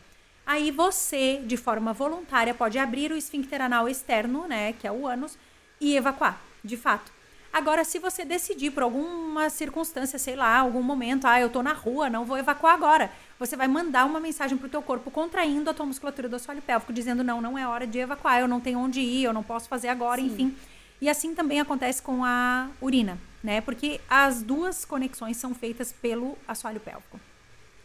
Aí você, de forma voluntária, pode abrir o esfíncter anal externo, né, que é o ânus, e evacuar, de fato. Agora, se você decidir por alguma circunstância, sei lá, algum momento, ah, eu tô na rua, não vou evacuar agora, você vai mandar uma mensagem pro teu corpo contraindo a tua musculatura do assoalho pélvico, dizendo, não, não é hora de evacuar, eu não tenho onde ir, eu não posso fazer agora, Sim. enfim. E assim também acontece com a urina, né? Porque as duas conexões são feitas pelo assoalho pélvico.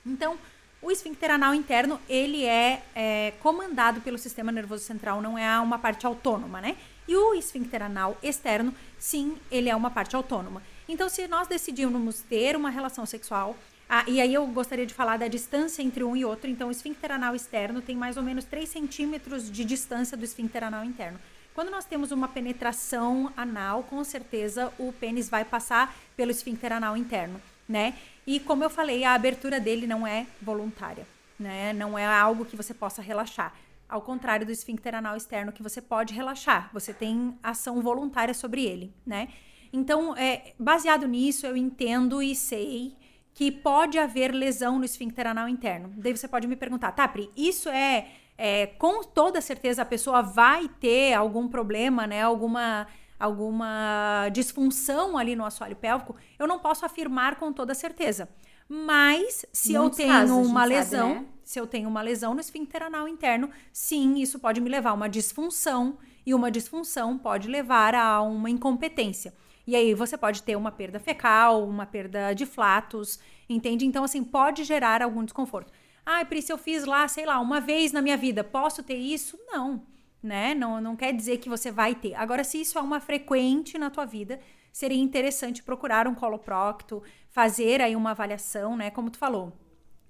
Então, o esfíncter anal interno, ele é, é, comandado pelo sistema nervoso central, não é uma parte autônoma, né? E o esfíncter anal externo, sim, ele é uma parte autônoma. Então, se nós decidimos ter uma relação sexual, ah, e aí eu gostaria de falar da distância entre um e outro. Então, o esfíncter anal externo tem mais ou menos 3 centímetros de distância do esfíncter anal interno. Quando nós temos uma penetração anal, com certeza o pênis vai passar pelo esfíncter anal interno, né? E como eu falei, a abertura dele não é voluntária, né? Não é algo que você possa relaxar. Ao contrário do esfíncter anal externo, que você pode relaxar, você tem ação voluntária sobre ele, né? Então, é, baseado nisso, eu entendo e sei que pode haver lesão no esfíncter anal interno. Daí você pode me perguntar, tá, Pri, isso é, é com toda certeza a pessoa vai ter algum problema, né? Alguma alguma disfunção ali no assoalho pélvico, eu não posso afirmar com toda certeza. Mas se Muitos eu tenho casos, uma lesão, sabe, né? se eu tenho uma lesão no esfíncter anal interno, sim, isso pode me levar a uma disfunção e uma disfunção pode levar a uma incompetência. E aí você pode ter uma perda fecal, uma perda de flatos, entende? Então assim, pode gerar algum desconforto. Ah, Pri, se eu fiz lá, sei lá, uma vez na minha vida, posso ter isso? Não né? Não, não quer dizer que você vai ter. Agora, se isso é uma frequente na tua vida, seria interessante procurar um coloprocto, fazer aí uma avaliação, né? Como tu falou.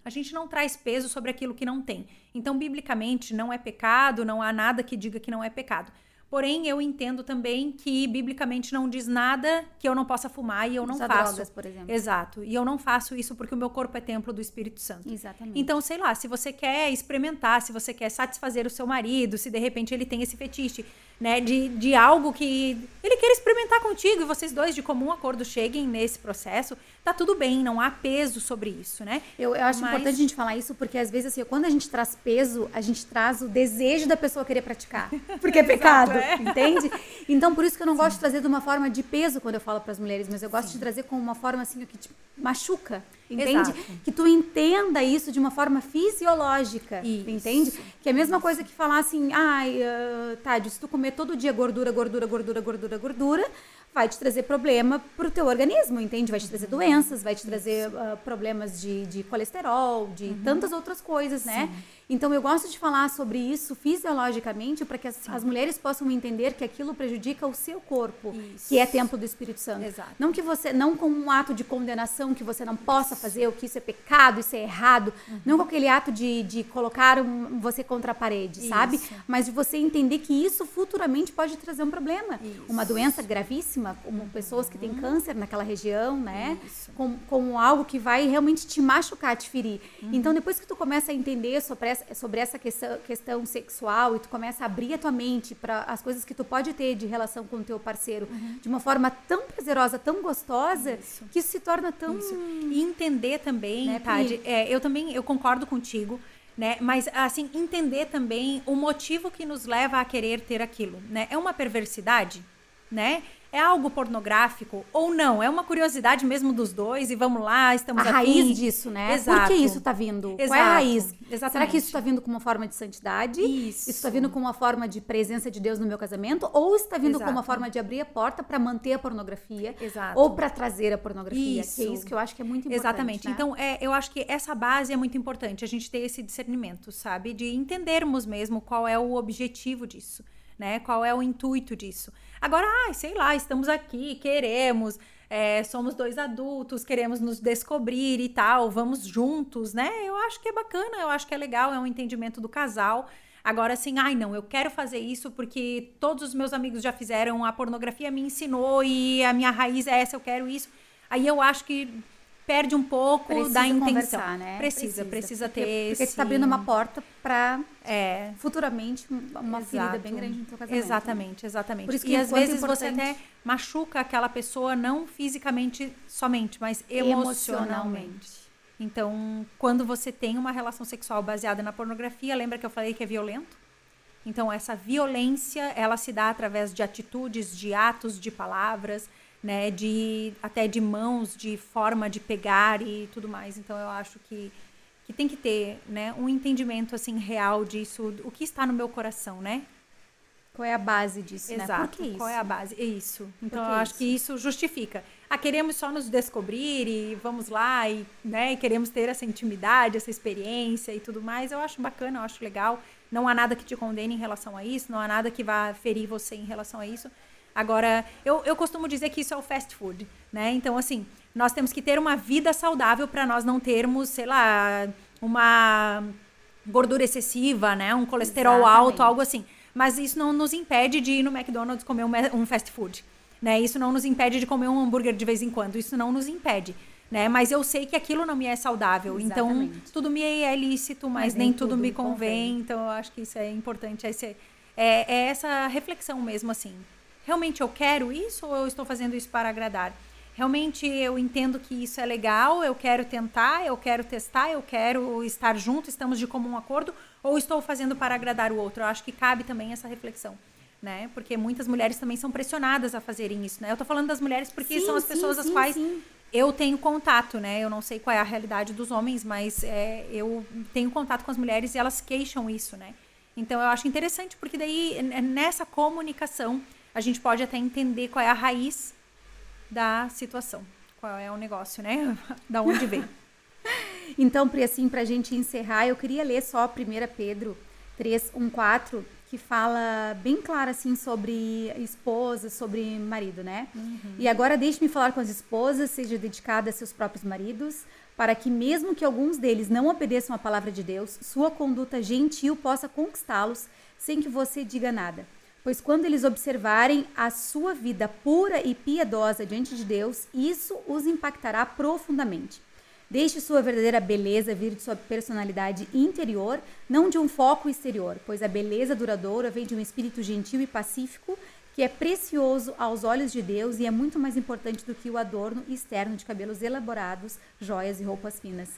A gente não traz peso sobre aquilo que não tem. Então, biblicamente, não é pecado, não há nada que diga que não é pecado. Porém, eu entendo também que biblicamente não diz nada que eu não possa fumar e eu não Usar faço. Drogas, por exemplo. Exato. E eu não faço isso porque o meu corpo é templo do Espírito Santo. Exatamente. Então, sei lá, se você quer experimentar, se você quer satisfazer o seu marido, se de repente ele tem esse fetiche, né, de, de algo que ele quer experimentar contigo e vocês dois de comum acordo cheguem nesse processo, tá tudo bem, não há peso sobre isso, né? Eu, eu acho Mas... importante a gente falar isso porque às vezes assim, quando a gente traz peso, a gente traz o desejo da pessoa querer praticar, porque é pecado, é. entende? Então por isso que eu não Sim. gosto de trazer de uma forma de peso quando eu falo para as mulheres, mas eu gosto Sim. de trazer com uma forma assim que te machuca, entende? Exato. Que tu entenda isso de uma forma fisiológica, isso. entende? Que é a mesma coisa que falar assim, ai, uh, tá, se tu comer todo dia gordura, gordura, gordura, gordura, gordura, vai te trazer problema para o teu organismo, entende? Vai te trazer doenças, vai te trazer uh, problemas de, de colesterol, de uhum. tantas outras coisas, né? Sim. Então eu gosto de falar sobre isso fisiologicamente para que as, as, mulheres possam entender que aquilo prejudica o seu corpo, isso. que é templo do Espírito Santo. Exato. Não que você, não como um ato de condenação que você não possa fazer, o que isso é pecado, isso é errado, uhum. não com aquele ato de, de colocar um, você contra a parede, isso. sabe? Mas de você entender que isso futuramente pode trazer um problema, isso. uma doença gravíssima, como pessoas que têm uhum. câncer naquela região, né? Como, como algo que vai realmente te machucar, te ferir. Uhum. Então depois que tu começa a entender sobre essa, sobre essa questão, questão sexual e tu começa a abrir a tua mente para as coisas que tu pode ter de relação com o teu parceiro uhum. de uma forma tão prazerosa, tão gostosa, isso. que isso se torna tão... Isso. E entender também, né, Tade, é, eu também, eu concordo contigo, né? Mas assim, entender também o motivo que nos leva a querer ter aquilo, né? É uma perversidade, né? É algo pornográfico ou não? É uma curiosidade mesmo dos dois e vamos lá, estamos A raiz disso, né? Exato. Por que isso está vindo? Exato. Qual é a raiz? Exatamente. Será que isso está vindo com uma forma de santidade? Isso. está vindo com uma forma de presença de Deus no meu casamento? Ou está vindo Exato. com uma forma de abrir a porta para manter a pornografia? Exato. Ou para trazer a pornografia? Isso. Que é isso que eu acho que é muito importante. Exatamente. Né? Então, é, eu acho que essa base é muito importante, a gente ter esse discernimento, sabe? De entendermos mesmo qual é o objetivo disso né? Qual é o intuito disso? Agora, ai, sei lá, estamos aqui, queremos, é, somos dois adultos, queremos nos descobrir e tal, vamos juntos, né? Eu acho que é bacana, eu acho que é legal, é um entendimento do casal. Agora, assim, ai, não, eu quero fazer isso porque todos os meus amigos já fizeram, a pornografia me ensinou e a minha raiz é essa, eu quero isso. Aí eu acho que perde um pouco precisa da intenção. Né? Precisa, precisa, precisa porque, ter Porque esse... você tá abrindo uma porta para é. futuramente uma Exato. ferida bem grande no teu casamento. Exatamente, exatamente. Por isso que e às vezes você importante- até machuca aquela pessoa não fisicamente somente, mas emocionalmente. Então, quando você tem uma relação sexual baseada na pornografia, lembra que eu falei que é violento? Então, essa violência, ela se dá através de atitudes, de atos, de palavras, né, de até de mãos, de forma de pegar e tudo mais. Então, eu acho que que tem que ter, né, um entendimento assim real disso, o que está no meu coração, né? Qual é a base disso, né? Exato. Por que isso? Qual é a base? É isso. Então eu acho isso? que isso justifica. Ah, queremos só nos descobrir e vamos lá e, né, queremos ter essa intimidade, essa experiência e tudo mais. Eu acho bacana, eu acho legal. Não há nada que te condene em relação a isso, não há nada que vá ferir você em relação a isso. Agora, eu, eu costumo dizer que isso é o fast food, né? Então, assim, nós temos que ter uma vida saudável para nós não termos, sei lá, uma gordura excessiva, né? Um colesterol Exatamente. alto, algo assim. Mas isso não nos impede de ir no McDonald's comer um, fast food, né? Isso não nos impede de comer um hambúrguer de vez em quando. Isso não nos impede, né? Mas eu sei que aquilo não me é saudável. Então, Exatamente. tudo me é lícito, mas, Mas nem, nem tudo, tudo me me convém. convém. Então, eu acho que isso é importante. Esse, é, é essa reflexão mesmo, assim. Realmente eu quero isso ou eu estou fazendo isso para agradar? Realmente eu entendo que isso é legal, eu quero tentar, eu quero testar, eu quero estar junto, estamos de comum acordo, ou estou fazendo para agradar o outro? Eu acho que cabe também essa reflexão. Né? Porque muitas mulheres também são pressionadas a fazerem isso, né? Eu tô falando das mulheres porque Sim, são as sim, pessoas às sim, quais sim. eu tenho contato, né? Eu não sei qual é a realidade dos homens, mas é, eu tenho contato com as mulheres e elas queixam isso, né? Então eu acho interessante porque daí nessa comunicação a gente pode até entender qual é a raiz da situação, qual é o negócio, né? da onde vem. Então, Pri, assim, pra gente encerrar, eu queria ler só 1 Pedro 3, 1, 4, que fala bem claro, assim, sobre esposa, sobre marido, né? E agora deixe-me falar com as esposas, seja dedicada a seus próprios maridos, para que mesmo que alguns deles não obedeçam à palavra de Deus, sua conduta gentil possa conquistá-los sem que você diga nada. Pois quando eles observarem a sua vida pura e piedosa diante de Deus, isso os impactará profundamente. Deixe sua verdadeira beleza vir de sua personalidade interior, não de um foco exterior, pois a beleza duradoura vem de um espírito gentil e pacífico que é precioso aos olhos de Deus e é muito mais importante do que o adorno externo de cabelos elaborados, joias e roupas finas.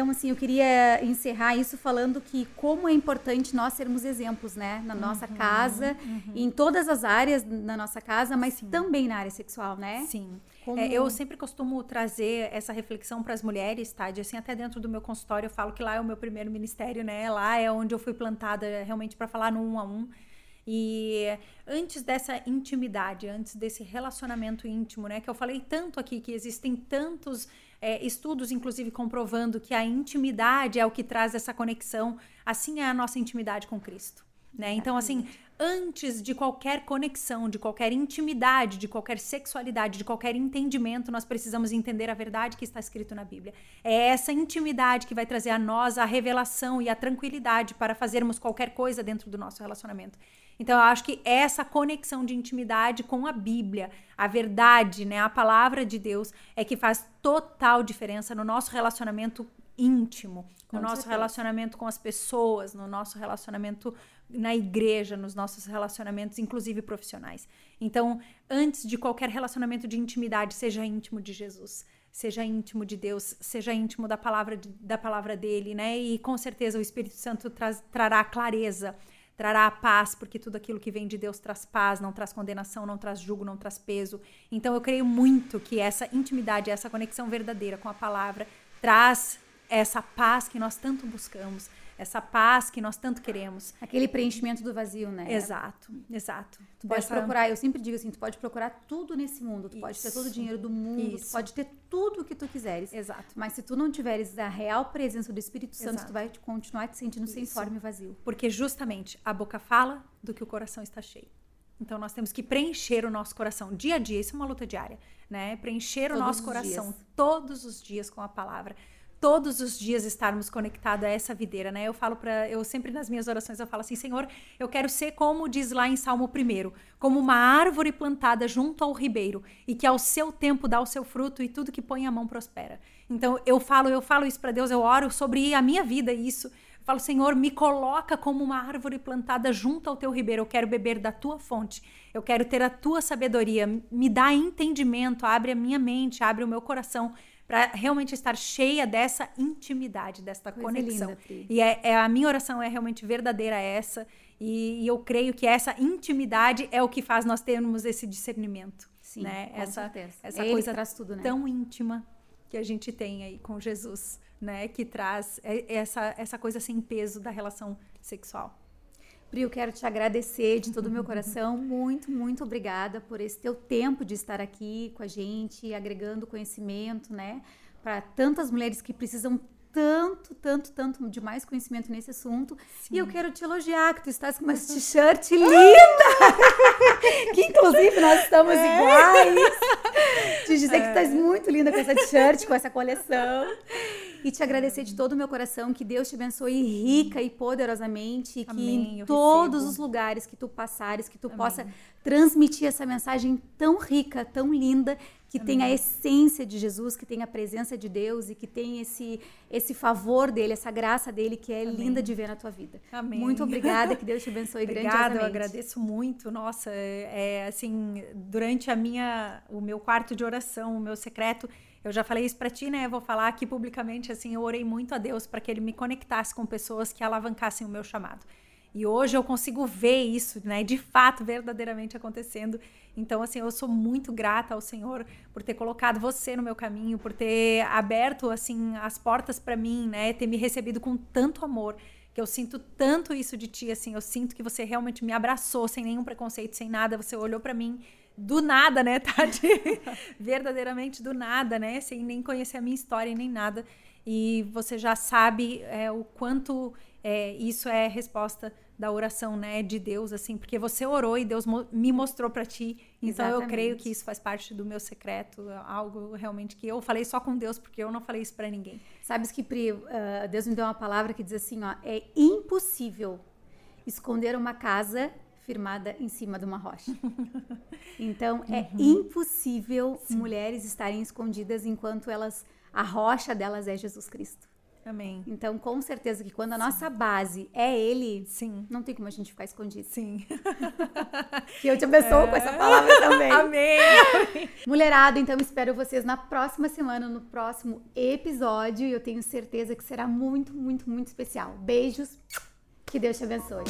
Então, assim, eu queria encerrar isso falando que como é importante nós sermos exemplos, né? Na nossa casa, e em todas as áreas na nossa casa, mas também na área sexual, né? Sim. Como- É, eu sempre costumo trazer essa reflexão para as mulheres, tá? De, assim, até dentro do meu consultório, eu falo que lá é o meu primeiro ministério, né? Lá é onde eu fui plantada realmente para falar no um a um. E antes dessa intimidade, antes desse relacionamento íntimo, né? Que eu falei tanto aqui que existem tantos é, estudos, inclusive, comprovando que a intimidade é o que traz essa conexão. Assim é a nossa intimidade com Cristo. Né? Então, assim, antes de qualquer conexão, de qualquer intimidade, de qualquer sexualidade, de qualquer entendimento, nós precisamos entender a verdade que está escrito na Bíblia. É essa intimidade que vai trazer a nós a revelação e a tranquilidade para fazermos qualquer coisa dentro do nosso relacionamento. Então, eu acho que essa conexão de intimidade com a Bíblia, a verdade, né, a palavra de Deus, é que faz total diferença no nosso relacionamento íntimo, Com no nosso certeza. relacionamento com as pessoas, no nosso relacionamento na igreja, nos nossos relacionamentos, inclusive profissionais. Então, antes de qualquer relacionamento de intimidade, seja íntimo de Jesus, seja íntimo de Deus, seja íntimo da palavra, de- da palavra dele, né? E com certeza o Espírito Santo traz- trará clareza, trará a paz, porque tudo aquilo que vem de Deus traz paz, não traz condenação, não traz jugo, não traz peso. Então, eu creio muito que essa intimidade, essa conexão verdadeira com a palavra traz essa paz que nós tanto buscamos, essa paz que nós tanto queremos. Aquele preenchimento do vazio, né? Exato, exato. Tu pode Essa- procurar, eu sempre digo assim, tu pode procurar tudo nesse mundo, tu pode ter todo o Isso. dinheiro do mundo, tu Isso. pode ter tudo o que tu quiseres. Exato. Mas se tu não tiveres a real presença do Espírito Santo, Exato. tu vai continuar te sentindo sem Isso. forma e vazio. Porque justamente a boca fala do que o coração está cheio. Então nós temos que preencher o nosso coração dia a dia, isso é uma luta diária, né? Preencher todos o nosso coração dias. todos os dias com a palavra. Todos os dias estarmos conectados a essa videira, né? Eu falo para eu sempre nas minhas orações eu falo assim, Senhor, eu quero ser como diz lá em Salmo 1, como uma árvore plantada junto ao ribeiro e que ao seu tempo dá o seu fruto e tudo que põe a mão prospera. Então eu falo, eu falo isso para Deus, eu oro sobre a minha vida isso falo, Senhor, me coloca como uma árvore plantada junto ao teu ribeiro. Eu quero beber da tua fonte. Eu quero ter a tua sabedoria. Me dá entendimento, abre a minha mente, abre o meu coração para realmente estar cheia dessa intimidade, dessa Coisa conexão. Linda, e é, é, a minha oração é realmente verdadeira essa. E, e, eu creio que essa intimidade é o que faz nós termos esse discernimento. Sim, né? essa, certeza. essa Ele coisa tudo, né? tão íntima que a gente tem aí com Jesus né, que traz essa, essa coisa sem peso da relação sexual. Pri, eu quero te agradecer de todo o meu coração. Muito, muito obrigada por esse teu tempo de estar aqui com a gente, agregando conhecimento, né? Para tantas mulheres que precisam tanto, tanto, tanto de mais conhecimento nesse assunto. Sim. E eu quero te elogiar que tu estás com uma t-shirt linda! que inclusive nós estamos é. iguais. Te dizer é. que tu estás muito linda com essa t-shirt, com essa coleção e te agradecer de todo o meu coração. Que Deus te abençoe rica e poderosamente. E que Amém, em todos recebo. os lugares que tu passares, que tu Amém. possa transmitir essa mensagem tão rica, tão linda, que Amém. tem a essência de Jesus, que tem a presença de Deus e que tem esse, esse favor dele, essa graça dele, que é Amém. linda de ver na tua vida. Amém. Muito obrigada, que Deus te abençoe Obrigada, eu agradeço muito. Nossa, é, é assim, durante a minha, o meu quarto de oração, o meu secreto, eu já falei isso para ti, né? Eu vou falar aqui publicamente, assim, eu orei muito a Deus para que ele me conectasse com pessoas que alavancassem o meu chamado. E hoje eu consigo ver isso, né, de fato, verdadeiramente acontecendo. Então, assim, eu sou muito grata ao Senhor por ter colocado você no meu caminho, por ter aberto, assim, as portas para mim, né, ter me recebido com tanto amor, que eu sinto tanto isso de ti, assim, eu sinto que você realmente me abraçou sem nenhum preconceito, sem nada, você olhou para mim do nada, né, Tati? Verdadeiramente do nada, né? Sem nem conhecer a minha história nem nada. E você já sabe é, o quanto é, isso é resposta da oração, né, de Deus, assim, porque você orou e Deus mo me mostrou para ti. Então Exatamente. eu creio que isso faz parte do meu secreto, algo realmente que eu falei só com Deus, porque eu não falei isso para ninguém. Sabes que Pri, uh, Deus me deu uma palavra que diz assim, ó, é impossível esconder uma casa firmada em cima de uma rocha. Então é uhum. impossível Sim. mulheres estarem escondidas enquanto elas a rocha delas é Jesus Cristo. Amém. Então, com certeza que quando a Sim. nossa base é Ele, Sim. não tem como a gente ficar escondido. Sim. que eu te abençoo é. com essa palavra também. Amém. Mulherada, então espero vocês na próxima semana, no próximo episódio. E eu tenho certeza que será muito, muito, muito especial. Beijos. Que Deus te abençoe.